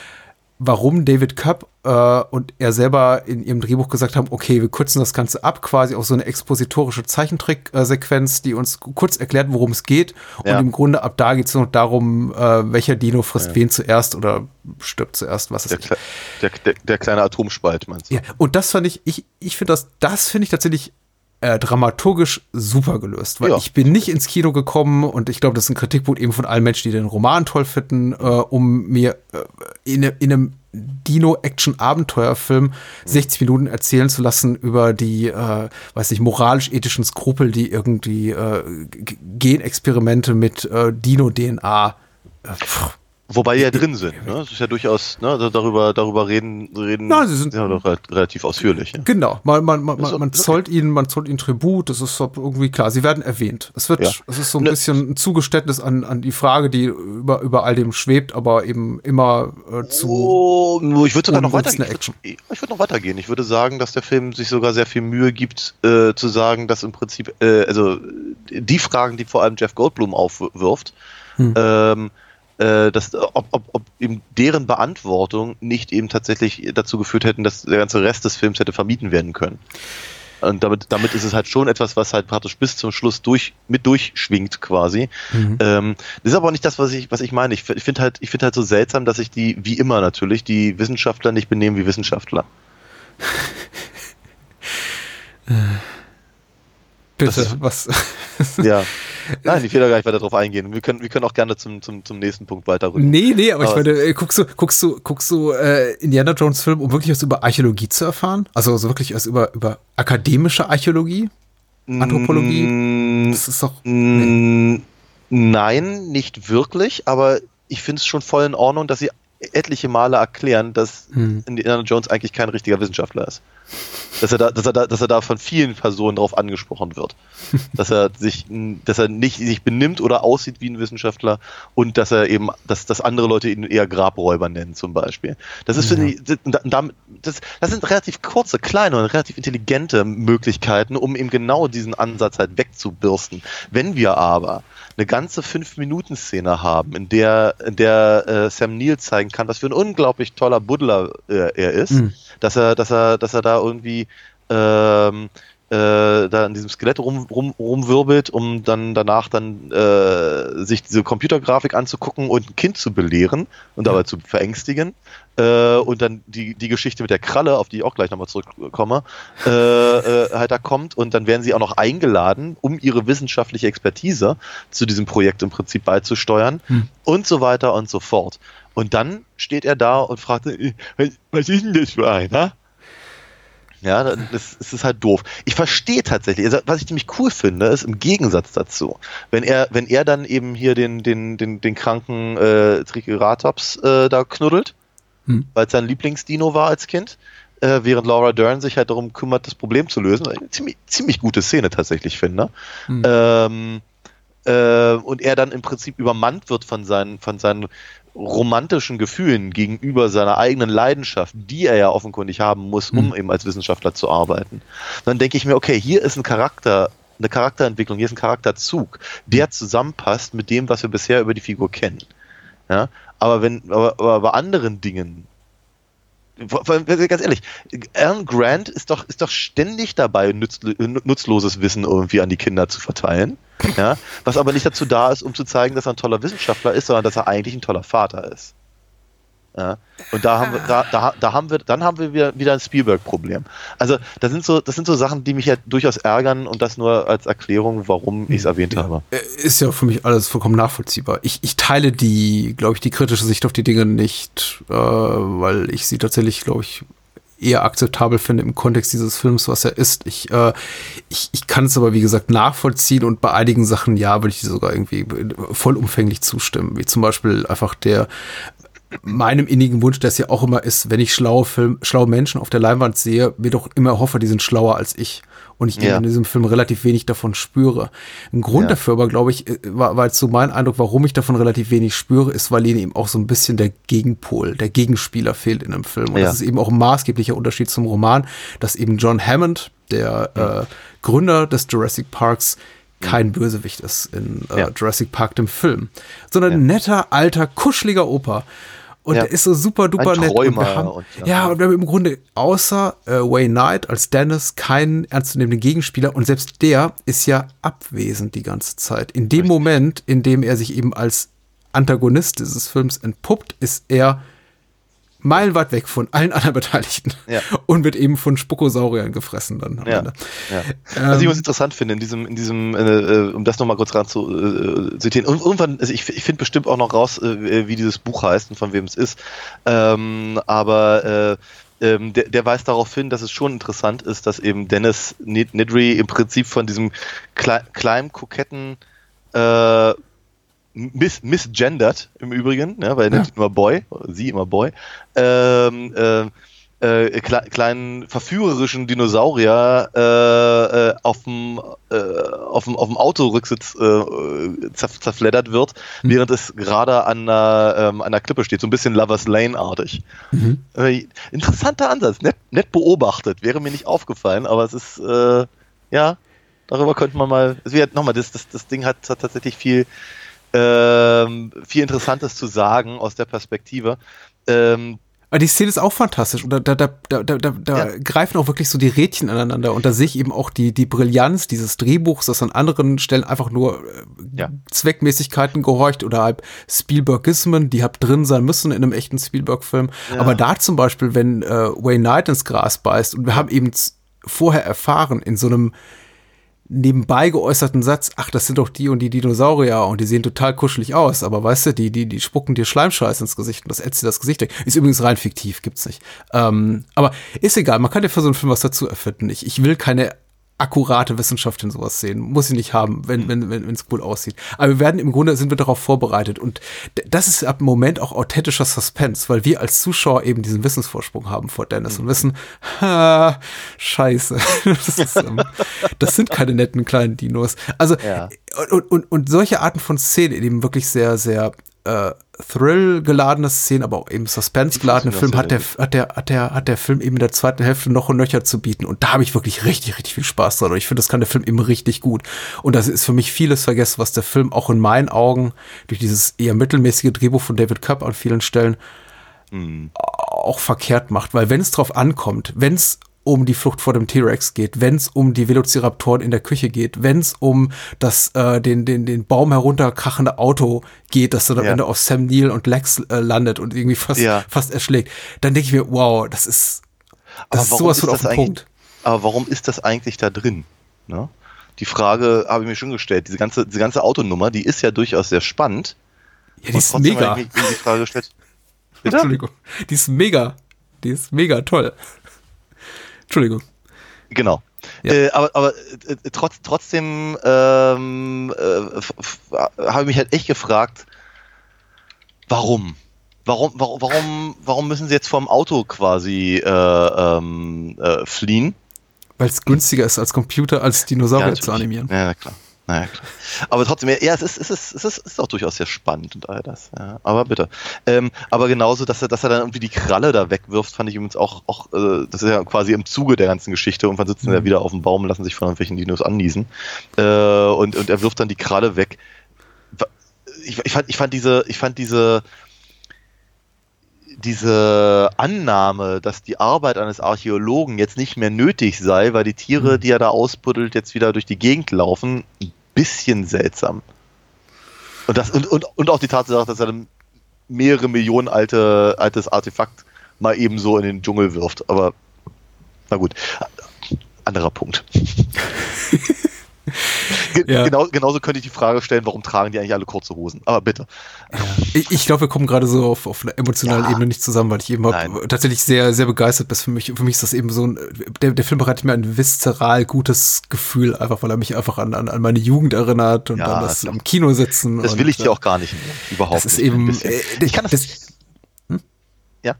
warum David Cup äh, und er selber in ihrem Drehbuch gesagt haben, okay, wir kürzen das Ganze ab, quasi auf so eine expositorische Zeichentrick-Sequenz, die uns kurz erklärt, worum es geht. Ja. Und im Grunde ab da geht es noch darum, äh, welcher Dino frisst wen zuerst oder stirbt zuerst, was Der, ist Kle- der, der, der kleine Atomspalt, meinst du? ja, und das fand ich, ich, ich finde das, das finde ich tatsächlich äh, dramaturgisch super gelöst, weil Ja. ich bin nicht ins Kino gekommen und ich glaube, das ist ein Kritikpunkt eben von allen Menschen, die den Roman toll finden, äh, um mir äh, in, in einem Dino-Action-Abenteuerfilm 60 Minuten erzählen zu lassen über die, äh, weiß nicht, moralisch-ethischen Skrupel, die irgendwie äh, Genexperimente mit äh, Dino-DNA äh, pff, Wobei die ja drin sind. Ne? Das ist ja durchaus, ne? da- darüber, darüber reden, reden Nein, sie sind- ja, doch re- relativ ausführlich. Ja. Genau, man, man, man, Ist man, zollt ihnen, man zollt ihnen Tribut, das ist irgendwie klar, sie werden erwähnt. Es wird, Ja. es ist so ein Ne- bisschen ein Zugeständnis an, an die Frage, die über, über all dem schwebt, aber eben immer äh, zu. Oh, nur ich würde sogar noch weitergehen. Action. Ich, würde noch weitergehen. Ich würde sagen, dass der Film sich sogar sehr viel Mühe gibt, äh, zu sagen, dass im Prinzip, äh, also die Fragen, die vor allem Jeff Goldblum aufwirft, Hm. ähm, äh, dass, ob, ob, ob eben deren Beantwortung nicht eben tatsächlich dazu geführt hätten, dass der ganze Rest des Films hätte vermieden werden können. Und damit, damit ist es halt schon etwas, was halt praktisch bis zum Schluss durch, mit durchschwingt quasi. Mhm. Ähm, das ist aber auch nicht das, was ich, was ich meine. Ich, ich finde halt, ich finde halt so seltsam, dass sich die, wie immer natürlich, die Wissenschaftler nicht benehmen wie Wissenschaftler. Bitte, das- was? Ja. Nein, ich will da gar nicht weiter drauf eingehen. Wir können, wir können auch gerne zum, zum, zum nächsten Punkt weiterrücken. nee, nee, aber ich Aber- meine, äh, guckst du, guckst du, guckst du äh, Indiana Jones Film, um wirklich was über Archäologie zu erfahren? Also so wirklich was über, über akademische Archäologie? Anthropologie? Mm, Das ist doch. mm, Nein, nicht wirklich, aber ich finde es schon voll in Ordnung, dass sie etliche Male erklären, dass Hm. Indiana Jones eigentlich kein richtiger Wissenschaftler ist. Dass er da, dass er da, dass er da von vielen Personen darauf angesprochen wird. dass er sich, dass er nicht sich benimmt oder aussieht wie ein Wissenschaftler und dass er eben, dass, dass andere Leute ihn eher Grabräuber nennen, zum Beispiel. Das ist, finde ich, das, das sind relativ kurze, kleine und relativ intelligente Möglichkeiten, um eben genau diesen Ansatz halt wegzubürsten. Wenn wir aber eine ganze 5-Minuten-Szene haben, in der, in der äh, Sam Neill zeigen kann, was für ein unglaublich toller Buddler äh, er ist, Mhm. dass er, dass er, dass er da irgendwie ähm, äh, da in diesem Skelett rum, rum, rumwirbelt, um dann danach dann äh, sich diese Computergrafik anzugucken und ein Kind zu belehren und dabei zu verängstigen. Äh, und dann die, die Geschichte mit der Kralle, auf die ich auch gleich nochmal zurückkomme, äh, äh, halt da kommt und dann werden sie auch noch eingeladen, um ihre wissenschaftliche Expertise zu diesem Projekt im Prinzip beizusteuern Hm. und so weiter und so fort. Und dann steht er da und fragt, äh, was, was ist denn das für einer? Ja, das, das ist halt doof. Ich verstehe tatsächlich, also was ich ziemlich cool finde, ist im Gegensatz dazu, wenn er, wenn er dann eben hier den, den, den, den kranken äh, Triceratops äh, da knuddelt, Hm. weil es sein Lieblingsdino war als Kind, äh, während Laura Dern sich halt darum kümmert, das Problem zu lösen. Eine ziemlich, ziemlich gute Szene tatsächlich finde. Hm. Ähm, äh, und er dann im Prinzip übermannt wird von seinen, von seinen romantischen Gefühlen gegenüber seiner eigenen Leidenschaft, die er ja offenkundig haben muss, um Mhm. eben als Wissenschaftler zu arbeiten. Dann denke ich mir, okay, hier ist ein Charakter, eine Charakterentwicklung, hier ist ein Charakterzug, der zusammenpasst mit dem, was wir bisher über die Figur kennen. Ja, aber wenn, aber, aber bei anderen Dingen, ganz ehrlich, Alan Grant ist doch, ist doch ständig dabei, nutzloses Wissen irgendwie an die Kinder zu verteilen. Ja, was aber nicht dazu da ist, um zu zeigen, dass er ein toller Wissenschaftler ist, sondern dass er eigentlich ein toller Vater ist. Ja, und da haben wir, da, da, da haben wir, dann haben wir wieder, wieder ein Spielberg-Problem. Also, das sind so, das sind so Sachen, die mich ja durchaus ärgern und das nur als Erklärung, warum ich es erwähnt habe. Äh, Ist ja für mich alles vollkommen nachvollziehbar. Ich, ich teile die, glaube ich, die kritische Sicht auf die Dinge nicht, äh, weil ich sie tatsächlich, glaube ich, eher akzeptabel finde im Kontext dieses Films, was er ist. Ich, äh, ich, ich kann es aber, wie gesagt, nachvollziehen und bei einigen Sachen, ja, würde ich sogar irgendwie vollumfänglich zustimmen. Wie zum Beispiel einfach der meinem innigen Wunsch, der es ja auch immer ist, wenn ich schlaue Film, schlaue Menschen auf der Leinwand sehe, mir doch immer hoffe, die sind schlauer als ich. Und ich Ja. in diesem Film relativ wenig davon spüre. Ein Grund Ja. dafür aber, glaube ich, äh, war, war jetzt so mein Eindruck, warum ich davon relativ wenig spüre, ist, weil ihnen eben auch so ein bisschen der Gegenpol, der Gegenspieler fehlt in dem Film. Und Ja. das ist eben auch ein maßgeblicher Unterschied zum Roman, dass eben John Hammond, der äh, Gründer des Jurassic Parks, kein Bösewicht ist in äh. Jurassic Park, dem Film, sondern ein netter, alter, kuscheliger Opa. Und Ja. der ist so super duper Ein nett. Und Träumer wir haben, und- ja. ja, und wir haben im Grunde außer äh, Wayne Knight als Dennis keinen ernstzunehmenden Gegenspieler und selbst der ist ja abwesend die ganze Zeit. In dem Moment, in dem er sich eben als Antagonist dieses Films entpuppt, ist er meilenweit weg von allen anderen Beteiligten Ja. und wird eben von Spukosauriern gefressen dann am Ja. Ende. Ja. Ähm, Was ich was interessant finde, in diesem, in diesem, äh, äh, um das nochmal kurz ran zu äh, zitieren, und irgendwann, also ich, ich finde bestimmt auch noch raus, äh, wie dieses Buch heißt und von wem es ist. Ähm, aber äh, ähm, der, der weist darauf hin, dass es schon interessant ist, dass eben Dennis Nid- Nidri im Prinzip von diesem klei kleinen, koketten äh, miss misgendert im Übrigen, ne, weil er nennt ihn immer Boy, sie immer Boy, ähm, äh, äh, kle kleinen verführerischen Dinosaurier äh, äh, auf dem äh, Autorücksitz äh, zerf zerfleddert wird, während es gerade an einer, ähm, an einer Klippe steht, so ein bisschen Lovers Lane artig. Äh, interessanter Ansatz, nett, nett beobachtet, wäre mir nicht aufgefallen, aber es ist äh, ja darüber könnte man mal, es wird nochmal, das, das, das Ding hat, hat tatsächlich viel ähm, viel Interessantes zu sagen aus der Perspektive. Ähm, Aber die Szene ist auch fantastisch und da, da, da, da, da, da Ja. greifen auch wirklich so die Rädchen aneinander und da sehe ich eben auch die, die Brillanz dieses Drehbuchs, das an anderen Stellen einfach nur äh, Ja. Zweckmäßigkeiten gehorcht oder halt Spielbergismen, die hab drin sein müssen in einem echten Spielberg-Film. Aber da zum Beispiel, wenn äh, Wayne Knight ins Gras beißt und wir haben eben vorher erfahren in so einem nebenbei geäußerten Satz, ach, das sind doch die und die Dinosaurier und die sehen total kuschelig aus, aber weißt du, die, die, die spucken dir Schleimscheiß ins Gesicht und das ätzt dir das Gesicht weg. Ist übrigens rein fiktiv, gibt's nicht. Ähm, aber ist egal, man kann ja für so einen Film was dazu erfinden. Ich, ich will keine akkurate Wissenschaft in sowas sehen. Muss sie nicht haben, wenn wenn wenn es gut aussieht. Aber wir werden im Grunde sind wir darauf vorbereitet und das ist ab dem Moment auch authentischer Suspense, weil wir als Zuschauer eben diesen Wissensvorsprung haben vor Dennis und wissen, ha, scheiße, das, ist, ähm, das sind keine netten kleinen Dinos. Also Ja. und, und und solche Arten von Szenen eben wirklich sehr sehr äh, Thrill-geladene Szenen, aber auch eben Suspense-geladene Die Film hat der, hat der, hat der, hat der Film eben in der zweiten Hälfte noch und nöcher zu bieten. Und da habe ich wirklich richtig, richtig viel Spaß dran. Und ich finde, das kann der Film eben richtig gut. Und das ist für mich vieles vergessen, was der Film auch in meinen Augen durch dieses eher mittelmäßige Drehbuch von David Cup an vielen Stellen auch verkehrt macht. Weil wenn es drauf ankommt, wenn es um die Flucht vor dem T-Rex geht, wenn es um die Velociraptoren in der Küche geht, wenn es um das äh, den den den Baum herunterkrachende Auto geht, das dann am Ja. Ende auf Sam Neill und Lex äh, landet und irgendwie fast Ja. fast erschlägt, dann denke ich mir, wow, das ist das ist warum sowas ist von auf den eigentlich- Punkt. Aber warum ist das eigentlich da drin? Ne? Die Frage habe ich mir schon gestellt. Diese ganze, diese ganze Autonummer, die ist ja durchaus sehr spannend. Ja, die ist mega. die Frage gestellt. Bitte? Entschuldigung. Die ist mega. Die ist mega toll. Entschuldigung. Genau. Ja. Äh, aber aber äh, trotz, trotzdem ähm, äh, habe ich mich halt echt gefragt, warum? Warum, warum, warum, warum müssen sie jetzt vom Auto quasi äh, ähm, äh, fliehen? Weil es günstiger ist als Computer, als Dinosaurier natürlich. zu animieren. Ja, klar. Naja, klar. Aber trotzdem, ja, es ist, es ist, es ist, es ist auch durchaus sehr spannend und all das. Ja. Aber bitte. Ähm, aber genauso, dass er, dass er dann irgendwie die Kralle da wegwirft, fand ich übrigens auch, auch äh, das ist ja quasi im Zuge der ganzen Geschichte. Irgendwann sitzen sie ja wieder auf dem Baum und lassen sich von irgendwelchen Dinos anniesen. Äh, und, und er wirft dann die Kralle weg. Ich, ich, fand, ich fand diese, ich fand diese, diese Annahme, dass die Arbeit eines Archäologen jetzt nicht mehr nötig sei, weil die Tiere, die er da ausbuddelt, jetzt wieder durch die Gegend laufen, ein bisschen seltsam. Und, das, und, und, und auch die Tatsache, dass er ein mehrere Millionen alte, altes Artefakt mal eben so in den Dschungel wirft. Aber na gut, anderer Punkt. Ge Ja. genau, genauso könnte ich die Frage stellen, warum tragen die eigentlich alle kurze Hosen? Aber bitte. Ich, ich glaube, wir kommen gerade so auf, auf einer emotionalen Ja. Ebene nicht zusammen, weil ich eben hab tatsächlich sehr, sehr begeistert bin. Für mich, für mich ist das eben so ein, der, der Film bereitet mir ein viszeral gutes Gefühl, einfach weil er mich einfach an, an, an meine Jugend erinnert und Ja, an das im Kino sitzen. Das und, will ich dir äh, auch gar nicht mehr. Überhaupt Das ist nicht. Eben, äh, ich kann das, das- ja.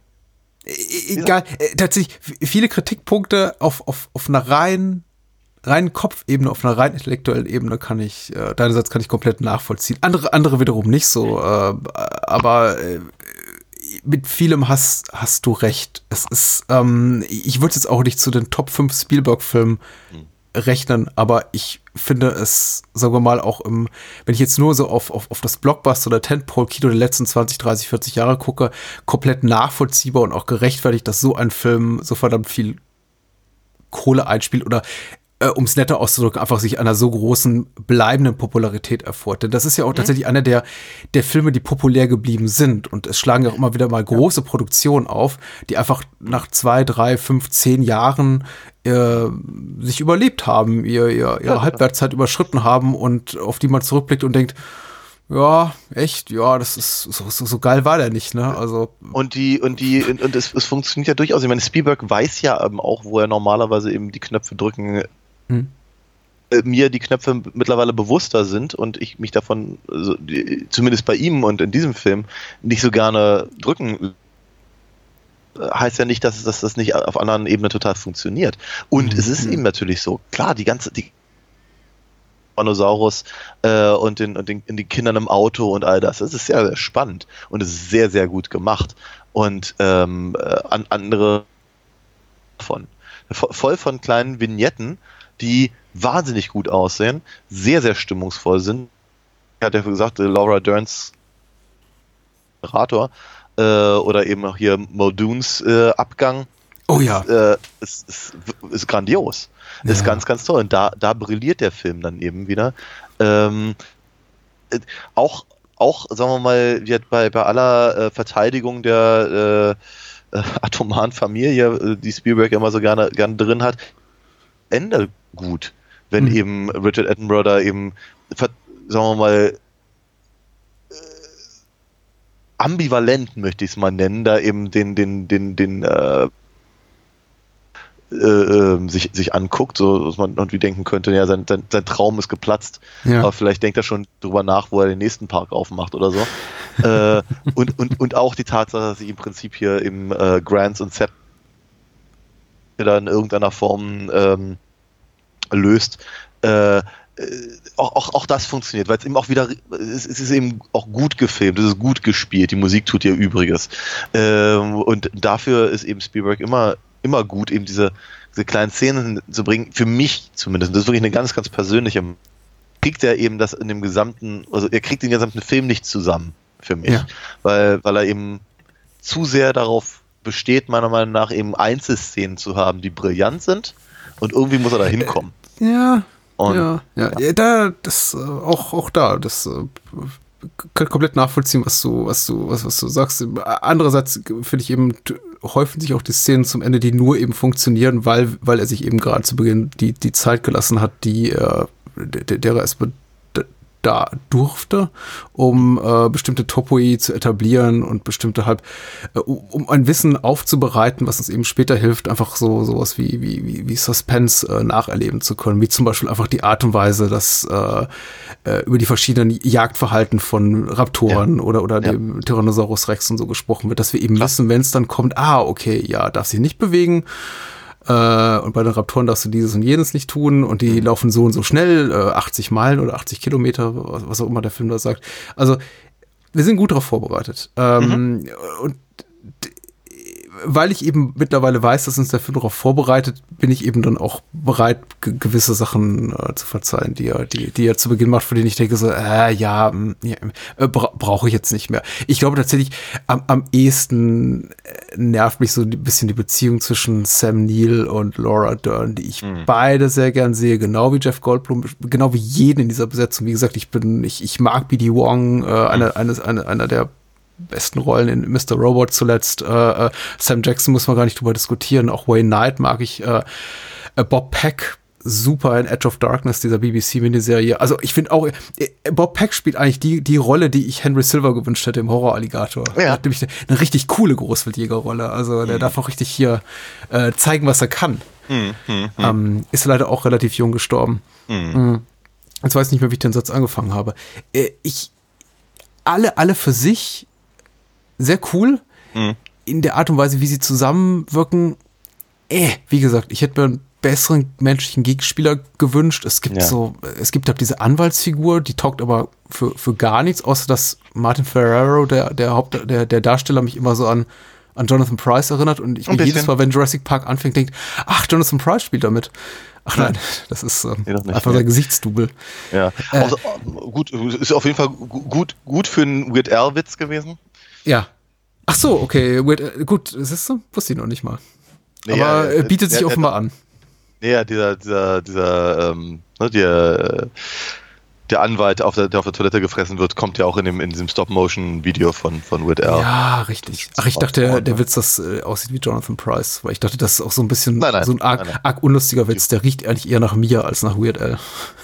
E- Egal, äh, tatsächlich viele Kritikpunkte auf, auf, auf einer rein reinen Kopfebene, auf einer rein intellektuellen Ebene kann ich, äh, deinerseits kann ich komplett nachvollziehen. Andere, andere wiederum nicht so, äh, aber äh, mit vielem hast, hast du recht. Es ist, ähm, ich würde jetzt auch nicht zu den Top 5 Spielberg-Filmen rechnen, aber ich finde es, sagen wir mal, auch im, wenn ich jetzt nur so auf, auf, auf das Blockbuster oder Tentpole-Kino der letzten 20, 30, 40 Jahre gucke, komplett nachvollziehbar und auch gerechtfertigt, dass so ein Film so verdammt viel Kohle einspielt oder äh, um es netter auszudrücken, einfach sich einer so großen bleibenden Popularität erfreut. Denn das ist ja auch tatsächlich einer der, der Filme, die populär geblieben sind. Und es schlagen ja auch immer wieder mal große Produktionen auf, die einfach nach zwei, drei, fünf, zehn Jahren äh, sich überlebt haben, ihr, ihr, ihre Halbwertszeit überschritten haben und auf die man zurückblickt und denkt, ja, echt, ja, das ist so, so, so geil war der nicht, ne? Also Und die, und die, und, und es, es funktioniert ja durchaus. Ich meine, Spielberg weiß ja eben auch, wo er normalerweise eben die Knöpfe drücken, Hm. äh, mir die Knöpfe mittlerweile bewusster sind und ich mich davon, also, die, zumindest bei ihm und in diesem Film, nicht so gerne drücken heißt ja nicht, dass, dass das nicht auf anderen Ebenen total funktioniert. Und es ist eben natürlich so, klar, die ganze, die Spanosaurus äh, und, den, und den, den Kindern im Auto und all das. Das ist sehr, sehr spannend und es ist sehr, sehr gut gemacht. Und ähm, äh, an andere von vo- voll von kleinen Vignetten, die wahnsinnig gut aussehen, sehr, sehr stimmungsvoll sind. Hat ja gesagt, äh, Laura Derns Moderator äh, oder eben auch hier Muldoons äh, Abgang Oh ja. äh, ist, ist, ist grandios. Ist Ja. ganz, ganz toll. Und da, da brilliert der Film dann eben wieder. Ähm, äh, auch, auch, sagen wir mal, hat bei, bei aller äh, Verteidigung der atomaren Familie, die Spielberg immer so gerne, gerne drin hat, Ende gut. Wenn Mhm. eben Richard Attenborough da eben, sagen wir mal, äh, ambivalent möchte ich es mal nennen, da eben den, den, den, den, äh, äh, äh, sich, sich anguckt, so dass man irgendwie denken könnte, ja, sein, sein, sein Traum ist geplatzt, Ja. aber vielleicht denkt er schon drüber nach, wo er den nächsten Park aufmacht oder so. äh, und, und, und auch die Tatsache, dass sich im Prinzip hier im äh, Grants und Sepp da in irgendeiner Form ähm, löst, äh, äh, auch, auch, auch das funktioniert, weil es eben auch wieder, es, es ist eben auch gut gefilmt, es ist gut gespielt, die Musik tut ihr Übriges. Ähm, und dafür ist eben Spielberg immer, immer gut, eben diese, diese kleinen Szenen zu bringen, für mich zumindest, das ist wirklich eine ganz, ganz persönliche, kriegt er eben das in dem gesamten, also er kriegt den gesamten Film nicht zusammen, für mich, Ja. weil, weil er eben zu sehr darauf besteht, meiner Meinung nach, eben Einzelszenen zu haben, die brillant sind und irgendwie muss er da hinkommen. Ja, Und ja, ja, ja, da, das, äh, auch, auch da, das äh, kann komplett nachvollziehen, was du, was du, was, was du sagst. Andererseits finde ich eben, häufen sich auch die Szenen zum Ende, die nur eben funktionieren, weil, weil er sich eben gerade zu Beginn die, die Zeit gelassen hat, die er, der, der er es da durfte, um äh, bestimmte Topoi zu etablieren und bestimmte halb, äh, um ein Wissen aufzubereiten, was uns eben später hilft, einfach so sowas wie wie wie, wie Suspense äh, nacherleben zu können, wie zum Beispiel einfach die Art und Weise, dass äh, äh, über die verschiedenen Jagdverhalten von Raptoren oder oder Ja. dem Tyrannosaurus Rex und so gesprochen wird, dass wir eben wissen, wenn es dann kommt, ah okay, ja, darf sich nicht bewegen, äh, und bei den Raptoren darfst du dieses und jenes nicht tun und die laufen so und so schnell, äh, 80 Meilen oder 80 Kilometer, was, was auch immer der Film da sagt. Also wir sind gut darauf vorbereitet. Ähm, Und d- weil ich eben mittlerweile weiß, dass uns der Film darauf vorbereitet, bin ich eben dann auch bereit, ge gewisse Sachen äh, zu verzeihen, die er, die, die er zu Beginn macht, von denen ich denke so, äh, ja, ja äh, bra brauche ich jetzt nicht mehr. Ich glaube tatsächlich, am, am ehesten äh, nervt mich so ein bisschen die Beziehung zwischen Sam Neill und Laura Dern, die ich beide sehr gern sehe, genau wie Jeff Goldblum, genau wie jeden in dieser Besetzung. Wie gesagt, ich bin, ich, ich mag B.D. Wong, äh, einer, eines, einer, einer der besten Rollen in Mr. Robot zuletzt. Äh, äh, Sam Jackson muss man gar nicht drüber diskutieren. Auch Wayne Knight mag ich. Äh, äh, Bob Peck super in Edge of Darkness, dieser BBC-Miniserie. Also ich finde auch, äh, Bob Peck spielt eigentlich die, die Rolle, die ich Henry Silver gewünscht hätte im Horror-Alligator. Ja. Er hat nämlich eine, eine richtig coole Großwildjägerrolle. Also der darf auch richtig hier äh, zeigen, was er kann. Ähm, ist leider auch relativ jung gestorben. Mhm. Jetzt weiß ich nicht mehr, wie ich den Satz angefangen habe. Äh, ich, alle, alle für sich sehr cool. In der Art und Weise, wie sie zusammenwirken. Äh, wie gesagt, ich hätte mir einen besseren menschlichen Gegenspieler gewünscht. Es gibt Ja. so, es gibt halt diese Anwaltsfigur, die taugt aber für, für gar nichts, außer dass Martin Ferrero, der, der Haupt, der, der Darsteller, mich immer so an, an Jonathan Price erinnert und ich mir jedes. Mal, wenn Jurassic Park anfängt, denkt, ach, Jonathan Price spielt damit. Ach nein, das ist ähm, Nee, einfach sein Gesichtsdouble. Ja, Äh. also, gut, ist auf jeden Fall gu- gut, gut für einen Weird Al-Witz gewesen. Ja. Ach so, okay, weird, äh, gut, siehst du, wusste ich noch nicht mal. Nee, Aber ja, äh, bietet sich ja, offenbar an. Ja, dieser, dieser, dieser, ähm, ne, der, äh, der Anwalt, auf der, der auf der Toilette gefressen wird, kommt ja auch in dem, in diesem Stop-Motion-Video von, von Weird Al. Ja, richtig. Ach, ich dachte, der, der Witz, das äh, aussieht wie Jonathan Price, weil ich dachte, das ist auch so ein bisschen Nein, nein, so ein arg, nein, nein. arg unlustiger Witz. Der riecht eigentlich eher nach mir als nach Weird Al.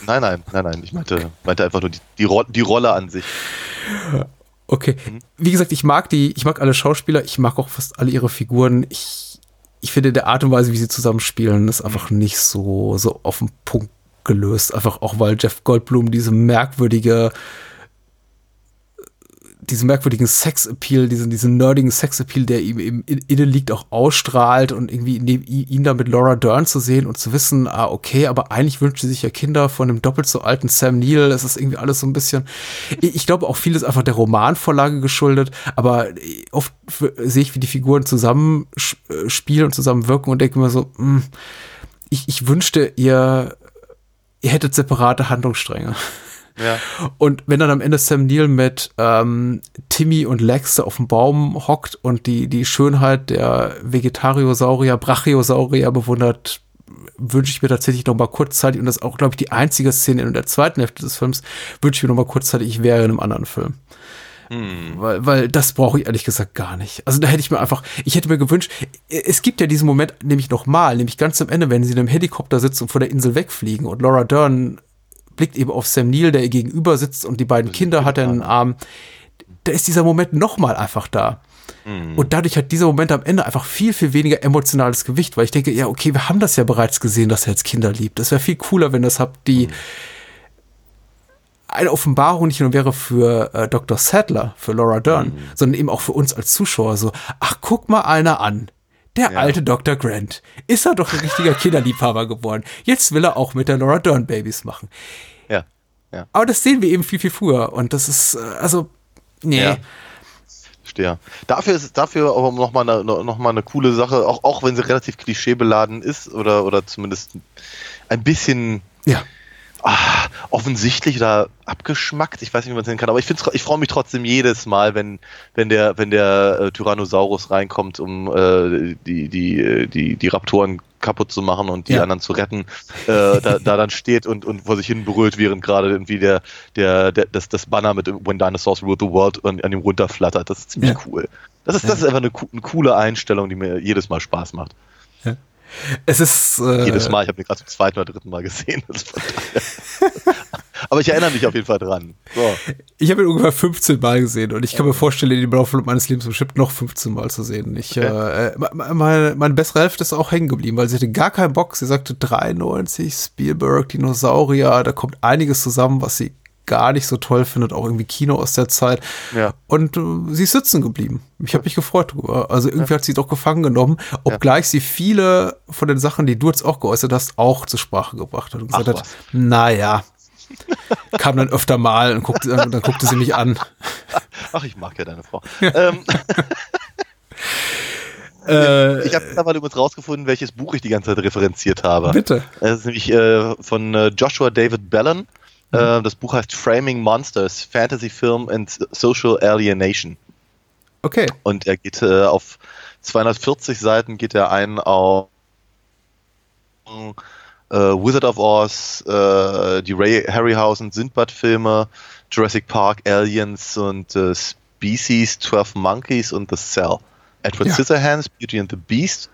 Nein, nein, nein, nein. Ich meinte, meinte einfach nur die, die, Ro die Rolle an sich. Okay. Wie gesagt, ich mag die, ich mag alle Schauspieler, ich mag auch fast alle ihre Figuren. Ich, ich finde der Art und Weise, wie sie zusammenspielen, ist einfach nicht so, so auf den Punkt gelöst. Einfach auch, weil Jeff Goldblum diese merkwürdige, diesen merkwürdigen Sex-Appeal, diesen, diesen nerdigen Sex-Appeal, der ihm im in- innen liegt, auch ausstrahlt und irgendwie neben ihn da mit Laura Dern zu sehen und zu wissen, ah, okay, aber eigentlich wünscht sie sich ja Kinder von einem doppelt so alten Sam Neill. Es ist irgendwie alles so ein bisschen, ich, glaube auch vieles einfach der Romanvorlage geschuldet, aber oft f- sehe ich, wie die Figuren zusammen sch- äh, und zusammenwirken und denke mir so, mh, ich, ich wünschte, ihr, ihr hättet separate Handlungsstränge. Ja. Und wenn dann am Ende Sam Neill mit ähm, Timmy und Lex auf dem Baum hockt und die, die Schönheit der Vegetariosaurier, Brachiosaurier bewundert, wünsche ich mir tatsächlich noch mal kurzzeitig, und das ist auch, glaube ich, die einzige Szene in der zweiten Hälfte des Films, wünsche ich mir noch mal kurzzeitig, ich wäre in einem anderen Film. Weil, weil das brauche ich ehrlich gesagt gar nicht. Also da hätte ich mir einfach, ich hätte mir gewünscht, es gibt ja diesen Moment nämlich nochmal, nämlich ganz am Ende, wenn sie in einem Helikopter sitzen und von der Insel wegfliegen und Laura Dern blickt eben auf Sam Neill, der ihr gegenüber sitzt und die beiden Kinder hat er in den Arm. Da ist dieser Moment nochmal einfach da. Und dadurch hat dieser Moment am Ende einfach viel, viel weniger emotionales Gewicht, weil ich denke, ja, okay, wir haben das ja bereits gesehen, dass er jetzt Kinder liebt. Das wäre viel cooler, wenn das habt, die eine Offenbarung nicht nur wäre für äh, Dr. Sadler, für Laura Dern, sondern eben auch für uns als Zuschauer so, ach, guck mal einer an. Der alte Dr. Grant. Ist er doch ein richtiger Kinderliebhaber geworden. Jetzt will er auch mit der Laura Dern Babys machen. Ja. Aber das sehen wir eben viel, viel früher. Und das ist, äh, also, nee. Ja. Verstehe. Dafür ist dafür aber nochmal eine, noch mal eine coole Sache, auch, auch wenn sie relativ klischeebeladen ist oder, oder zumindest ein bisschen Ja. ah, offensichtlich oder abgeschmackt. Ich weiß nicht, wie man es nennen kann, aber ich, ich freue mich trotzdem jedes Mal, wenn, wenn der, wenn der äh, Tyrannosaurus reinkommt, um äh, die, die, äh, die, die Raptoren kaputt zu machen und die Ja. anderen zu retten, äh, da, da dann steht und, und vor sich hin brüllt, während gerade irgendwie der, der, der, das, das Banner mit When Dinosaurs Rule the World an, an ihm runterflattert. Das ist ziemlich Ja. cool. Das ist, das ist einfach eine, eine coole Einstellung, die mir jedes Mal Spaß macht. Es ist. Äh, Jedes Mal, ich habe den gerade zum zweiten oder dritten Mal gesehen. Aber ich erinnere mich auf jeden Fall dran. So. Ich habe ihn ungefähr 15 Mal gesehen und ich kann mir vorstellen, ihn im Laufe meines Lebens bestimmt noch 15 Mal zu sehen. Ich, äh, me- meine, meine bessere Hälfte ist auch hängen geblieben, weil sie hatte gar keinen Bock. Sie sagte 93, Spielberg, Dinosaurier, da kommt einiges zusammen, was sie gar nicht so toll findet, auch irgendwie Kino aus der Zeit. Ja. Und äh, sie ist sitzen geblieben. Ich habe mich gefreut drüber. Also irgendwie hat sie doch gefangen genommen, obgleich sie viele von den Sachen, die du jetzt auch geäußert hast, auch zur Sprache gebracht hat und gesagt Ach hat, naja, kam dann öfter mal und guckte, dann guckte sie mich an. Ach, ich mag ja deine Frau. Ähm, Äh, ich habe mittlerweile übrigens rausgefunden, welches Buch ich die ganze Zeit referenziert habe. Bitte. Das ist nämlich äh, von äh, Joshua David Bellon. Äh, das Buch heißt Framing Monsters, Fantasy Film and Social Alienation. Okay. Und er geht äh, auf 240 Seiten geht er ein auf äh, Wizard of Oz, äh, die Ray Harryhausen Sindbad-Filme, Jurassic Park, Aliens und äh, Species, 12 Monkeys und The Cell. Edward Ja. Scissorhands, Beauty and the Beast,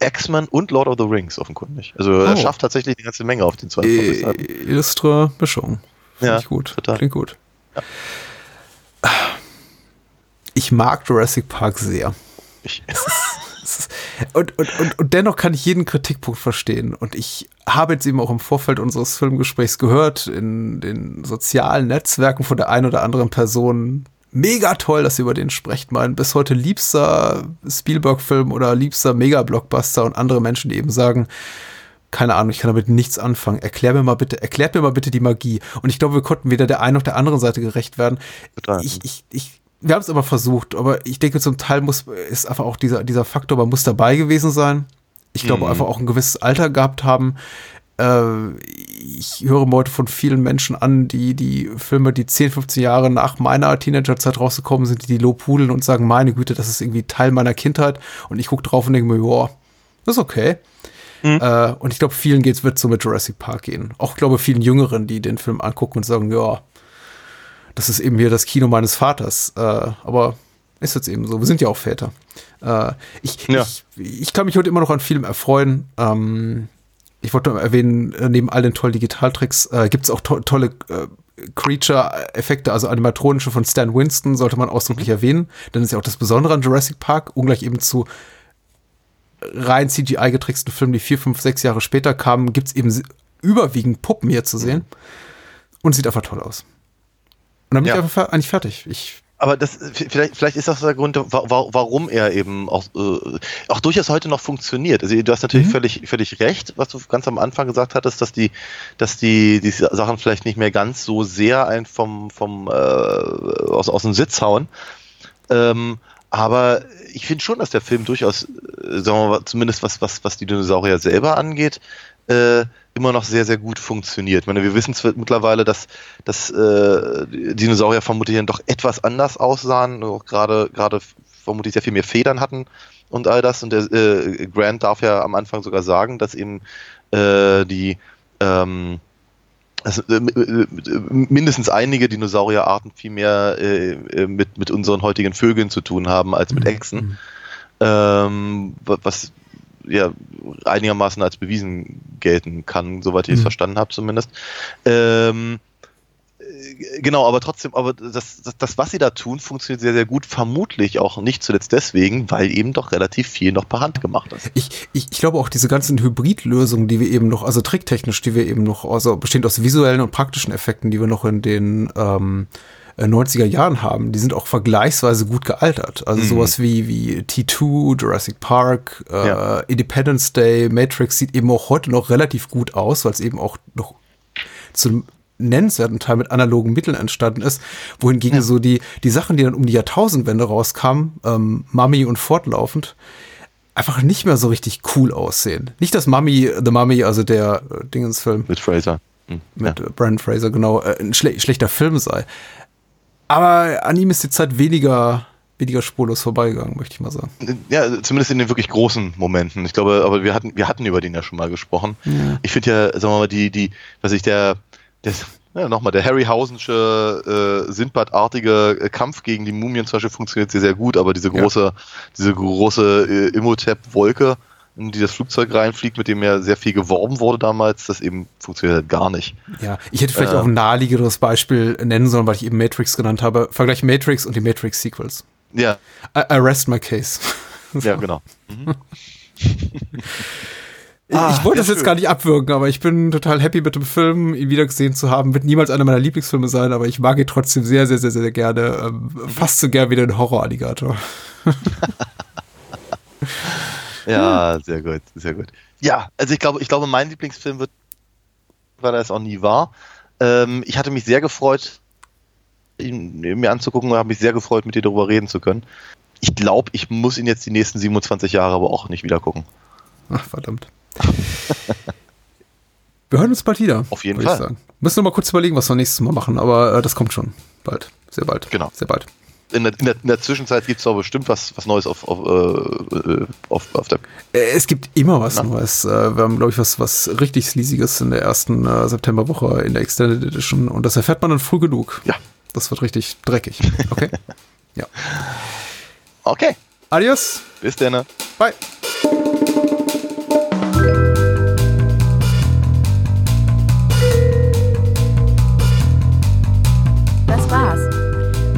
X-Men und Lord of the Rings offenkundig. Also er Oh. schafft tatsächlich eine ganze Menge auf den 240 Äh, Seiten. illustre Mischung. Finde Ja, ich gut. total. Klingt gut. Ich mag Jurassic Park sehr. Ich, Und, und, und, und dennoch kann ich jeden Kritikpunkt verstehen. Und ich habe jetzt eben auch im Vorfeld unseres Filmgesprächs gehört, in den sozialen Netzwerken von der einen oder anderen Person, mega toll, dass ihr über den sprecht. Mein bis heute liebster Spielberg-Film oder liebster Mega-Blockbuster und andere Menschen, die eben sagen, keine Ahnung, ich kann damit nichts anfangen. Erklär mir mal bitte, erklärt mir mal bitte die Magie. Und ich glaube, wir konnten weder der einen noch der anderen Seite gerecht werden. Ich, ich, ich, wir haben es aber versucht, aber ich denke, zum Teil muss, ist einfach auch dieser, dieser Faktor, man muss dabei gewesen sein. Ich glaube, Mhm. einfach auch ein gewisses Alter gehabt haben. Äh, ich höre heute von vielen Menschen an, die die Filme, die 10, 15 Jahre nach meiner Teenagerzeit rausgekommen sind, die die lobhudeln und sagen, meine Güte, das ist irgendwie Teil meiner Kindheit. Und ich gucke drauf und denke mir, boah, das ist okay. Äh, und ich glaube, vielen geht's wird so mit Jurassic Park gehen. Auch glaube vielen Jüngeren, die den Film angucken und sagen, ja, das ist eben hier das Kino meines Vaters. Äh, aber ist jetzt eben so. Wir sind ja auch Väter. Äh, ich, Ja. ich, ich kann mich heute immer noch an Filmen erfreuen. Ähm, ich wollte noch erwähnen, äh, neben all den tollen Digitaltricks äh, gibt es auch to tolle äh, Creature-Effekte, also animatronische von Stan Winston, sollte man ausdrücklich erwähnen. Denn ist ja auch das Besondere an Jurassic Park, ungleich eben zu rein CGI getricksten Filmen, die vier, fünf, sechs Jahre später kamen, gibt es eben überwiegend Puppen hier zu sehen. Und sieht einfach toll aus. Und dann bin Ja. ich einfach eigentlich fertig. Ich, Aber das vielleicht, vielleicht ist das der Grund, wa wa warum er eben auch, äh, auch durchaus heute noch funktioniert. Also du hast natürlich völlig, völlig recht, was du ganz am Anfang gesagt hattest, dass die, dass die, die Sachen vielleicht nicht mehr ganz so sehr ein vom, vom äh, aus, aus dem Sitz hauen. Ähm, aber ich finde schon, dass der Film durchaus, äh, sagen wir mal, zumindest was, was, was die Dinosaurier selber angeht, äh, immer noch sehr, sehr gut funktioniert. Ich meine, wir wissen zwar mittlerweile, dass, dass äh, Dinosaurier vermutlich dann doch etwas anders aussahen, auch gerade, gerade vermutlich sehr viel mehr Federn hatten und all das. Und der äh, Grant darf ja am Anfang sogar sagen, dass eben äh, die ähm, also, äh, mindestens einige Dinosaurierarten viel mehr äh, mit, mit unseren heutigen Vögeln zu tun haben als mit Echsen. Ähm, wa- was ja einigermaßen als bewiesen gelten kann, soweit ich es Mhm. verstanden habe zumindest. Ähm, äh, genau, aber trotzdem, aber das, das, das, was sie da tun, funktioniert sehr, sehr gut. Vermutlich auch nicht zuletzt deswegen, weil eben doch relativ viel noch per Hand gemacht ist. ich, ich, ich glaube auch diese ganzen Hybridlösungen, die wir eben noch, also tricktechnisch, die wir eben noch, also bestehend aus visuellen und praktischen Effekten, die wir noch in den ähm, äh, 90er Jahren haben, die sind auch vergleichsweise gut gealtert. Also sowas wie, wie T2, Jurassic Park, äh, Ja. Independence Day, Matrix sieht eben auch heute noch relativ gut aus, weil es eben auch noch zu nennenswerten Teil mit analogen Mitteln entstanden ist, wohingegen ja. so die, die Sachen, die dann um die Jahrtausendwende rauskamen, ähm, Mummy und fortlaufend, einfach nicht mehr so richtig cool aussehen. Nicht, dass Mummy, The Mummy, also der äh, Dingensfilm. Mit Fraser. Hm, mit ja. Brandon Fraser, genau, äh, ein schle schlechter Film sei. Aber an ihm ist die Zeit weniger weniger spurlos vorbeigegangen, möchte ich mal sagen. Ja, zumindest in den wirklich großen Momenten. Ich glaube, aber wir hatten, wir hatten über den ja schon mal gesprochen. Ja. Ich finde ja, sagen wir mal, die, die, was ich der, der ja, nochmal, der Harryhausensche, äh, Sindbad-artige Kampf gegen die Mumien zum Beispiel funktioniert sehr, sehr gut, aber diese große, ja. diese große äh, Imhotep-Wolke, in die das Flugzeug reinfliegt, mit dem ja sehr viel geworben wurde damals, das eben funktioniert halt gar nicht. Ja, ich hätte vielleicht äh, auch ein naheliegenderes Beispiel nennen sollen, weil ich eben Matrix genannt habe. Vergleich Matrix und die Matrix-Sequels. Ja. I, I rest my case. Ja, genau. Mhm. ich ah, wollte das jetzt gar nicht abwürgen, aber ich bin total happy mit dem Film, ihn wiedergesehen zu haben. Wird niemals einer meiner Lieblingsfilme sein, aber ich mag ihn trotzdem sehr, sehr, sehr, sehr gerne. Ähm, mhm. Fast so gern wie den Horror-Alligator. ja, sehr gut, sehr gut. Ja, also ich glaube, ich glaube, mein Lieblingsfilm wird, weil er es auch nie war. Ähm, ich hatte mich sehr gefreut, ihn mir anzugucken und habe mich sehr gefreut, mit dir darüber reden zu können. Ich glaube, ich muss ihn jetzt die nächsten 27 Jahre aber auch nicht wieder gucken. Ach, verdammt. wir hören uns bald wieder. Auf jeden Fall. Sagen. Müssen wir mal kurz überlegen, was wir nächstes Mal machen, aber äh, das kommt schon. Bald. Sehr bald. Genau. Sehr bald. In der, in der, in der Zwischenzeit gibt es aber bestimmt was, was Neues auf, auf, äh, auf, auf der. Äh, es gibt immer was Na? Neues. Äh, wir haben, glaube ich, was, was richtig Sleasiges in der ersten äh, Septemberwoche in der Extended Edition und das erfährt man dann früh genug. Ja. Das wird richtig dreckig. Okay? ja. Okay. Adios. Bis dann. Bye.